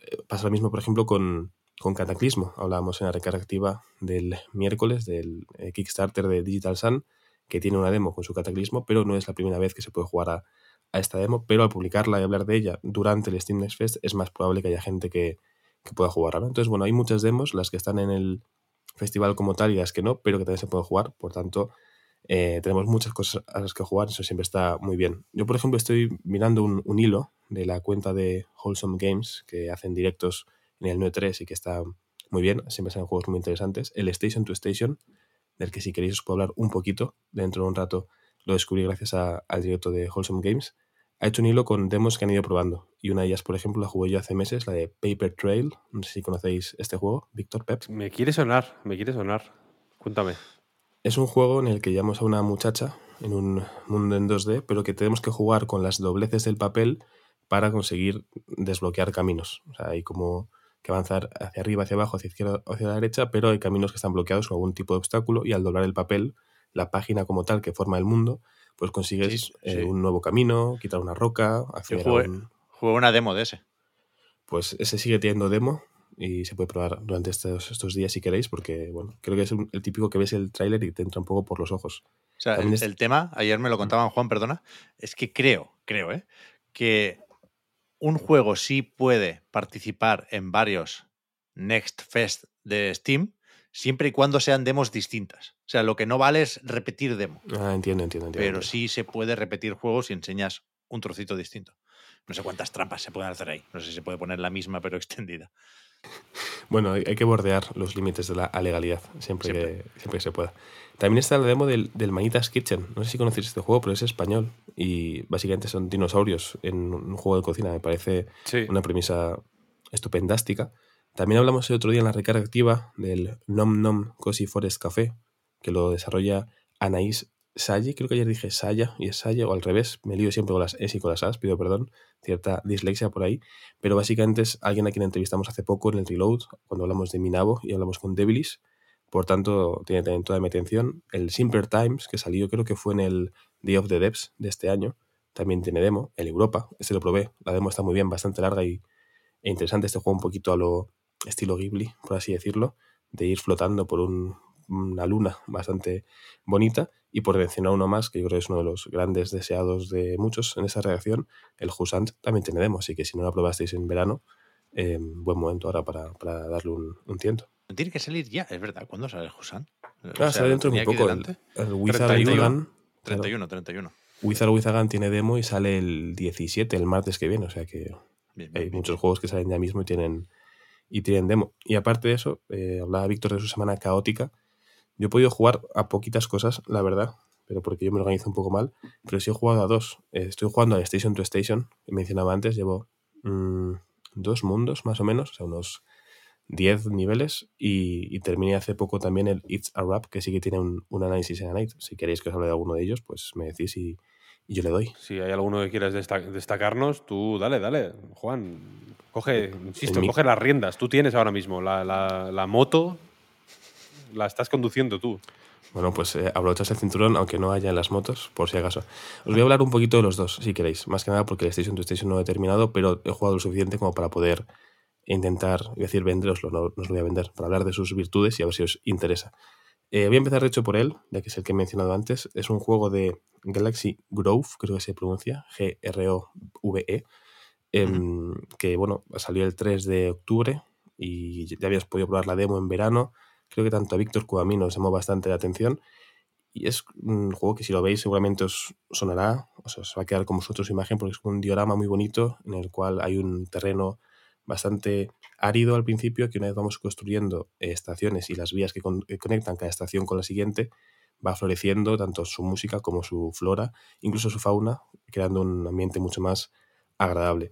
eh, pasa lo mismo, por ejemplo, con, con Cataclismo. Hablábamos en la recarga activa del miércoles del eh, Kickstarter de Digital Sun, que tiene una demo con su Cataclismo, pero no es la primera vez que se puede jugar a, a esta demo, pero al publicarla y hablar de ella durante el Steam Next Fest es más probable que haya gente que, que pueda jugarla. Entonces, bueno, hay muchas demos, las que están en el festival como tal y las que no, pero que también se pueden jugar. Por tanto, eh, tenemos muchas cosas a las que jugar, eso siempre está muy bien. Yo, por ejemplo, estoy mirando un, un hilo de la cuenta de Wholesome Games, que hacen directos en el 9.3 y que está muy bien, siempre salen juegos muy interesantes. El Station to Station, del que si queréis os puedo hablar un poquito dentro de un rato, lo descubrí gracias a- al directo de Wholesome Games. Ha hecho un hilo con demos que han ido probando. Y una de ellas, por ejemplo, la jugué yo hace meses, la de Paper Trail. No sé si conocéis este juego, Víctor Pep. Me quiere sonar, me quiere sonar. Cuéntame. Es un juego en el que llevamos a una muchacha en un mundo en 2D, pero que tenemos que jugar con las dobleces del papel para conseguir desbloquear caminos. O sea, hay como que avanzar hacia arriba, hacia abajo, hacia izquierda, hacia la derecha, pero hay caminos que están bloqueados con algún tipo de obstáculo y al doblar el papel, la página como tal que forma el mundo, pues consigues Sí, eh, sí. un nuevo camino, quitar una roca, Yo hacer jugué, un- jugué una demo de ese. Pues ese sigue teniendo demo y se puede probar durante estos, estos días si queréis, porque bueno, creo que es un- el típico que ves el tráiler y te entra un poco por los ojos. O sea, el, es- el tema, ayer me lo contaban Juan, perdona, es que creo, creo, ¿eh? que un juego sí puede participar en varios Next Fest de Steam siempre y cuando sean demos distintas. O sea, lo que no vale es repetir demo, Ah, entiendo, entiendo, entiendo. pero sí se puede repetir juegos si enseñas un trocito distinto. No sé cuántas trampas se pueden hacer ahí. No sé si se puede poner la misma pero extendida. Bueno, hay, hay que bordear los límites de la legalidad siempre, Que, siempre que se pueda. También está la demo del, del Manitas Kitchen. No sé si conocéis este juego, pero es español. Y básicamente son dinosaurios en un juego de cocina. Me parece Sí. una premisa estupendástica. También hablamos el otro día en la recarga activa del Nom Nom Cozy Forest Café, que lo desarrolla Anaís Salle. Creo que ayer dije Saya y es Salle, o al revés. Me lío siempre con las S y con las As, pido perdón. Cierta dislexia por ahí. Pero básicamente es alguien a quien entrevistamos hace poco en el Reload, cuando hablamos de Minabo y hablamos con Devilis. Por tanto, tiene también toda mi atención. El Simpler Times, que salió creo que fue en el Day of the Devs de este año, también tiene demo. El Europa, este lo probé. La demo está muy bien, bastante larga y, e interesante. Este juego un poquito a lo estilo Ghibli, por así decirlo, de ir flotando por un- una luna bastante bonita. Y por mencionar uno más, que yo creo que es uno de los grandes deseados de muchos en esa reacción, el Husant también tiene demo. Así que si no lo probasteis en verano, eh, buen momento ahora para, para darle un, un tiento. Tiene que salir ya, es verdad. ¿Cuándo sale el Husan? O Ah, sea, sale dentro de muy poco. El, el Wizard 31. Wizagan- claro, 31, 31. Wizard Wizagan tiene demo y sale el 17, el martes que viene. O sea que Bien, bien, hay bien, muchos juegos que salen ya mismo y tienen, y tienen demo. Y aparte de eso, eh, hablaba Víctor de su semana caótica. Yo he podido jugar a poquitas cosas, la verdad, pero porque yo me organizo un poco mal. Pero sí he jugado a dos. Eh, estoy jugando a Station to Station, que mencionaba antes. Llevo mm, dos mundos más o menos, o sea, unos 10 niveles. Y, y terminé hace poco también el It's a Rap, que sí que tiene un, análisis en Night. Si queréis que os hable de alguno de ellos, pues me decís y, y yo le doy. Si hay alguno que quieras desta- destacarnos, tú dale, dale. Juan, coge, insisto, coge las riendas. Tú tienes ahora mismo la, la- la moto, la estás conduciendo tú. Bueno, pues eh, abrochas el cinturón, aunque no haya en las motos, por si acaso. Os voy a hablar un poquito de los dos, si queréis. Más que nada porque el Station to Station no he terminado, pero he jugado lo suficiente como para poder intentar, a decir venderoslo, no, no os lo voy a vender, para hablar de sus virtudes y a ver si os interesa. Eh, voy a empezar, de hecho, por él, ya que es el que he mencionado antes. Es un juego de Galaxy Grove, creo que se pronuncia, G-R-O-V-E, em, que, bueno, salió el 3 de octubre y ya habías podido probar la demo en verano. Creo que tanto a Víctor como a mí nos llamó bastante la atención. Y es un juego que si lo veis seguramente os sonará, o sea, os va a quedar como vosotros imagen, porque es un diorama muy bonito en el cual hay un terreno bastante árido al principio, que una vez vamos construyendo eh, estaciones y las vías que, con- que conectan cada estación con la siguiente, va floreciendo tanto su música como su flora, incluso su fauna, creando un ambiente mucho más agradable.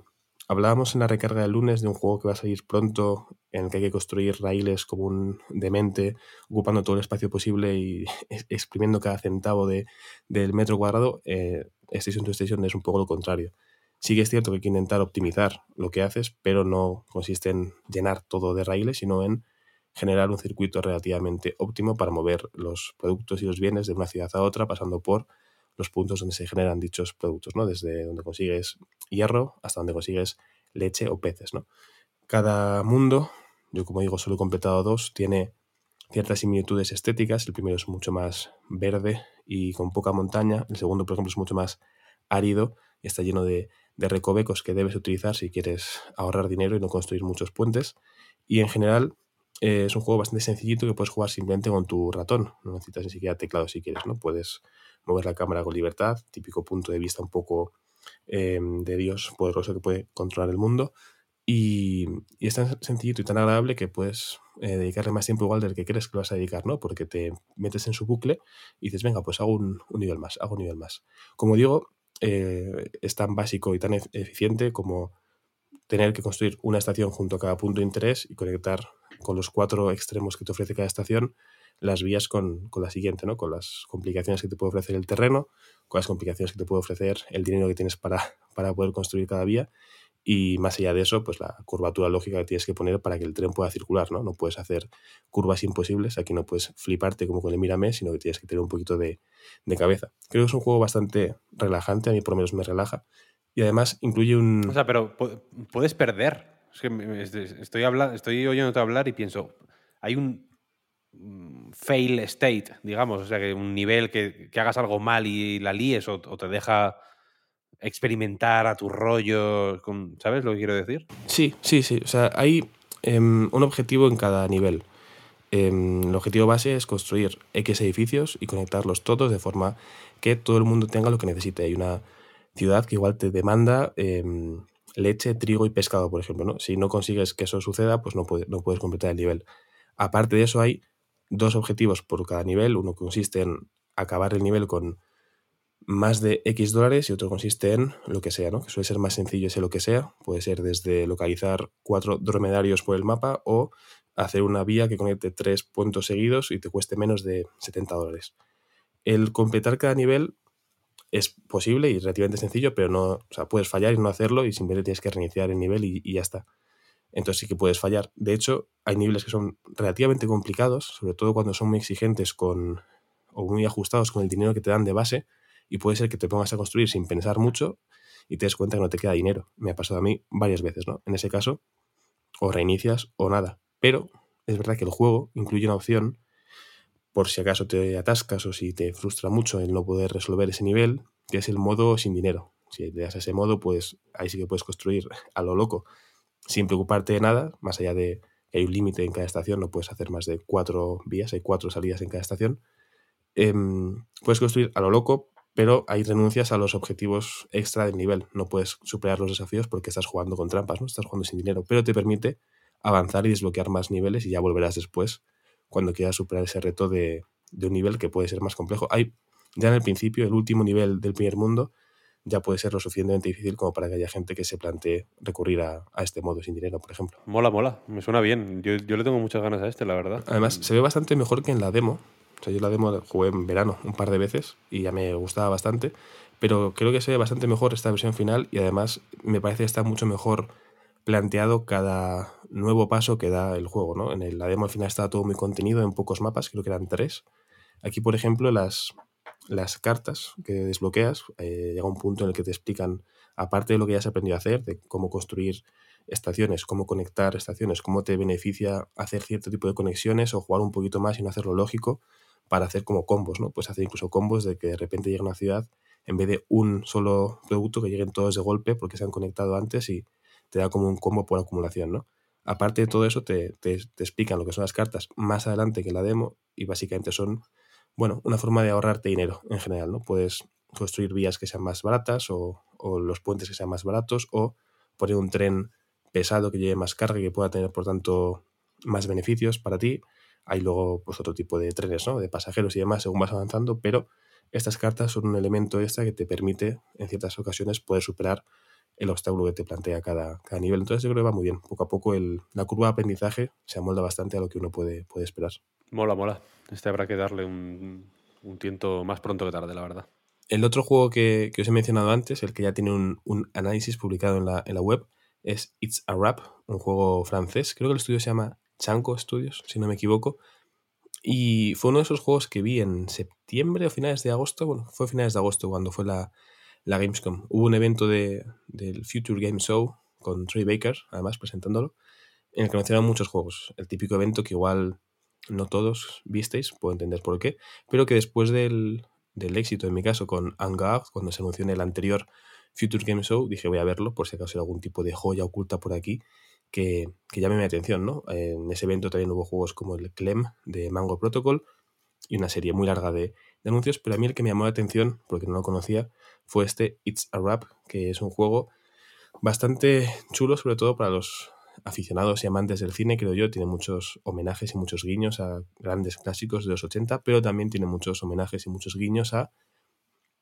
Hablábamos en la recarga del lunes de un juego que va a salir pronto, en el que hay que construir raíles como un demente, ocupando todo el espacio posible y ex- exprimiendo cada centavo de, del metro cuadrado. Eh, Station to Station es un poco lo contrario. Sí que es cierto que hay que intentar optimizar lo que haces, pero no consiste en llenar todo de raíles, sino en generar un circuito relativamente óptimo para mover los productos y los bienes de una ciudad a otra, pasando por los puntos donde se generan dichos productos, ¿no? Desde donde consigues hierro hasta donde consigues leche o peces, ¿no? Cada mundo, yo como digo, solo he completado dos, tiene ciertas similitudes estéticas. El primero es mucho más verde y con poca montaña. El segundo, por ejemplo, es mucho más árido y está lleno de, de recovecos que debes utilizar si quieres ahorrar dinero y no construir muchos puentes. Y en general eh, es un juego bastante sencillito que puedes jugar simplemente con tu ratón. No necesitas ni siquiera teclado si quieres, ¿no? Puedes mover la cámara con libertad, típico punto de vista un poco eh, de Dios poderoso que puede controlar el mundo. Y, es tan sencillito y tan agradable que puedes eh, dedicarle más tiempo igual del que crees que lo vas a dedicar, ¿no? Porque te metes en su bucle y dices, venga, pues hago un, un nivel más, hago un nivel más. Como digo, eh, es tan básico y tan ef- eficiente como tener que construir una estación junto a cada punto de interés y conectar con los cuatro extremos que te ofrece cada estación las vías con, con la siguiente, ¿no? Con las complicaciones que te puede ofrecer el terreno, con las complicaciones que te puede ofrecer el dinero que tienes para, para poder construir cada vía y más allá de eso, pues la curvatura lógica que tienes que poner para que el tren pueda circular, ¿no? No puedes hacer curvas imposibles, aquí no puedes fliparte como con el Mírame, sino que tienes que tener un poquito de, de cabeza. Creo que es un juego bastante relajante, a mí por lo menos me relaja. Y además incluye un... O sea, pero pu- puedes perder. Es que estoy, habla- estoy oyéndote hablar y pienso, hay un mm, fail state, digamos, o sea, que un nivel que, que hagas algo mal y la líes o, o te deja experimentar a tu rollo, con, ¿sabes lo que quiero decir? Sí, sí, sí. O sea, hay em, un objetivo en cada nivel. Em, el objetivo base es construir X edificios y conectarlos todos de forma que todo el mundo tenga lo que necesite. Hay una ciudad que igual te demanda em, leche, trigo y pescado, por ejemplo. ¿no? Si no consigues que eso suceda, pues no, puede- no puedes completar el nivel. Aparte de eso, hay dos objetivos por cada nivel. Uno consiste en acabar el nivel con más de X dólares y otro consiste en lo que sea, ¿no? Que suele ser más sencillo ese lo que sea. Puede ser desde localizar cuatro dromedarios por el mapa o hacer una vía que conecte tres puntos seguidos y te cueste menos de 70 dólares. El completar cada nivel es posible y relativamente sencillo, pero no, o sea, puedes fallar y no hacerlo y simplemente tienes que reiniciar el nivel y, y ya está. Entonces sí que puedes fallar. De hecho, hay niveles que son relativamente complicados, sobre todo cuando son muy exigentes con o muy ajustados con el dinero que te dan de base y puede ser que te pongas a construir sin pensar mucho y te des cuenta que no te queda dinero. Me ha pasado a mí varias veces, ¿no? En ese caso, o reinicias o nada. Pero es verdad que el juego incluye una opción por si acaso te atascas o si te frustra mucho el no poder resolver ese nivel, que es el modo sin dinero. Si le das ese modo, pues ahí sí que puedes construir a lo loco, sin preocuparte de nada, más allá de que hay un límite en cada estación, no puedes hacer más de cuatro vías, hay cuatro salidas en cada estación. Em, puedes construir a lo loco, pero hay renuncias a los objetivos extra del nivel. No puedes superar los desafíos porque estás jugando con trampas, ¿no? Estás jugando sin dinero, pero te permite avanzar y desbloquear más niveles y ya volverás después cuando quieras superar ese reto de, de un nivel que puede ser más complejo. Hay ya en el principio, el último nivel del primer mundo, ya puede ser lo suficientemente difícil como para que haya gente que se plantee recurrir a, a este modo sin dinero, por ejemplo. Mola, mola. Me suena bien. Yo, yo le tengo muchas ganas a este, la verdad. Además, se ve bastante mejor que en la demo. O sea, yo la demo jugué en verano un par de veces y ya me gustaba bastante. Pero creo que se ve bastante mejor esta versión final y además me parece que está mucho mejor planteado cada nuevo paso que da el juego. ¿no? En la demo al final estaba todo muy contenido en pocos mapas, creo que eran tres. Aquí, por ejemplo, las, las cartas que desbloqueas, eh, llega un punto en el que te explican, aparte de lo que ya has aprendido a hacer, de cómo construir estaciones, cómo conectar estaciones, cómo te beneficia hacer cierto tipo de conexiones o jugar un poquito más y no hacerlo lógico para hacer como combos, ¿no? Puedes hacer incluso combos de que de repente llega una ciudad, en vez de un solo producto, que lleguen todos de golpe porque se han conectado antes y te da como un combo por acumulación, ¿no? Aparte de todo eso, te, te- te explican lo que son las cartas más adelante que la demo y básicamente son, bueno, una forma de ahorrarte dinero en general, ¿no? Puedes construir vías que sean más baratas o, o los puentes que sean más baratos o poner un tren pesado que lleve más carga y que pueda tener, por tanto, más beneficios para ti. Hay luego pues, otro tipo de trenes, ¿no? De pasajeros y demás según vas avanzando, pero estas cartas son un elemento extra que te permite, en ciertas ocasiones, poder superar el obstáculo que te plantea cada, cada nivel. Entonces yo creo que va muy bien. Poco a poco el- la curva de aprendizaje se amolda bastante a lo que uno puede, puede esperar. Mola, mola. Este habrá que darle un, un tiento más pronto que tarde, la verdad. El otro juego que, que os he mencionado antes, el que ya tiene un, un análisis publicado en la, en la web, es It's a Rap, un juego francés. Creo que el estudio se llama Chanco Studios, si no me equivoco. Y fue uno de esos juegos que vi en septiembre o finales de agosto. Bueno, fue finales de agosto cuando fue la, la Gamescom. Hubo un evento de, del Future Game Show con Trey Baker, además presentándolo, en el que mencionaron muchos juegos. El típico evento que igual no todos visteis, puedo entender por qué, pero que después del, del éxito, en mi caso, con Hangar, cuando se anunció el anterior Future Game Show, dije voy a verlo por si acaso hay algún tipo de joya oculta por aquí que, que llame mi atención, ¿no? En ese evento también hubo juegos como el Clem de Mango Protocol y una serie muy larga de, anuncios, pero a mí el que me llamó la atención, porque no lo conocía, fue este It's a Rap, que es un juego bastante chulo, sobre todo para los aficionados y amantes del cine, creo yo. Tiene muchos homenajes y muchos guiños a grandes clásicos de los 80, pero también tiene muchos homenajes y muchos guiños a,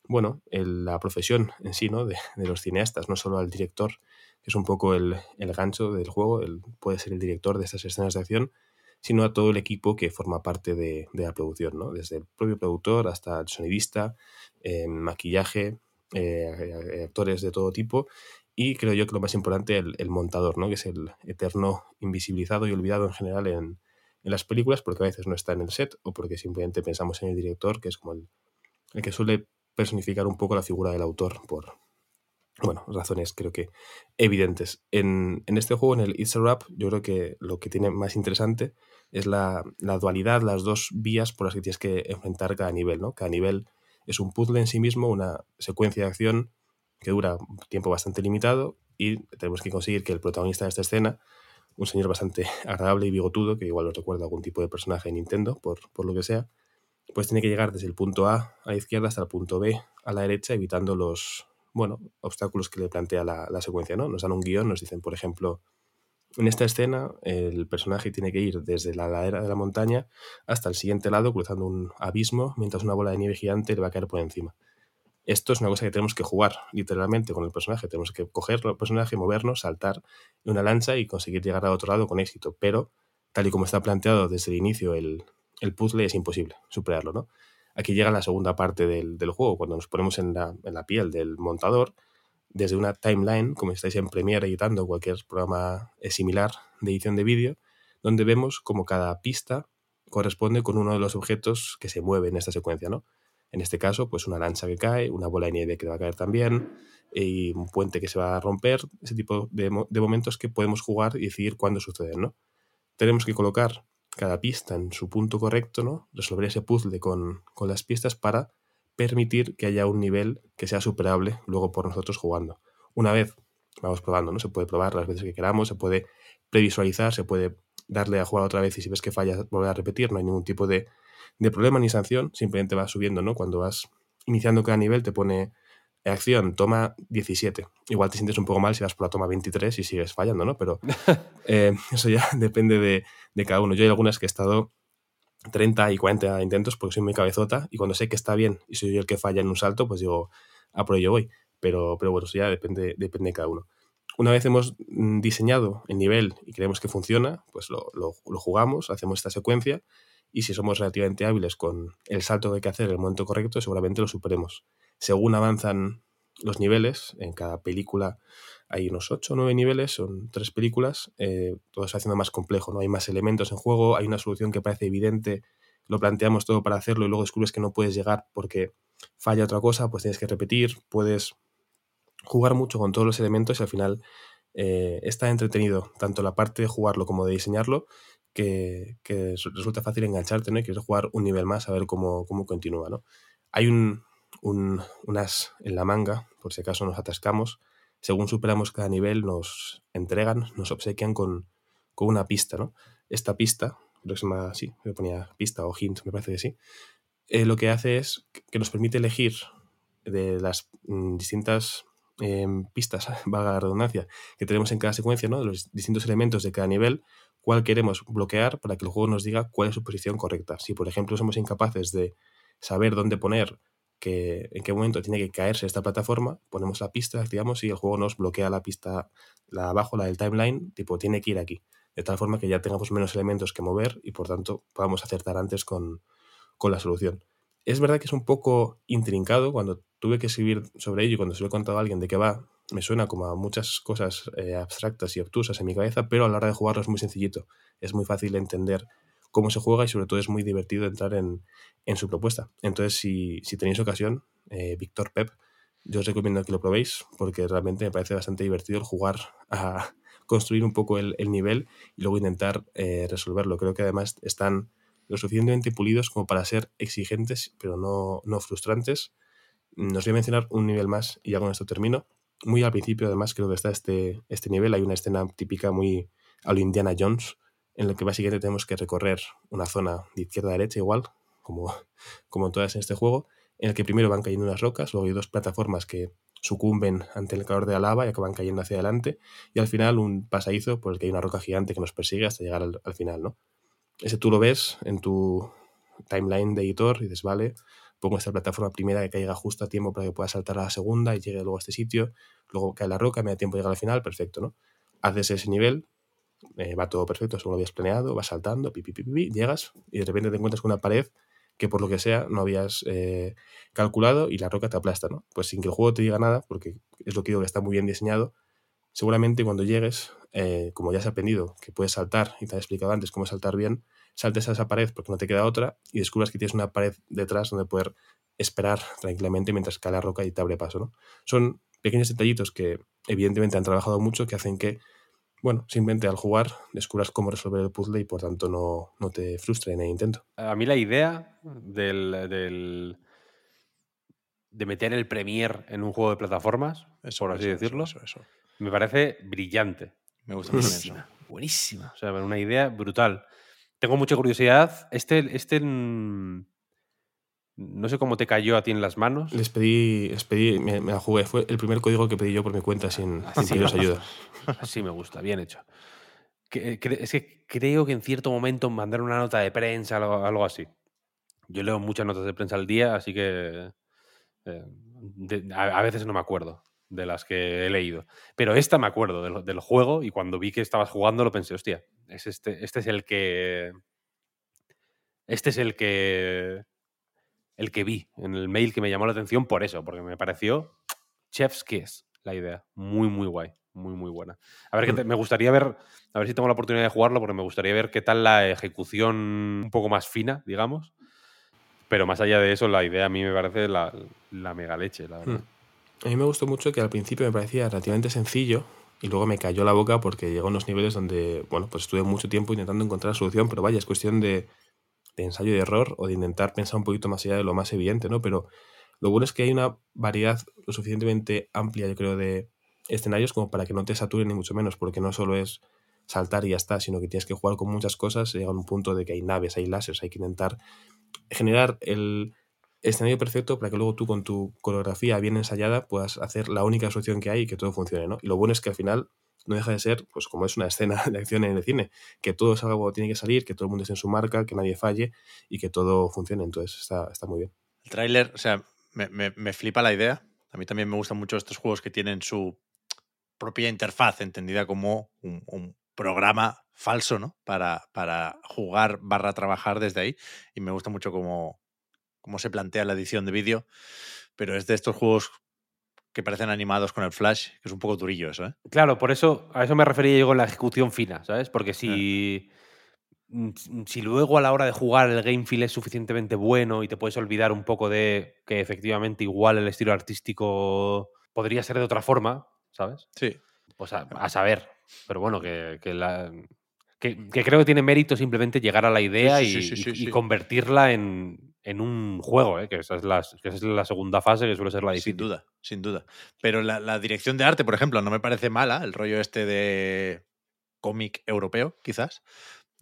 bueno, el- la profesión en sí, ¿no? De, de los cineastas, no solo al director, que es un poco el, el gancho del juego, el, puede ser el director de estas escenas de acción, sino a todo el equipo que forma parte de, de la producción, ¿no? Desde el propio productor hasta el sonidista, eh, maquillaje, eh, actores de todo tipo y creo yo que lo más importante, el, el montador, ¿no? que es el eterno invisibilizado y olvidado en general en, en las películas porque a veces no está en el set o porque simplemente pensamos en el director, que es como el, el que suele personificar un poco la figura del autor por, bueno, razones creo que evidentes. En, en este juego, en el It's a Rap, yo creo que lo que tiene más interesante es la, la dualidad, las dos vías por las que tienes que enfrentar cada nivel, ¿no? Cada nivel es un puzzle en sí mismo, una secuencia de acción que dura un tiempo bastante limitado y tenemos que conseguir que el protagonista de esta escena, un señor bastante agradable y bigotudo, que igual os recuerda a algún tipo de personaje de Nintendo, por, por lo que sea, pues tiene que llegar desde el punto A a la izquierda hasta el punto B a la derecha, evitando los, bueno, obstáculos que le plantea la, la secuencia, ¿no? Nos dan un guion, nos dicen, por ejemplo, en esta escena el personaje tiene que ir desde la ladera de la montaña hasta el siguiente lado, cruzando un abismo, mientras una bola de nieve gigante le va a caer por encima. Esto es una cosa que tenemos que jugar literalmente con el personaje. Tenemos que coger el personaje, movernos, saltar en una lancha y conseguir llegar al otro lado con éxito. Pero, tal y como está planteado desde el inicio el, el puzzle, es imposible superarlo, ¿no? Aquí llega la segunda parte del, del juego, cuando nos ponemos en la, en la, piel del montador, desde una timeline, como estáis en Premiere editando cualquier programa similar de edición de vídeo, donde vemos como cada pista corresponde con uno de los objetos que se mueve en esta secuencia, ¿no? En este caso, pues una lancha que cae, una bola de nieve que va a caer también, y un puente que se va a romper, ese tipo de, de momentos que podemos jugar y decidir cuándo suceden, ¿no? Tenemos que colocar cada pista en su punto correcto, ¿no? Resolver ese puzzle con, con las pistas para permitir que haya un nivel que sea superable luego por nosotros jugando. Una vez vamos probando, ¿no? Se puede probar las veces que queramos, se puede previsualizar, se puede darle a jugar otra vez y si ves que falla, volver a repetir, no hay ningún tipo de, de problema ni sanción, simplemente vas subiendo, ¿no? Cuando vas iniciando cada nivel te pone acción, toma 17. Igual te sientes un poco mal si vas por la toma 23 y sigues fallando, ¿no? Pero eh, eso ya depende de, de, cada uno. Yo hay algunas que he estado 30 y 40 intentos porque soy muy cabezota y cuando sé que está bien y soy yo el que falla en un salto, pues digo, a por ello voy. Pero, pero bueno, eso ya depende, depende de cada uno. Una vez hemos mm, diseñado el nivel y creemos que funciona, pues lo, lo, lo jugamos, hacemos esta secuencia y si somos relativamente hábiles con el salto que hay que hacer en el momento correcto, seguramente lo superemos según avanzan los niveles, en cada película hay unos 8 o 9 niveles, son tres películas, eh, todo se haciendo más complejo, ¿no? Hay más elementos en juego, hay una solución que parece evidente, lo planteamos todo para hacerlo y luego descubres que no puedes llegar porque falla otra cosa, pues tienes que repetir, puedes jugar mucho con todos los elementos y al final eh, está entretenido tanto la parte de jugarlo como de diseñarlo que, que resulta fácil engancharte ¿no? y quieres jugar un nivel más a ver cómo, cómo continúa. ¿no? Hay un, un, un, as en la manga, por si acaso nos atascamos. Según superamos cada nivel, nos entregan, nos obsequian con, con una pista, ¿no? Esta pista, llama así, me ponía pista o hint, me parece que sí, eh, lo que hace es que nos permite elegir de las mm, distintas eh, pistas, valga la redundancia, que tenemos en cada secuencia, ¿no? de los distintos elementos de cada nivel, cuál queremos bloquear para que el juego nos diga cuál es su posición correcta. Si, por ejemplo, somos incapaces de saber dónde poner que, en qué momento tiene que caerse esta plataforma, ponemos la pista, activamos y el juego nos bloquea la pista, la abajo, la del timeline, tipo tiene que ir aquí, de tal forma que ya tengamos menos elementos que mover y por tanto podamos acertar antes con, con la solución. Es verdad que es un poco intrincado cuando tuve que escribir sobre ello y cuando se lo he contado a alguien de qué va, me suena como a muchas cosas eh, abstractas y obtusas en mi cabeza, pero a la hora de jugarlo es muy sencillito, es muy fácil de entender cómo se juega y sobre todo es muy divertido entrar en, en su propuesta. Entonces, si, si tenéis ocasión, eh, Víctor Pep, yo os recomiendo que lo probéis porque realmente me parece bastante divertido el jugar a construir un poco el, el nivel y luego intentar eh, resolverlo. Creo que además están lo suficientemente pulidos como para ser exigentes, pero no, no frustrantes. Nos voy a mencionar un nivel más y ya con esto termino. Muy al principio, además, creo que está este, este nivel. Hay una escena típica muy a lo Indiana Jones, en la que básicamente tenemos que recorrer una zona de izquierda a derecha igual, como, como todas en este juego, en el que primero van cayendo unas rocas, luego hay dos plataformas que sucumben ante el calor de la lava y acaban cayendo hacia adelante, y al final un pasadizo por el que hay una roca gigante que nos persigue hasta llegar al, al final, ¿no? Ese tú lo ves en tu timeline de editor y dices, vale, pongo esta plataforma primera que caiga justo a tiempo para que pueda saltar a la segunda y llegue luego a este sitio, luego cae la roca, me da tiempo de llegar al final, perfecto, ¿no? Haces ese nivel, eh, va todo perfecto según lo habías planeado, vas saltando, pi, pi, pi, llegas y de repente te encuentras con una pared que por lo que sea no habías eh, calculado y la roca te aplasta, ¿no? Pues sin que el juego te diga nada, porque es lo que digo que está muy bien diseñado, seguramente cuando llegues, eh, como ya has aprendido que puedes saltar y te he explicado antes cómo saltar bien, saltes a esa pared porque no te queda otra y descubras que tienes una pared detrás donde poder esperar tranquilamente mientras cae la roca y te abre paso, ¿no? Son pequeños detallitos que evidentemente han trabajado mucho que hacen que bueno, simplemente al jugar descubras cómo resolver el puzzle y por tanto no, no te frustre en el intento. A mí la idea del, del de meter el Premier en un juego de plataformas, eso, por así eso, decirlo, eso, eso, me parece brillante. Me gusta buenísima, mucho eso. buenísima. O sea, una idea brutal. Tengo mucha curiosidad. Este, este, No sé cómo te cayó a ti en las manos. Les pedí, les pedí me, me la jugué. Fue el primer código que pedí yo por mi cuenta sin, sin pediros me ayuda. Así me gusta, bien hecho. Que- es que creo que en cierto momento mandar una nota de prensa, algo, algo así. Yo leo muchas notas de prensa al día, así que eh, de- a, a veces no me acuerdo de las que he leído. Pero esta me acuerdo del, del juego y cuando vi que estabas jugando lo pensé, hostia, es este, este es el que... Este es el que... El que vi en el mail que me llamó la atención por eso, porque me pareció Chef's Kiss la idea. Muy, muy guay. Muy, muy buena. A ver, qué te- me gustaría ver, a ver si tengo la oportunidad de jugarlo, porque me gustaría ver qué tal la ejecución un poco más fina, digamos. Pero más allá de eso, la idea a mí me parece la, la mega leche, la verdad. A mí me gustó mucho que al principio me parecía relativamente sencillo y luego me cayó la boca porque llegó a unos niveles donde, bueno, pues estuve mucho tiempo intentando encontrar la solución, pero vaya, es cuestión de, de ensayo y error o de intentar pensar un poquito más allá de lo más evidente, ¿no? Pero lo bueno es que hay una variedad lo suficientemente amplia, yo creo, de escenarios como para que no te saturen ni mucho menos, porque no solo es saltar y ya está, sino que tienes que jugar con muchas cosas, llega a un punto de que hay naves, hay láseres, hay que intentar generar el escenario perfecto para que luego tú con tu coreografía bien ensayada puedas hacer la única solución que hay y que todo funcione, ¿no? Y lo bueno es que al final no deja de ser, pues como es una escena de acción en el cine, que todo salga como tiene que salir, que todo el mundo esté en su marca, que nadie falle y que todo funcione. Entonces está, está muy bien. El tráiler, o sea, me, me- me flipa la idea. A mí también me gustan mucho estos juegos que tienen su propia interfaz, entendida como un, un programa falso, ¿no? Para, para jugar barra trabajar desde ahí. Y me gusta mucho cómo, cómo se plantea la edición de vídeo. Pero es de estos juegos que parecen animados con el flash, que es un poco durillo eso, ¿eh? Claro, por eso, a eso me refería yo con la ejecución fina, ¿sabes? Porque si, mm, si luego a la hora de jugar el game feel es suficientemente bueno y te puedes olvidar un poco de que efectivamente igual el estilo artístico podría ser de otra forma, ¿sabes? Sí. Pues a, a saber. Pero bueno, que, que la- que- que creo que tiene mérito simplemente llegar a la idea sí, sí, y, sí, sí, y- y sí. convertirla en, en un juego, ¿eh? que, esa es la, que esa es la segunda fase, que suele ser la difícil. Sin duda, sin duda. Pero la, la dirección de arte, por ejemplo, no me parece mala, el rollo este de cómic europeo, quizás.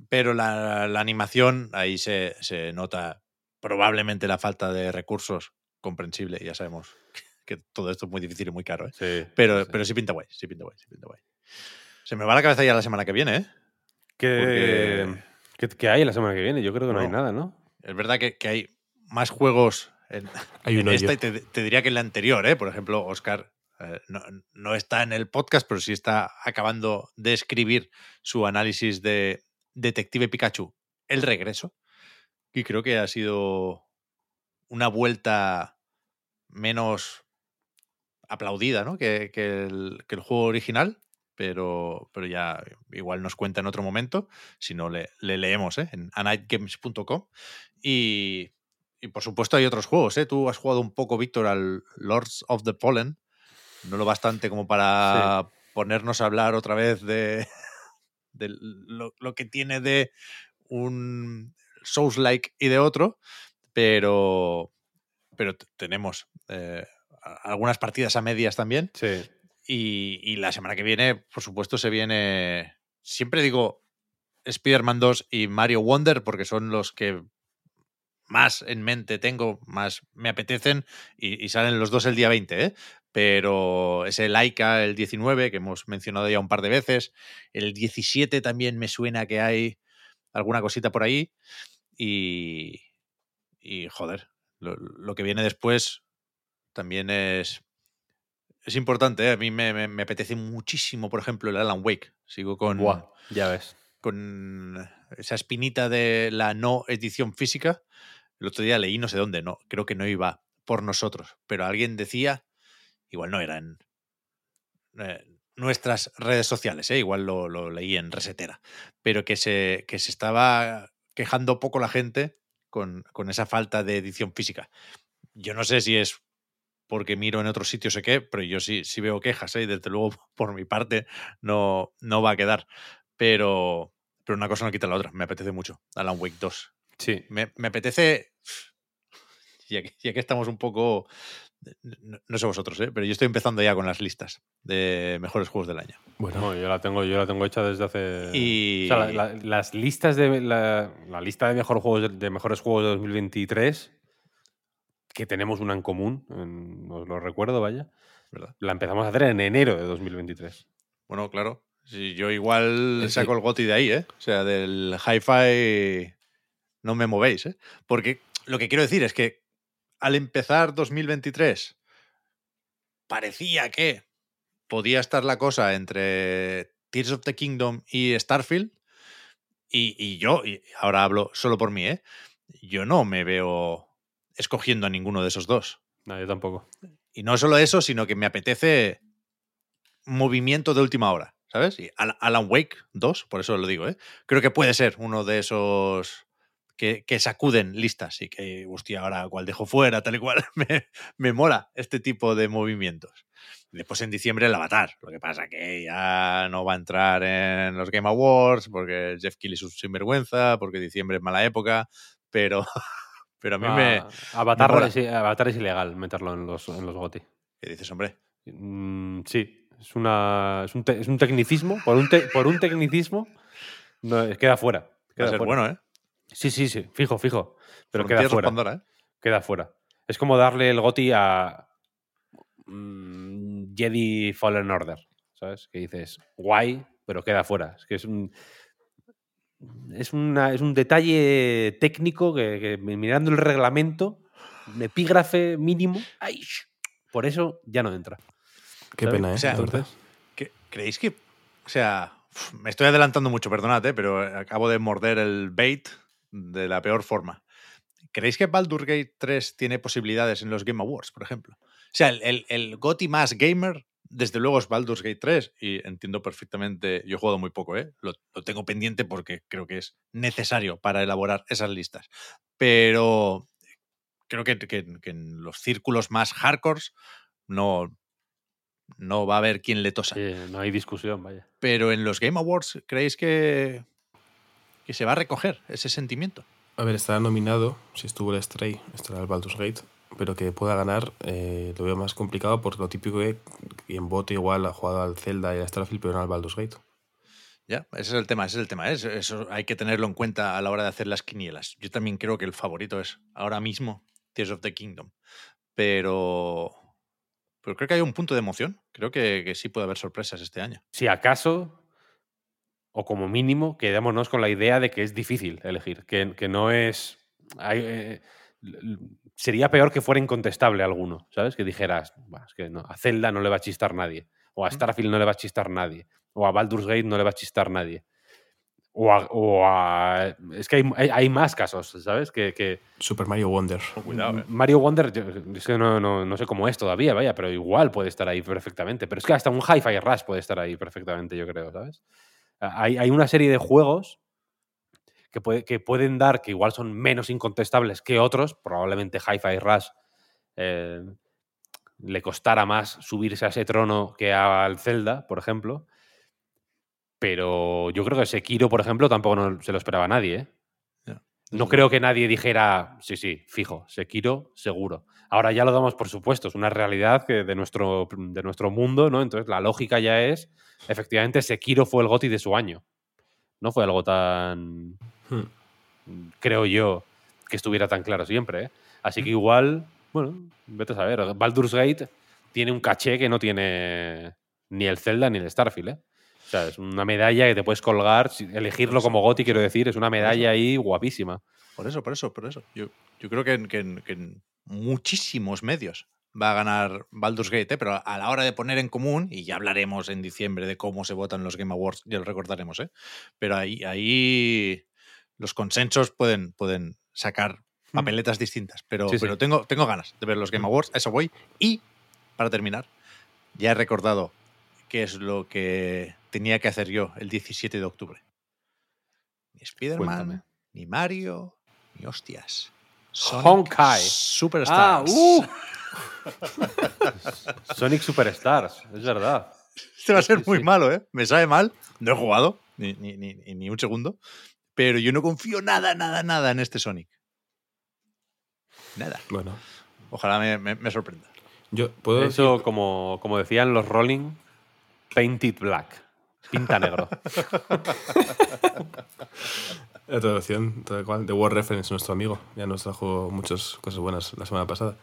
Pero la, la animación, ahí se, se nota probablemente la falta de recursos comprensible. Ya sabemos que todo esto es muy difícil y muy caro, ¿eh? Sí, Pero, sí, pero sí pinta guay, sí pinta guay, sí pinta guay. Se me va la cabeza ya la semana que viene, ¿eh? ¿Qué, Porque- qué- qué hay la semana que viene? Yo creo que no, hay No. nada, ¿no? Es verdad que, que hay más juegos en, Hay en un esta hoyo. y te, te diría que en la anterior, ¿eh? Por ejemplo, Oscar eh, no, no está en el podcast, pero sí está acabando de escribir su análisis de Detective Pikachu, El Regreso. Y creo que ha sido una vuelta menos aplaudida, ¿no? Que, que el, que el juego original. Pero, pero ya igual nos cuenta en otro momento. Si no, le, le leemos ¿eh? en anightgames.com. Y, y por supuesto hay otros juegos, ¿eh? Tú has jugado un poco, Víctor, al Lords of the Pollen. No lo bastante como para ponernos a hablar otra vez de, de lo, lo que tiene de un Souls-like y de otro, pero, pero tenemos eh, algunas partidas a medias también. Sí. Y, y la semana que viene, por supuesto, se viene. Siempre digo Spider-Man 2 y Mario Wonder porque son los que más en mente tengo, más me apetecen y, y salen los dos el día 20, ¿eh? Pero ese Laika, el 19, que hemos mencionado ya un par de veces, el 17 también me suena que hay alguna cosita por ahí y, y joder, lo, lo que viene después también es, es importante. ¿eh? A mí me, me- me apetece muchísimo, por ejemplo, el Alan Wake. Sigo con, Buah, ya ves. con esa espinita de la no edición física. El otro día leí no sé dónde, no, creo que no iba por nosotros, pero alguien decía, igual no era en eh, nuestras redes sociales, ¿eh? igual lo, lo leí en Resetera, pero que se, que se estaba quejando poco la gente con, con esa falta de edición física. Yo no sé si es porque miro en otros sitios o qué, pero yo sí, sí veo quejas, ¿eh? y desde luego por mi parte no, no va a quedar. Pero, pero una cosa no quita la otra. Me apetece mucho. Alan Wake 2. Sí. Me, me apetece. Ya que, ya que estamos un poco. No, no sé vosotros, ¿eh? pero yo estoy empezando ya con las listas de mejores juegos del año. Bueno, No, yo la tengo, yo la tengo hecha desde hace. Y- O sea, la- la- las listas de la, la lista de mejores juegos de, mejores juegos de 2023 que tenemos una en común, en- os lo recuerdo, vaya. ¿Verdad? La empezamos a hacer en enero de 2023. Bueno, claro. Si yo igual Sí, sí. saco el goti de ahí, ¿eh? O sea, del hi-fi no me movéis, ¿eh? Porque lo que quiero decir es que al empezar 2023 parecía que podía estar la cosa entre Tears of the Kingdom y Starfield. Y, y yo, y ahora hablo solo por mí, ¿eh? Yo no me veo escogiendo a ninguno de esos dos. No, yo tampoco. Y no solo eso, sino que me apetece movimiento de última hora, ¿sabes? Y Al- Alan Wake 2, por eso lo digo, ¿eh? Creo que puede ser uno de esos que, que sacuden listas y que, hostia, ahora cual dejo fuera, tal y cual, me, me mola este tipo de movimientos. Después en diciembre el Avatar, lo que pasa que ya no va a entrar en los Game Awards porque Jeff Keighley es un sinvergüenza, porque diciembre es mala época, pero, pero a mí me... Ah, Avatar, es, Avatar es ilegal meterlo en los, en los GOTY. ¿Qué dices, hombre? Mm, sí, es, una, es, un te- es un tecnicismo. Por un, te- por un tecnicismo, no, queda fuera. Va a Queda ser fuera. bueno, ¿eh? Sí, sí, sí, fijo, fijo. Pero queda fuera. Pandora, ¿eh? Queda fuera. Es como darle el GOTI a mm, Jedi Fallen Order, ¿sabes? Que dices, guay, pero queda fuera. Es que es un... Es, una- es un detalle técnico que, que mirando el reglamento, un epígrafe mínimo, ¡ay! por eso ya no entra. Qué ¿sabes? pena, ¿eh? O sea, Entonces, ¿Qué- ¿Creéis que.? O sea, me estoy adelantando mucho, perdonad, ¿eh? pero acabo de morder el bait de la peor forma. ¿Creéis que Baldur's Gate 3 tiene posibilidades en los Game Awards, por ejemplo? O sea, el, el, el GOTY más gamer, desde luego, es Baldur's Gate 3 y entiendo perfectamente. Yo he jugado muy poco, ¿eh? Lo, lo tengo pendiente porque creo que es necesario para elaborar esas listas. Pero creo que, que- que en los círculos más hardcores no, no va a haber quien le tosa. Sí, no hay discusión, vaya. Pero en los Game Awards, ¿creéis que, que se va a recoger ese sentimiento? a ver, estará nominado, si estuvo el Stray, estará el Baldur's Gate, pero que pueda ganar eh, lo veo más complicado por lo típico que quien vote igual ha jugado al Zelda y al Starfield, pero no al Baldur's Gate. Ya, ese es el tema, ese es el tema. ¿eh? Eso, eso hay que tenerlo en cuenta a la hora de hacer las quinielas. Yo también creo que el favorito es ahora mismo Tears of the Kingdom. Pero, pero creo que hay un punto de emoción. Creo que, que sí puede haber sorpresas este año. Si acaso, o como mínimo, quedémonos con la idea de que es difícil elegir, que, que no es... hay, eh, sería peor que fuera incontestable alguno, ¿sabes? Que dijeras, "Buah, es que no, a Zelda no le va a chistar nadie, o a Starfield no le va a chistar nadie, o a Baldur's Gate no le va a chistar nadie. O a... o a- es que hay, hay- hay más casos, ¿sabes? Que, que, Super Mario Wonder. Cuidado, ¿eh? Mario Wonder, yo- es que no, no- no sé cómo es todavía, vaya, pero igual puede estar ahí perfectamente. Pero es que hasta un Hi-Fi Rush puede estar ahí perfectamente, yo creo, ¿sabes? Hay, hay una serie de juegos que, puede- que pueden dar, que igual son menos incontestables que otros, probablemente Hi-Fi Rush eh, le costara más subirse a ese trono que al Zelda, por ejemplo. Pero yo creo que Sekiro, por ejemplo, tampoco no se lo esperaba nadie, ¿eh? No creo que nadie dijera, sí, sí, fijo, Sekiro, seguro. Ahora ya lo damos por supuesto, es una realidad que de, nuestro, de nuestro mundo, ¿no? Entonces la lógica ya es, efectivamente, Sekiro fue el GOTI de su año. No fue algo tan, Hmm. creo yo, que estuviera tan claro siempre, ¿eh? Así que igual, bueno, vete a saber. Baldur's Gate tiene un caché que no tiene ni el Zelda ni el Starfield, ¿eh? O sea, es una medalla que te puedes colgar, elegirlo como GOTI, quiero decir, es una medalla ahí guapísima. Por eso, por eso, por eso. Yo, yo creo que en, que en- que en muchísimos medios va a ganar Baldur's Gate, ¿eh? pero a la hora de poner en común, y ya hablaremos en diciembre de cómo se votan los Game Awards, ya lo recordaremos, ¿eh? pero ahí, ahí los consensos pueden, pueden sacar papeletas distintas, pero, Sí, sí. pero tengo, tengo ganas de ver los Game Awards, a eso voy. Y, para terminar, ya he recordado qué es lo que tenía que hacer yo el 17 de octubre. Ni Spider-Man, ni Mario, ni hostias. Sonic Honkai. Superstars. Ah, uh. Sonic Superstars, es verdad. Este va a ser muy sí. malo, ¿eh? Me sabe mal. No he jugado ni, ni, ni, ni un segundo. Pero yo no confío nada, nada, nada en este Sonic. Nada. Bueno, Ojalá me, me- me sorprenda. yo puedo Eso, como, como decían los Rolling, painted black. Pinta negro. La traducción, tal cual, de War Reference, nuestro amigo. Ya nos trajo muchas cosas buenas la semana pasada.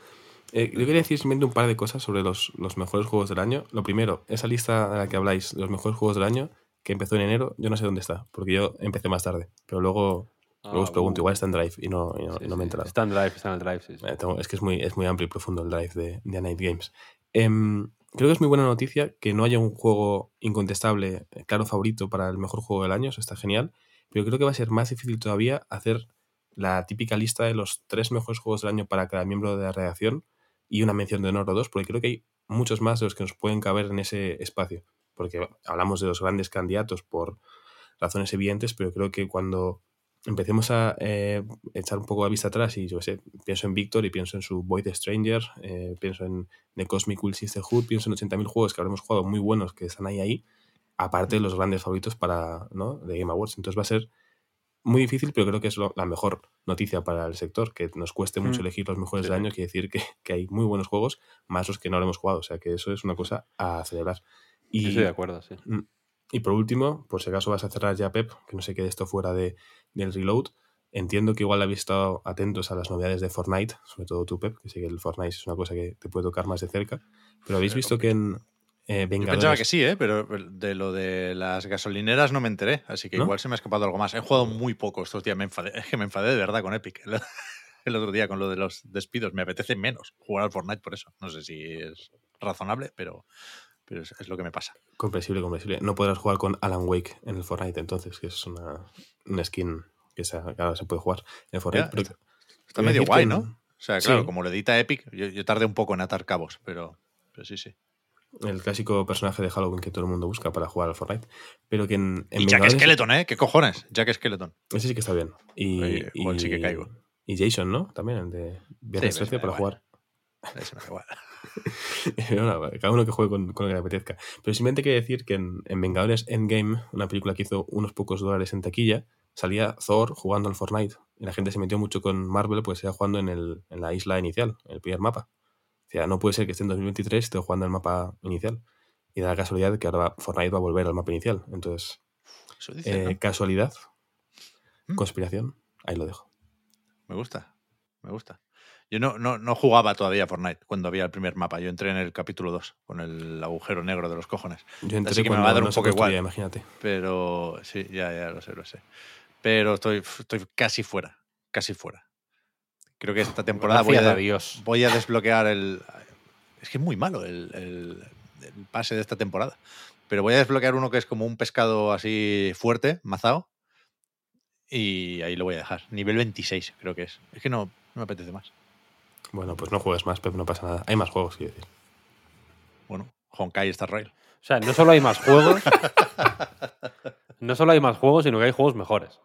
Eh, yo quería decir simplemente un par de cosas sobre los, los mejores juegos del año. Lo primero, esa lista de la que habláis, de los mejores juegos del año, que empezó en enero, yo no sé dónde está, porque yo empecé más tarde. Pero luego, luego os Ah, pregunto, uh. igual está en Drive y no, y no, Sí, y no me he enterado. Está en Drive, está en el Drive, sí. sí. Eh, tengo- es que es muy, es muy amplio y profundo el drive de, de Night Games. Em, creo que es muy buena noticia que no haya un juego incontestable, eh, claro favorito para el mejor juego del año, eso está genial, pero creo que va a ser más difícil todavía hacer la típica lista de los tres mejores juegos del año para cada miembro de la redacción y una mención de honor o dos, porque creo que hay muchos más de los que nos pueden caber en ese espacio, porque hablamos de los grandes candidatos por razones evidentes, pero creo que cuando empecemos a eh, echar un poco la vista atrás y yo sé, pienso en Victor y pienso en su Void Stranger, eh, pienso en The Cosmic Will Sisterhood, pienso en 80.000 juegos que habremos jugado muy buenos que están ahí ahí, aparte de los grandes favoritos para ¿no? de Game Awards. Entonces va a ser muy difícil, pero creo que es lo- la mejor noticia para el sector, que nos cueste mucho Mm. elegir los mejores Sí, año, quiere decir que, que hay muy buenos juegos, más los que no habremos jugado, o sea que eso es una cosa a celebrar. Y, Estoy de acuerdo, sí. Mm. Y por último, por si acaso vas a cerrar ya, Pep, que no se quede esto fuera de, del reload. Entiendo que igual habéis estado atentos a las novedades de Fortnite, sobre todo tú, Pep, que sé que el Fortnite es una cosa que te puede tocar más de cerca. Pero habéis visto que en eh, Yo pensaba que sí, ¿eh? pero de lo de las gasolineras no me enteré, así que ¿No? igual se me ha escapado algo más. He jugado muy poco estos días, me enfadé, es que me enfadé de verdad con Epic. El, otro día con lo de los despidos, me apetece menos jugar al Fortnite por eso. No sé si es razonable, pero, pero es, es lo que me pasa. Comprensible, comprensible. No podrás jugar con Alan Wake en el Fortnite, entonces, que es una, una skin que se, se puede jugar en el Fortnite. Ya, está medio guay, ¿no? O sea, claro, Sí. como lo edita Epic, yo, yo tardé un poco en atar cabos, pero, pero sí, sí. El clásico personaje de Halloween que todo el mundo busca para jugar al Fortnite. Pero que en, en Y Jack Vengadores- Skeleton, ¿eh? ¿Qué cojones? Jack Skeleton. Ese sí que está bien. Y, Oye, y- sí que caigo. Y Jason, ¿no? También, el de Viernes Sí, me 13 da para igual. jugar. Ese me da igual. Cada uno que juegue con, con lo que le apetezca. Pero simplemente quería decir que en, en Vengadores Endgame, una película que hizo unos pocos dólares en taquilla, salía Thor jugando al Fortnite. Y la gente se metió mucho con Marvel, pues iba jugando en, el, en la isla inicial, en el primer mapa. O sea, no puede ser que esté en 2023 y esté jugando el mapa inicial. Y da la casualidad de que ahora Fortnite va a volver al mapa inicial. Entonces, Eso dice, eh, ¿no? casualidad, Mm. conspiración, ahí lo dejo. Me gusta, me gusta. Yo no, no, no jugaba todavía Fortnite cuando había el primer mapa. Yo entré en el capítulo 2 con el agujero negro de los cojones. Yo entré Así que me va a dar no un se poco igual. imagínate. Pero sí, ya, ya lo sé, lo sé. Pero estoy, estoy casi fuera, casi fuera. Creo que esta temporada voy a, a Dios. voy a desbloquear el... Es que es muy malo el, el- el pase de esta temporada. Pero voy a desbloquear uno que es como un pescado así fuerte, mazao. Y ahí lo voy a dejar. Nivel 26 creo que es. Es que no, no me apetece más. Bueno, pues no juegues más, Pep, no pasa nada. Hay más juegos, quiero decir. Bueno, Honkai Star Rail. O sea, no solo hay más juegos. no solo hay más juegos, sino que hay juegos mejores.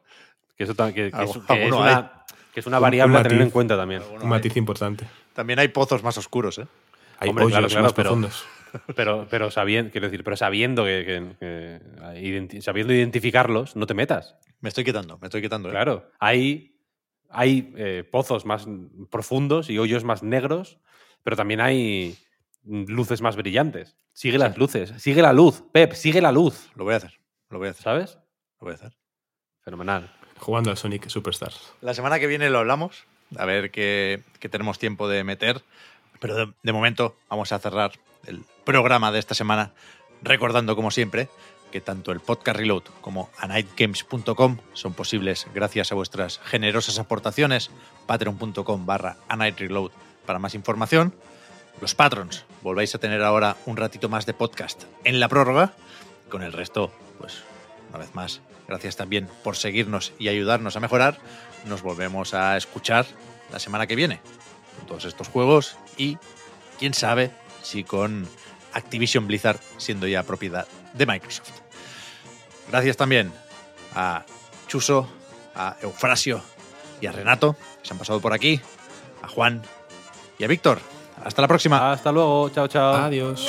Que eso que, que que es una, que es una Un- variable un a tener en cuenta también. Un matiz importante. También hay pozos más oscuros, ¿eh? Hay Hombre, claro, claro, más pero- profundos. Pero, pero sabiendo, quiero decir, pero sabiendo que, que- que- identi- sabiendo identificarlos, no te metas. Me estoy quitando, me estoy quitando. ¿eh? Claro, hay, hay eh, pozos más profundos y hoyos más negros, pero también hay luces más brillantes. Sigue las luces, sigue la luz, Pep, sigue la luz, Lo voy a hacer, lo voy a hacer, ¿sabes? lo voy a hacer. Fenomenal. Jugando al Sonic Superstars. La semana que viene lo hablamos, a ver qué, qué tenemos tiempo de meter. Pero de, momento vamos a cerrar el programa de esta semana recordando, como siempre, que tanto el podcast Reload como anightgames.com son posibles gracias a vuestras generosas aportaciones. Patreon.com barra anightreload para más información. Los patrons, volváis a tener ahora un ratito más de podcast en la prórroga. Con el resto, pues una vez más, gracias también por seguirnos y ayudarnos a mejorar. Nos volvemos a escuchar la semana que viene con todos estos juegos y quién sabe si con Activision Blizzard siendo ya propiedad de Microsoft. Gracias también a Chuso, a Eufrasio y a Renato, que se han pasado por aquí, a Juan y a Víctor. Hasta la próxima. Hasta luego, chao, chao. Adiós.